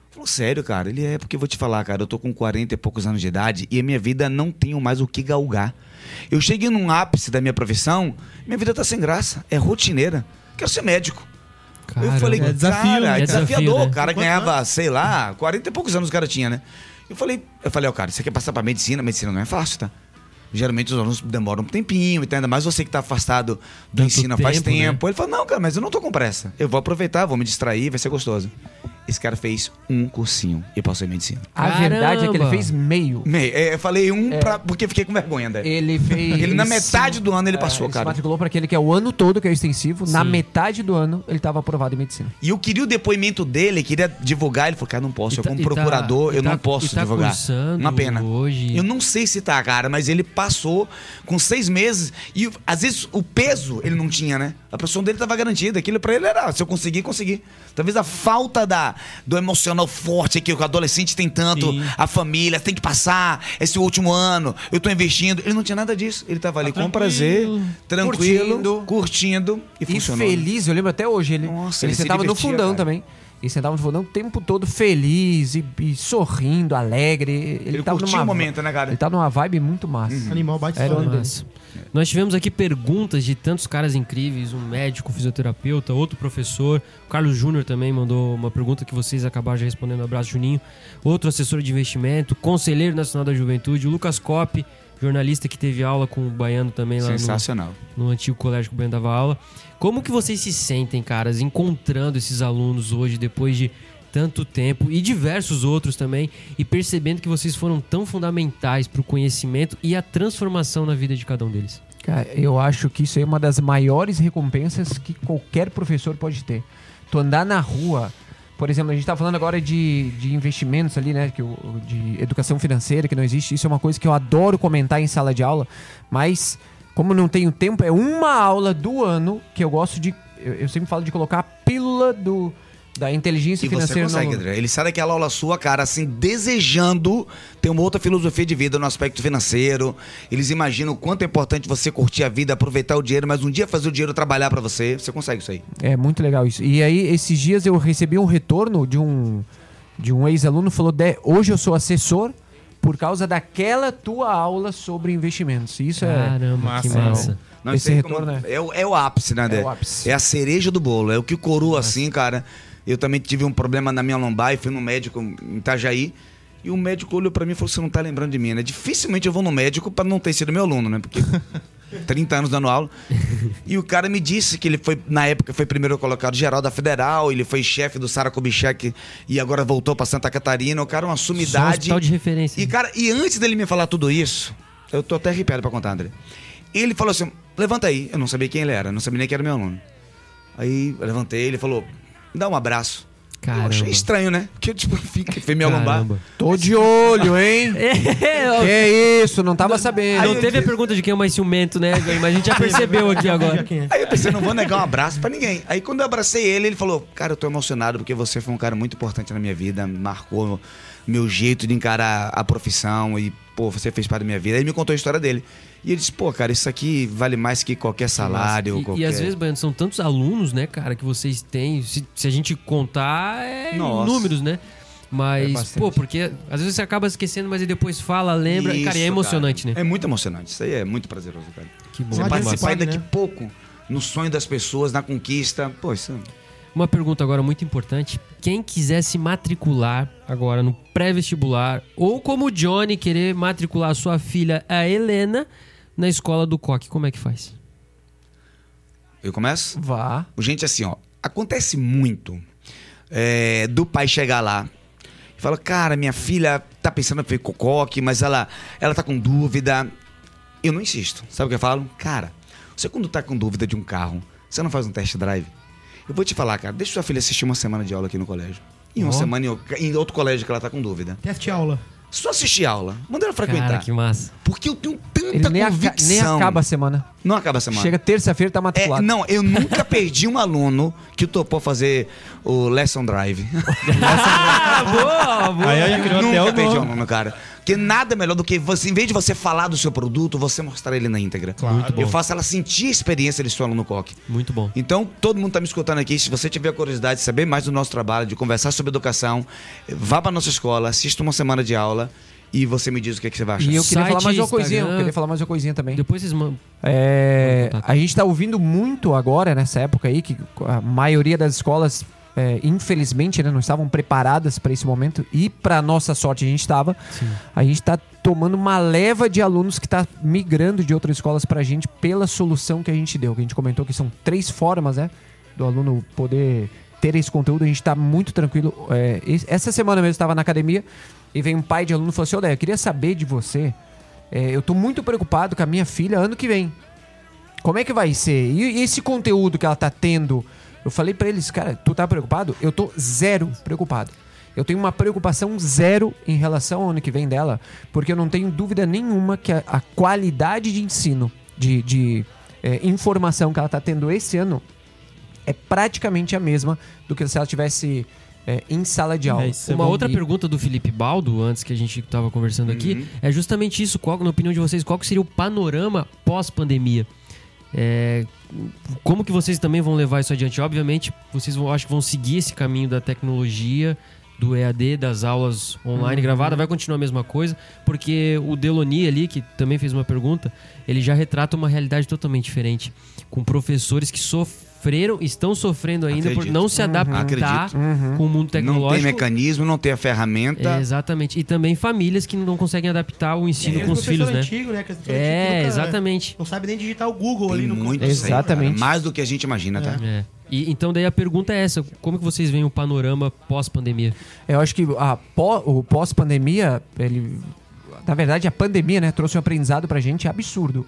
[SPEAKER 5] Falou, sério, cara? Ele é, porque eu vou te falar, cara, eu tô com 40 e poucos anos de idade e a minha vida não tenho mais o que galgar. Eu cheguei num ápice da minha profissão, minha vida tá sem graça, é rotineira. Quero ser médico. Eu
[SPEAKER 2] Caramba.
[SPEAKER 5] falei,
[SPEAKER 3] É desafio,
[SPEAKER 5] cara,
[SPEAKER 3] né,
[SPEAKER 5] é
[SPEAKER 3] cara?
[SPEAKER 5] desafiador.
[SPEAKER 2] Né?
[SPEAKER 5] O cara ganhava, sei lá, 40 e poucos anos o cara tinha, né? Eu falei, eu falei, ó, cara, você quer passar pra medicina? Medicina não é fácil, tá? Geralmente os alunos demoram um tempinho, então ainda mais você que tá afastado do
[SPEAKER 2] Tanto
[SPEAKER 5] ensino faz
[SPEAKER 2] tempo, né?
[SPEAKER 5] tempo. Ele falou, não, cara, mas eu não tô com pressa. Eu vou aproveitar, vou me distrair, vai ser gostoso. Esse cara fez um cursinho e passou em medicina.
[SPEAKER 4] A verdade é que ele
[SPEAKER 2] Caramba.
[SPEAKER 4] fez meio.
[SPEAKER 5] Meio, é, eu falei um pra, porque fiquei com vergonha daí.
[SPEAKER 4] Ele fez.
[SPEAKER 5] Ele na metade do ano ele
[SPEAKER 4] é,
[SPEAKER 5] passou,
[SPEAKER 4] ele se
[SPEAKER 5] cara.
[SPEAKER 4] matriculou para aquele que é o ano todo, que é o extensivo. Na
[SPEAKER 2] Sim.
[SPEAKER 4] metade do ano, ele estava aprovado em medicina.
[SPEAKER 5] E eu queria o depoimento dele, queria divulgar. Ele falou, cara, não posso.
[SPEAKER 2] E
[SPEAKER 5] Eu,
[SPEAKER 2] tá-
[SPEAKER 5] como
[SPEAKER 2] tá-
[SPEAKER 5] procurador,
[SPEAKER 2] e
[SPEAKER 5] eu
[SPEAKER 2] tá-
[SPEAKER 5] não posso
[SPEAKER 2] e tá
[SPEAKER 5] divulgar. Uma pena.
[SPEAKER 2] hoje.
[SPEAKER 5] Eu não sei se tá, cara, mas ele passou com seis meses e às vezes o peso ele não tinha, né? A profissão dele tava garantida. Aquilo pra ele era, se eu conseguir, consegui. Talvez a falta da, do emocional forte que o adolescente tem tanto,
[SPEAKER 3] Sim.
[SPEAKER 5] a família tem que passar esse último ano, eu tô investindo. Ele não tinha nada disso. Ele tava ali
[SPEAKER 3] Tá
[SPEAKER 5] com prazer, tranquilo,
[SPEAKER 4] Curtindo.
[SPEAKER 5] curtindo, e,
[SPEAKER 4] E,
[SPEAKER 5] funcionou.
[SPEAKER 4] feliz, eu lembro até hoje. Ele,
[SPEAKER 5] Nossa,
[SPEAKER 4] ele
[SPEAKER 5] ele se
[SPEAKER 4] sentava no fundão
[SPEAKER 5] cara.
[SPEAKER 4] também. Ele sentava no fundão o tempo todo feliz e, e sorrindo, alegre. Ele,
[SPEAKER 5] Ele
[SPEAKER 4] tava
[SPEAKER 5] curtia
[SPEAKER 4] numa,
[SPEAKER 5] o momento, né, cara?
[SPEAKER 4] Ele tava numa vibe muito massa.
[SPEAKER 1] Animal bate
[SPEAKER 4] Era onde-
[SPEAKER 1] né?
[SPEAKER 2] Massa. Nós tivemos aqui perguntas de tantos caras incríveis, um médico, um fisioterapeuta, outro professor. O Carlos Júnior também mandou uma pergunta que vocês acabaram já respondendo. Abraço, Juninho. Outro assessor de investimento, conselheiro nacional da juventude, o Lucas Cop, jornalista que teve aula com o Baiano também lá no,
[SPEAKER 5] Sensacional.
[SPEAKER 2] no antigo colégio que o Baiano dava aula. Como que vocês se sentem, caras, encontrando esses alunos hoje, depois de tanto tempo, e diversos outros também, e percebendo que vocês foram tão fundamentais para o conhecimento e a transformação na vida de cada um deles?
[SPEAKER 4] Cara, eu acho que isso é uma das maiores recompensas que qualquer professor pode ter. Tu andar na rua, por exemplo, a gente tá falando agora de, de investimentos ali, né? Que, de educação financeira, que não existe. Isso é uma coisa que eu adoro comentar em sala de aula, mas como não tenho tempo, é uma aula do ano que eu gosto de. Eu, eu sempre falo de colocar a pílula do, da inteligência
[SPEAKER 5] E você
[SPEAKER 4] financeira no
[SPEAKER 5] consegue. André. Ele sai daquela aula sua, cara, assim, desejando ter uma outra filosofia de vida no aspecto financeiro. Eles imaginam o quanto é importante você curtir a vida, aproveitar o dinheiro, mas um dia fazer o dinheiro trabalhar pra você. Você consegue isso aí.
[SPEAKER 4] É muito legal isso. E aí, esses dias eu recebi um retorno de um, de um ex-aluno falou: "Dé, hoje eu sou assessor por causa daquela tua aula sobre investimentos. Isso é.
[SPEAKER 2] Caramba, que
[SPEAKER 3] massa.
[SPEAKER 2] massa.
[SPEAKER 5] Não,
[SPEAKER 4] Esse
[SPEAKER 5] isso aí como-
[SPEAKER 4] retorno é-
[SPEAKER 5] é, o, é o ápice, né?
[SPEAKER 4] É o ápice.
[SPEAKER 5] É a cereja do bolo. É o que coroa, assim, cara. Eu também tive um problema na minha lombar e fui no médico em Itajaí. E o médico olhou pra mim e falou: Você não tá lembrando de mim, né? Dificilmente eu vou no médico pra não ter sido meu aluno, né? Porque 30 anos dando aula. E o cara me disse que ele foi, na época, foi primeiro colocado geral da Federal, ele foi chefe do Sara Kubitschek e agora voltou pra Santa Catarina. O cara é uma
[SPEAKER 2] Só um
[SPEAKER 5] sumidade.
[SPEAKER 2] hospital de referência.
[SPEAKER 5] E, cara, e antes dele me falar tudo isso, eu tô até arrepiado pra contar, André. Ele falou assim: levanta aí. Eu não sabia quem ele era, não sabia nem que era meu aluno. Aí eu levantei, ele falou: me dá um abraço.
[SPEAKER 2] Caramba.
[SPEAKER 5] Eu achei estranho, né? Porque, tipo, fica, minha lombar.
[SPEAKER 4] Tô de olho, hein?
[SPEAKER 2] É,
[SPEAKER 4] que isso, não tava sabendo.
[SPEAKER 2] não teve a pergunta de quem é o mais ciumento, né, mas a gente já percebeu aqui agora.
[SPEAKER 1] é.
[SPEAKER 5] Aí eu pensei, não vou negar um abraço pra ninguém. Aí quando eu abracei ele, ele falou: Cara, eu tô emocionado porque você foi um cara muito importante na minha vida, marcou meu jeito de encarar a profissão e, pô, você fez parte da minha vida. Aí ele me contou a história dele. E ele disse: Pô, cara, isso aqui vale mais que qualquer salário.
[SPEAKER 2] E,
[SPEAKER 5] qualquer...
[SPEAKER 2] e às vezes, Baiano, são tantos alunos, né, cara, que vocês têm. Se, se a gente contar, é
[SPEAKER 5] Nossa.
[SPEAKER 2] números, né?
[SPEAKER 4] É
[SPEAKER 2] Mas,
[SPEAKER 4] bastante.
[SPEAKER 2] pô, porque às vezes você acaba esquecendo, mas aí depois fala, lembra. e, cara, e é
[SPEAKER 5] Isso,
[SPEAKER 2] emocionante,
[SPEAKER 5] cara.
[SPEAKER 2] né?
[SPEAKER 5] É muito emocionante. Isso aí é muito prazeroso, cara.
[SPEAKER 2] Que bom.
[SPEAKER 5] Você participar daqui
[SPEAKER 1] né?
[SPEAKER 5] pouco no sonho das pessoas, na conquista. Pô, isso
[SPEAKER 2] Uma pergunta agora muito importante. Quem quiser se matricular agora no pré-vestibular, ou como o Johnny querer matricular a sua filha, a Helena, na escola do Coque, como é que faz?
[SPEAKER 5] Eu começo?
[SPEAKER 4] Vá.
[SPEAKER 5] Gente, assim, ó, acontece muito é, do pai chegar lá e falar, cara, minha filha tá pensando em fazer cocoque, mas ela, ela tá com dúvida. Eu não insisto. Sabe o que eu falo? Cara, você quando tá com dúvida de um carro, você não faz um test drive? Eu vou te falar, cara, deixa sua filha assistir uma semana de aula aqui no colégio. E uma
[SPEAKER 2] Ó.
[SPEAKER 5] semana em outro colégio que ela tá com dúvida.
[SPEAKER 1] Teste aula.
[SPEAKER 5] Só assistir aula. Manda ela frequentar.
[SPEAKER 2] Cara, que massa.
[SPEAKER 5] Porque eu tenho tanta
[SPEAKER 4] Ele nem, aca-
[SPEAKER 5] convicção.
[SPEAKER 4] nem acaba a semana.
[SPEAKER 5] Não acaba a semana.
[SPEAKER 4] Chega terça-feira, tá
[SPEAKER 5] É,
[SPEAKER 4] matriculado.
[SPEAKER 5] não, eu nunca perdi um aluno que topou fazer o Lesson Drive.
[SPEAKER 2] Ah, boa, boa.
[SPEAKER 3] Aí até
[SPEAKER 5] nunca
[SPEAKER 3] o
[SPEAKER 5] perdi um aluno, cara. Porque nada melhor do que você, em vez de você falar do seu produto, você mostrar ele na íntegra.
[SPEAKER 3] Claro.
[SPEAKER 5] Eu faço ela sentir a experiência de seu aluno coque.
[SPEAKER 2] Muito bom.
[SPEAKER 5] Então, todo mundo tá me escutando aqui. Se você tiver curiosidade de saber mais do nosso trabalho, de conversar sobre educação, vá pra nossa escola, assista uma semana de aula e você me diz o que, é que você vai achar.
[SPEAKER 4] E eu queria
[SPEAKER 2] Site,
[SPEAKER 4] falar mais uma coisinha. Eu queria falar mais uma coisinha também.
[SPEAKER 2] Depois vocês mandam.
[SPEAKER 4] É, a gente tá ouvindo muito agora, nessa época aí, que a maioria das escolas, é, infelizmente, né, não estavam preparadas para esse momento. E, para nossa sorte, a gente estava. A gente tá tomando uma leva de alunos que tá migrando de outras escolas pra gente pela solução que a gente deu. Que a gente comentou que são três formas, né? Do aluno poder ter esse conteúdo. A gente tá muito tranquilo. É, essa semana mesmo eu estava na academia e veio um pai de aluno e falou assim: Olha, eu queria saber de você. é, eu tô muito preocupado com a minha filha ano que vem. Como é que vai ser? E esse conteúdo que ela tá tendo? Eu falei pra eles, cara, tu tá preocupado? Eu tô zero preocupado. Eu tenho uma preocupação zero em relação ao ano que vem dela, porque eu não tenho dúvida nenhuma que a, a qualidade de ensino, de, de é, informação que ela tá tendo esse ano é praticamente a mesma do que se ela tivesse é, em sala de aula.
[SPEAKER 3] É, isso é
[SPEAKER 2] Uma outra
[SPEAKER 4] E-
[SPEAKER 2] pergunta do Felipe Baldo, antes que a gente tava conversando aqui, é justamente isso. Qual, na opinião de vocês, qual que seria o panorama pós-pandemia? É, como que vocês também vão levar isso adiante? Obviamente, vocês vão, acho que vão seguir esse caminho da tecnologia, do EAD, das aulas online gravadas, vai continuar a mesma coisa, porque o Deloni ali, que também fez uma pergunta, ele já retrata uma realidade totalmente diferente, com professores que sofreram, estão sofrendo ainda por
[SPEAKER 5] Acredito.
[SPEAKER 2] não se adaptar
[SPEAKER 5] Acredito.
[SPEAKER 2] com o mundo
[SPEAKER 5] Não tem
[SPEAKER 2] tecnológico.
[SPEAKER 5] mecanismo, não tem a ferramenta.
[SPEAKER 2] É, exatamente. E também famílias que não conseguem adaptar o ensino
[SPEAKER 1] Aquele
[SPEAKER 2] com os filhos, né?
[SPEAKER 1] Antigo, né? Que professor
[SPEAKER 2] É,
[SPEAKER 1] nunca-
[SPEAKER 2] exatamente.
[SPEAKER 1] Não sabe nem digitar o Google
[SPEAKER 5] Tem
[SPEAKER 1] ali no
[SPEAKER 5] muito aí.
[SPEAKER 4] Exatamente.
[SPEAKER 5] Mais do que a gente imagina, tá?
[SPEAKER 2] É. E, então daí a pergunta é essa, como que vocês veem o panorama pós-pandemia?
[SPEAKER 4] Eu acho que a pó- o pós-pandemia, ele. Na verdade, a pandemia, né, trouxe um aprendizado pra gente absurdo.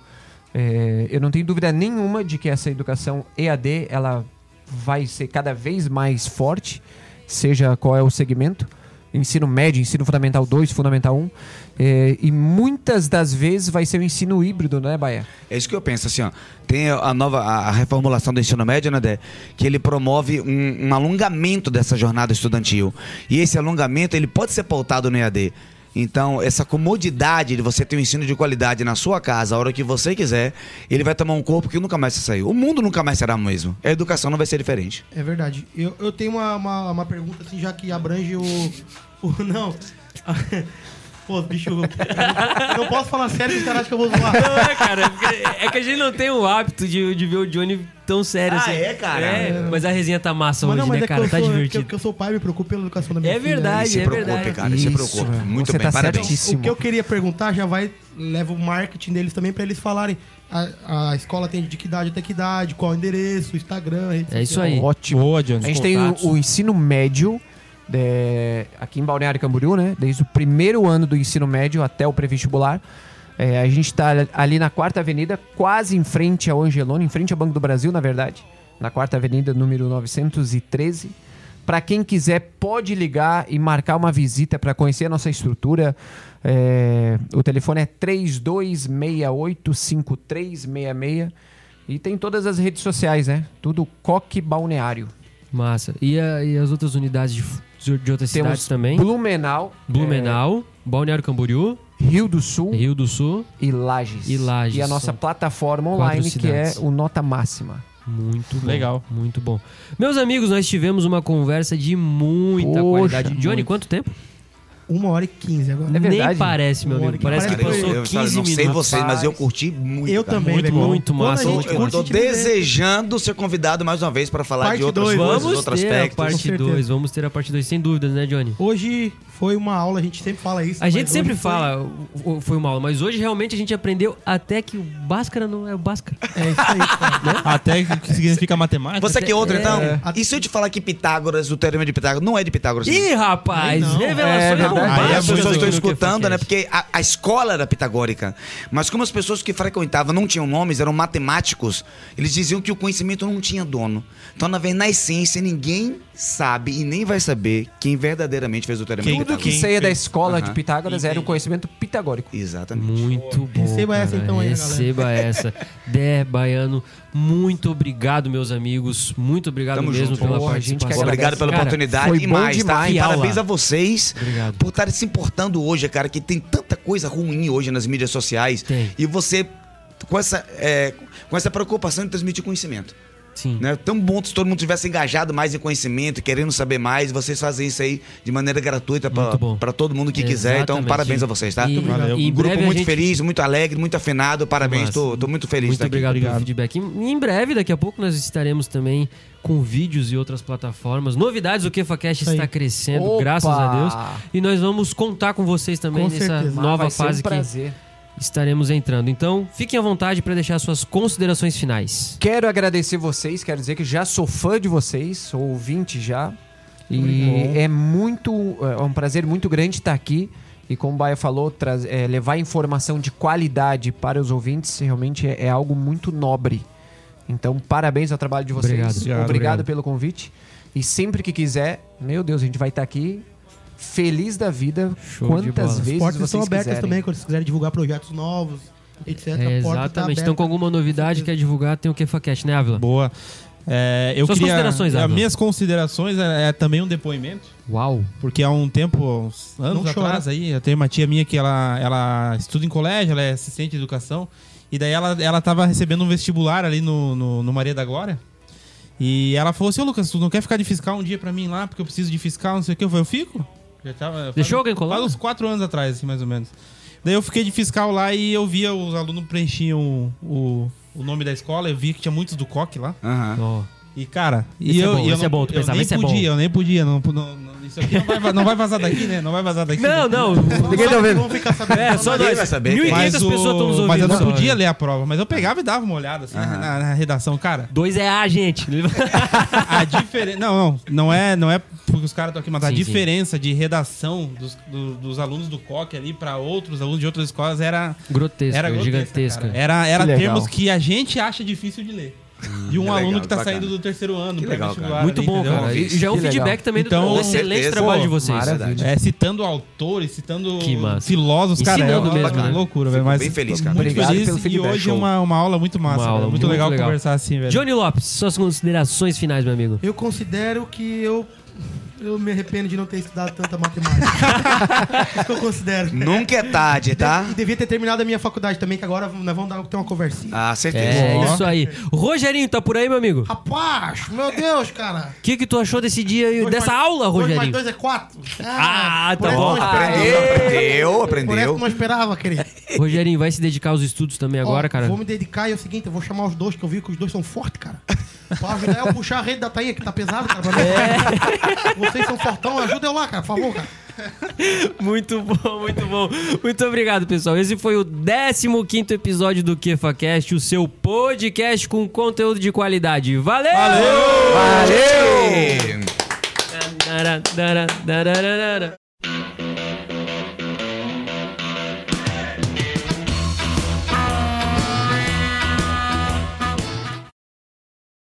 [SPEAKER 4] É, eu não tenho dúvida nenhuma de que essa educação EAD ela vai ser cada vez mais forte, seja qual é o segmento. Ensino médio, ensino fundamental 2, fundamental 1. É, e muitas das vezes vai ser o ensino híbrido, né, Baia?
[SPEAKER 5] É isso que eu penso, assim, ó. Tem a nova a reformulação do ensino médio, né, Dé? Que ele promove um, um alongamento dessa jornada estudantil. E esse alongamento, ele pode ser pautado no EAD. Então, essa comodidade de você ter um ensino de qualidade na sua casa, a hora que você quiser, ele vai tomar um corpo que nunca mais sair. O mundo nunca mais será o mesmo. A educação não vai ser diferente.
[SPEAKER 1] É verdade. Eu, eu tenho uma, uma, uma pergunta, assim, já que abrange o. o não. Pô, bicho, eu não, posso falar sério os caras acham que eu vou zoar.
[SPEAKER 2] Não é, cara, é que a gente não tem o hábito de, de ver o Johnny tão sério
[SPEAKER 5] Ah,
[SPEAKER 2] assim.
[SPEAKER 5] é, cara?
[SPEAKER 2] É, mas a resenha tá massa
[SPEAKER 1] Mas
[SPEAKER 2] hoje,
[SPEAKER 1] não, mas
[SPEAKER 2] né,
[SPEAKER 1] é
[SPEAKER 2] cara? Tá
[SPEAKER 1] sou,
[SPEAKER 2] divertido.
[SPEAKER 1] Que, que eu sou pai, me preocupo pela educação da minha
[SPEAKER 2] É
[SPEAKER 1] filha.
[SPEAKER 2] verdade,
[SPEAKER 5] se
[SPEAKER 2] é
[SPEAKER 5] preocupe,
[SPEAKER 2] verdade.
[SPEAKER 5] cara. se
[SPEAKER 4] Isso,
[SPEAKER 5] preocupe.
[SPEAKER 4] velho.
[SPEAKER 5] Muito
[SPEAKER 4] Você
[SPEAKER 5] bem,
[SPEAKER 4] tá
[SPEAKER 5] parabéns.
[SPEAKER 4] certíssimo.
[SPEAKER 1] O que eu queria perguntar já vai, leva o marketing deles também pra eles falarem. A, a escola tem de que idade até que idade, qual o endereço, o Instagram,
[SPEAKER 2] É isso aí.
[SPEAKER 4] Ótimo.
[SPEAKER 3] Boa, Johnny.
[SPEAKER 4] A gente tem o, o ensino médio é, aqui em Balneário Camboriú, né? Desde o primeiro ano do ensino médio até o pré-vestibular. É, a gente está ali na Quarta Avenida, quase em frente ao Angelone, em frente ao Banco do Brasil, na verdade. Na Quarta Avenida, número 913. Para quem quiser, pode ligar e marcar uma visita para conhecer a nossa estrutura. É, o telefone é 32685366 e tem todas as redes sociais, né? Tudo Coque Balneário.
[SPEAKER 2] Massa. E, a- e as outras unidades de, de outras cidades também?
[SPEAKER 4] Blumenau,
[SPEAKER 2] Blumenau, Balneário Camboriú,
[SPEAKER 4] é, Rio do Sul
[SPEAKER 2] Rio do Sul.
[SPEAKER 4] e Lages.
[SPEAKER 2] E Lages,
[SPEAKER 4] E a nossa plataforma online, que é o Nota Máxima.
[SPEAKER 2] Muito bom.
[SPEAKER 3] Legal.
[SPEAKER 2] Muito bom. Meus amigos, nós tivemos uma conversa de muita
[SPEAKER 4] Poxa,
[SPEAKER 2] qualidade. Johnny,
[SPEAKER 4] muito.
[SPEAKER 2] quanto tempo?
[SPEAKER 1] Uma hora e quinze agora.
[SPEAKER 4] É verdade?
[SPEAKER 2] Nem parece, meu amigo. Parece que passou
[SPEAKER 5] eu,
[SPEAKER 2] 15
[SPEAKER 5] eu não
[SPEAKER 2] minutos.
[SPEAKER 5] sei vocês, mas eu
[SPEAKER 4] rapaz.
[SPEAKER 5] curti muito.
[SPEAKER 1] Eu
[SPEAKER 5] cara.
[SPEAKER 1] também,
[SPEAKER 2] Muito,
[SPEAKER 1] velho.
[SPEAKER 2] muito massa.
[SPEAKER 5] Eu
[SPEAKER 1] curte,
[SPEAKER 5] tô desejando ser convidado mais uma vez para falar
[SPEAKER 1] Parte
[SPEAKER 5] de outras
[SPEAKER 1] dois.
[SPEAKER 5] coisas,
[SPEAKER 2] Vamos
[SPEAKER 5] outros
[SPEAKER 2] ter
[SPEAKER 5] aspectos.
[SPEAKER 2] a parte
[SPEAKER 1] Com certeza.
[SPEAKER 2] 2, vamos ter a parte 2, sem dúvidas, né, Johnny?
[SPEAKER 1] Hoje foi uma aula, a gente sempre fala isso.
[SPEAKER 2] A gente sempre
[SPEAKER 1] foi-
[SPEAKER 2] fala, foi uma aula, mas hoje realmente a gente aprendeu até que o Bhaskara não é o Bhaskara.
[SPEAKER 1] É isso aí, cara.
[SPEAKER 3] Até que significa matemática.
[SPEAKER 5] Você quer outra, então?
[SPEAKER 1] É.
[SPEAKER 5] E se eu te falar que Pitágoras, o teorema de Pitágoras, não é de Pitágoras? não?
[SPEAKER 2] Ih, rapaz,
[SPEAKER 1] Não.
[SPEAKER 2] revelações
[SPEAKER 4] É
[SPEAKER 3] Aí
[SPEAKER 5] As pessoas estão escutando, né?
[SPEAKER 2] QFCast.
[SPEAKER 5] Porque a, a escola era pitagórica. Mas como as pessoas que frequentavam não tinham nomes, eram matemáticos, eles diziam que o conhecimento não tinha dono. Então, na verdade, na essência, ninguém sabe e nem vai saber quem verdadeiramente fez o teorema
[SPEAKER 3] Quem-
[SPEAKER 5] de
[SPEAKER 4] Tudo que saía da escola de
[SPEAKER 5] Aham.
[SPEAKER 4] Pitágoras era o conhecimento pitagórico.
[SPEAKER 5] Exatamente.
[SPEAKER 2] Muito bom.
[SPEAKER 1] Receba essa,
[SPEAKER 2] cara.
[SPEAKER 1] então, aí, galera.
[SPEAKER 2] Receba essa. Dé Baiano, muito obrigado, meus amigos. Muito obrigado
[SPEAKER 5] Tamo
[SPEAKER 2] mesmo
[SPEAKER 5] junto.
[SPEAKER 2] pela
[SPEAKER 4] Porra,
[SPEAKER 2] participação.
[SPEAKER 5] Obrigado pela
[SPEAKER 2] Cara,
[SPEAKER 5] oportunidade
[SPEAKER 4] foi
[SPEAKER 5] e
[SPEAKER 4] bom
[SPEAKER 5] mais, tá?
[SPEAKER 4] demais.
[SPEAKER 5] E
[SPEAKER 2] Que
[SPEAKER 5] parabéns a vocês
[SPEAKER 2] Obrigado.
[SPEAKER 5] Por estarem se importando hoje, cara, que tem tanta coisa ruim hoje nas mídias sociais.
[SPEAKER 2] Tem.
[SPEAKER 5] E você, com essa, é, com essa preocupação de transmitir conhecimento.
[SPEAKER 2] Sim.
[SPEAKER 5] Né? Tão bom se todo mundo tivesse engajado mais em conhecimento, querendo saber mais. Vocês fazem isso aí de maneira gratuita para todo mundo que quiser. Então, parabéns a vocês, tá?
[SPEAKER 2] E,
[SPEAKER 3] Valeu.
[SPEAKER 2] e
[SPEAKER 5] Um grupo muito
[SPEAKER 2] gente-
[SPEAKER 5] feliz, muito alegre, muito afinado. Parabéns, tô, tô muito feliz
[SPEAKER 2] Muito
[SPEAKER 5] aqui.
[SPEAKER 2] obrigado, pelo
[SPEAKER 3] Obrigado.
[SPEAKER 2] feedback. Em, em breve, daqui a pouco, nós estaremos também com vídeos e outras plataformas. Novidades, o KefaCast está crescendo,
[SPEAKER 4] Opa!
[SPEAKER 2] graças a Deus. E nós vamos contar com vocês também
[SPEAKER 1] Com
[SPEAKER 2] nessa
[SPEAKER 1] certeza.
[SPEAKER 2] nova
[SPEAKER 4] Vai ser um
[SPEAKER 2] fase que
[SPEAKER 4] prazer.
[SPEAKER 2] Estaremos entrando. Então, fiquem à vontade para deixar suas considerações finais.
[SPEAKER 4] Quero agradecer vocês, quero dizer que já sou fã de vocês, sou ouvinte já. E é muito, é um prazer muito grande estar aqui. E como o Baia falou, traz- é, levar informação de qualidade para os ouvintes realmente é, é algo muito nobre. Então, parabéns ao trabalho de vocês.
[SPEAKER 2] Obrigado.
[SPEAKER 3] Obrigado,
[SPEAKER 4] Obrigado pelo convite. E sempre que quiser, meu Deus, a gente vai estar aqui feliz da vida
[SPEAKER 2] Show
[SPEAKER 4] quantas
[SPEAKER 2] bola.
[SPEAKER 1] As
[SPEAKER 4] vezes
[SPEAKER 1] portas
[SPEAKER 4] vocês
[SPEAKER 1] estão abertas
[SPEAKER 4] quiserem.
[SPEAKER 1] também, quando vocês quiserem divulgar projetos novos, etc.
[SPEAKER 2] É,
[SPEAKER 1] tá
[SPEAKER 2] exatamente. Então,
[SPEAKER 1] aberta.
[SPEAKER 2] com alguma novidade quer divulgar, tem o KefaCast, né, Ávila?
[SPEAKER 3] Boa. É, eu
[SPEAKER 2] Suas
[SPEAKER 3] queria,
[SPEAKER 2] considerações,
[SPEAKER 3] As
[SPEAKER 2] Ávila.
[SPEAKER 3] minhas considerações é, é também um depoimento.
[SPEAKER 2] Uau.
[SPEAKER 3] Porque há um tempo, uns anos
[SPEAKER 1] Não
[SPEAKER 3] atrás aí, eu tenho uma tia minha que ela, ela estuda em colégio, ela é assistente de educação. E daí ela, ela tava recebendo um vestibular ali no, no, no Maria da Glória. E ela falou assim, ô Lucas, tu não quer ficar de fiscal um dia pra mim lá? Porque eu preciso de fiscal, não sei o que. Eu falei, eu fico. Já tava, faz-
[SPEAKER 2] Deixou alguém colar?
[SPEAKER 3] Faz uns quatro anos atrás, assim, mais ou menos. Daí eu fiquei de fiscal lá e eu via os alunos preenchiam o, o nome da escola, eu via que tinha muitos do COC lá.
[SPEAKER 5] Aham.
[SPEAKER 2] Ó.
[SPEAKER 3] E, cara,
[SPEAKER 2] Esse
[SPEAKER 3] e
[SPEAKER 2] é
[SPEAKER 3] eu,
[SPEAKER 2] bom,
[SPEAKER 3] e eu não,
[SPEAKER 2] é bom, tu
[SPEAKER 3] eu
[SPEAKER 2] pensava,
[SPEAKER 3] nem
[SPEAKER 2] é bom.
[SPEAKER 3] podia, eu nem podia, não, não, não- isso aqui não vai, va- não vai vazar daqui, né? Não vai vazar daqui.
[SPEAKER 2] Não, não.
[SPEAKER 4] Ninguém tá vendo.
[SPEAKER 1] Vamos ficar sabendo.
[SPEAKER 2] É, só nós.
[SPEAKER 5] vai saber.
[SPEAKER 2] 1.500
[SPEAKER 3] Mas,
[SPEAKER 2] pessoas estão nos
[SPEAKER 3] o,
[SPEAKER 2] ouvindo.
[SPEAKER 3] mas eu não
[SPEAKER 2] só,
[SPEAKER 3] podia
[SPEAKER 2] né?
[SPEAKER 3] ler a prova, mas eu pegava e dava uma olhada assim, na, na redação, cara.
[SPEAKER 2] 2 é A, gente.
[SPEAKER 3] A diferença. Não, não, não é, não é porque os caras estão aqui, mas a
[SPEAKER 2] Sim, sim.
[SPEAKER 3] diferença de redação dos, do- dos alunos do COC ali pra outros alunos de outras escolas era
[SPEAKER 2] Grotesco,
[SPEAKER 3] era grotesca,
[SPEAKER 2] gigantesca.
[SPEAKER 3] cara. Era, era
[SPEAKER 4] Que
[SPEAKER 3] termos que a gente acha difícil de ler. De um
[SPEAKER 5] Que
[SPEAKER 3] aluno
[SPEAKER 5] legal,
[SPEAKER 3] que tá
[SPEAKER 5] bacana.
[SPEAKER 3] saindo do terceiro ano,
[SPEAKER 5] Que legal, cara.
[SPEAKER 2] Muito
[SPEAKER 3] ali,
[SPEAKER 2] bom,
[SPEAKER 3] entendeu?
[SPEAKER 2] cara. E já é um feedback também
[SPEAKER 3] Então,
[SPEAKER 2] do excelente
[SPEAKER 5] certeza.
[SPEAKER 2] trabalho de vocês.
[SPEAKER 4] maravilha.
[SPEAKER 3] É, citando autores, citando filósofos, cara, é
[SPEAKER 2] Ensinando
[SPEAKER 3] uma
[SPEAKER 2] mesmo, né?
[SPEAKER 3] loucura, velho. Mas
[SPEAKER 5] bem feliz, cara.
[SPEAKER 3] Muito
[SPEAKER 4] Obrigado
[SPEAKER 3] feliz
[SPEAKER 4] pelo
[SPEAKER 3] e
[SPEAKER 4] feedback,
[SPEAKER 3] hoje é uma, uma aula muito massa,
[SPEAKER 2] Uma aula
[SPEAKER 3] velho. muito,
[SPEAKER 2] muito
[SPEAKER 3] legal,
[SPEAKER 2] legal.
[SPEAKER 3] conversar assim, velho.
[SPEAKER 2] Johnny Lopes, suas considerações finais, meu amigo.
[SPEAKER 1] Eu considero que eu, eu me arrependo de não ter estudado tanta matemática. Isso que eu considero.
[SPEAKER 5] Nunca é tarde, tá?
[SPEAKER 1] E devia ter terminado a minha faculdade também, que agora nós vamos dar, ter uma conversinha.
[SPEAKER 5] Ah, certeza.
[SPEAKER 2] É,
[SPEAKER 3] Ó.
[SPEAKER 2] isso aí. Rogerinho, tá por aí, meu amigo?
[SPEAKER 1] Rapaz, meu Deus, cara.
[SPEAKER 2] O que, que tu achou desse dia
[SPEAKER 1] Dois
[SPEAKER 2] dessa
[SPEAKER 1] mais-
[SPEAKER 2] aula,
[SPEAKER 1] dois mais
[SPEAKER 2] Rogerinho?
[SPEAKER 1] dois é quatro.
[SPEAKER 2] Ah,
[SPEAKER 1] por
[SPEAKER 2] tá bom.
[SPEAKER 1] eu não esperava.
[SPEAKER 5] Aprendeu, aprendeu,
[SPEAKER 1] Por essa
[SPEAKER 5] aprendeu.
[SPEAKER 1] eu não esperava, querido.
[SPEAKER 2] Rogerinho, vai se dedicar aos estudos também agora,
[SPEAKER 1] Ó,
[SPEAKER 2] cara?
[SPEAKER 1] Vou me dedicar e é o seguinte, eu vou chamar os dois, que eu vi que os dois são fortes, cara. Pra ajudar eu a puxar a rede da tainha, que tá pesado, cara. pra mim.
[SPEAKER 2] É.
[SPEAKER 1] Vocês são fortão, ajuda eu lá, cara, por favor, cara.
[SPEAKER 2] Muito bom, muito bom. Muito obrigado, pessoal. Esse foi o 15 episódio do KefaCast, o seu podcast com conteúdo de qualidade. Valeu!
[SPEAKER 5] Valeu!
[SPEAKER 2] Valeu!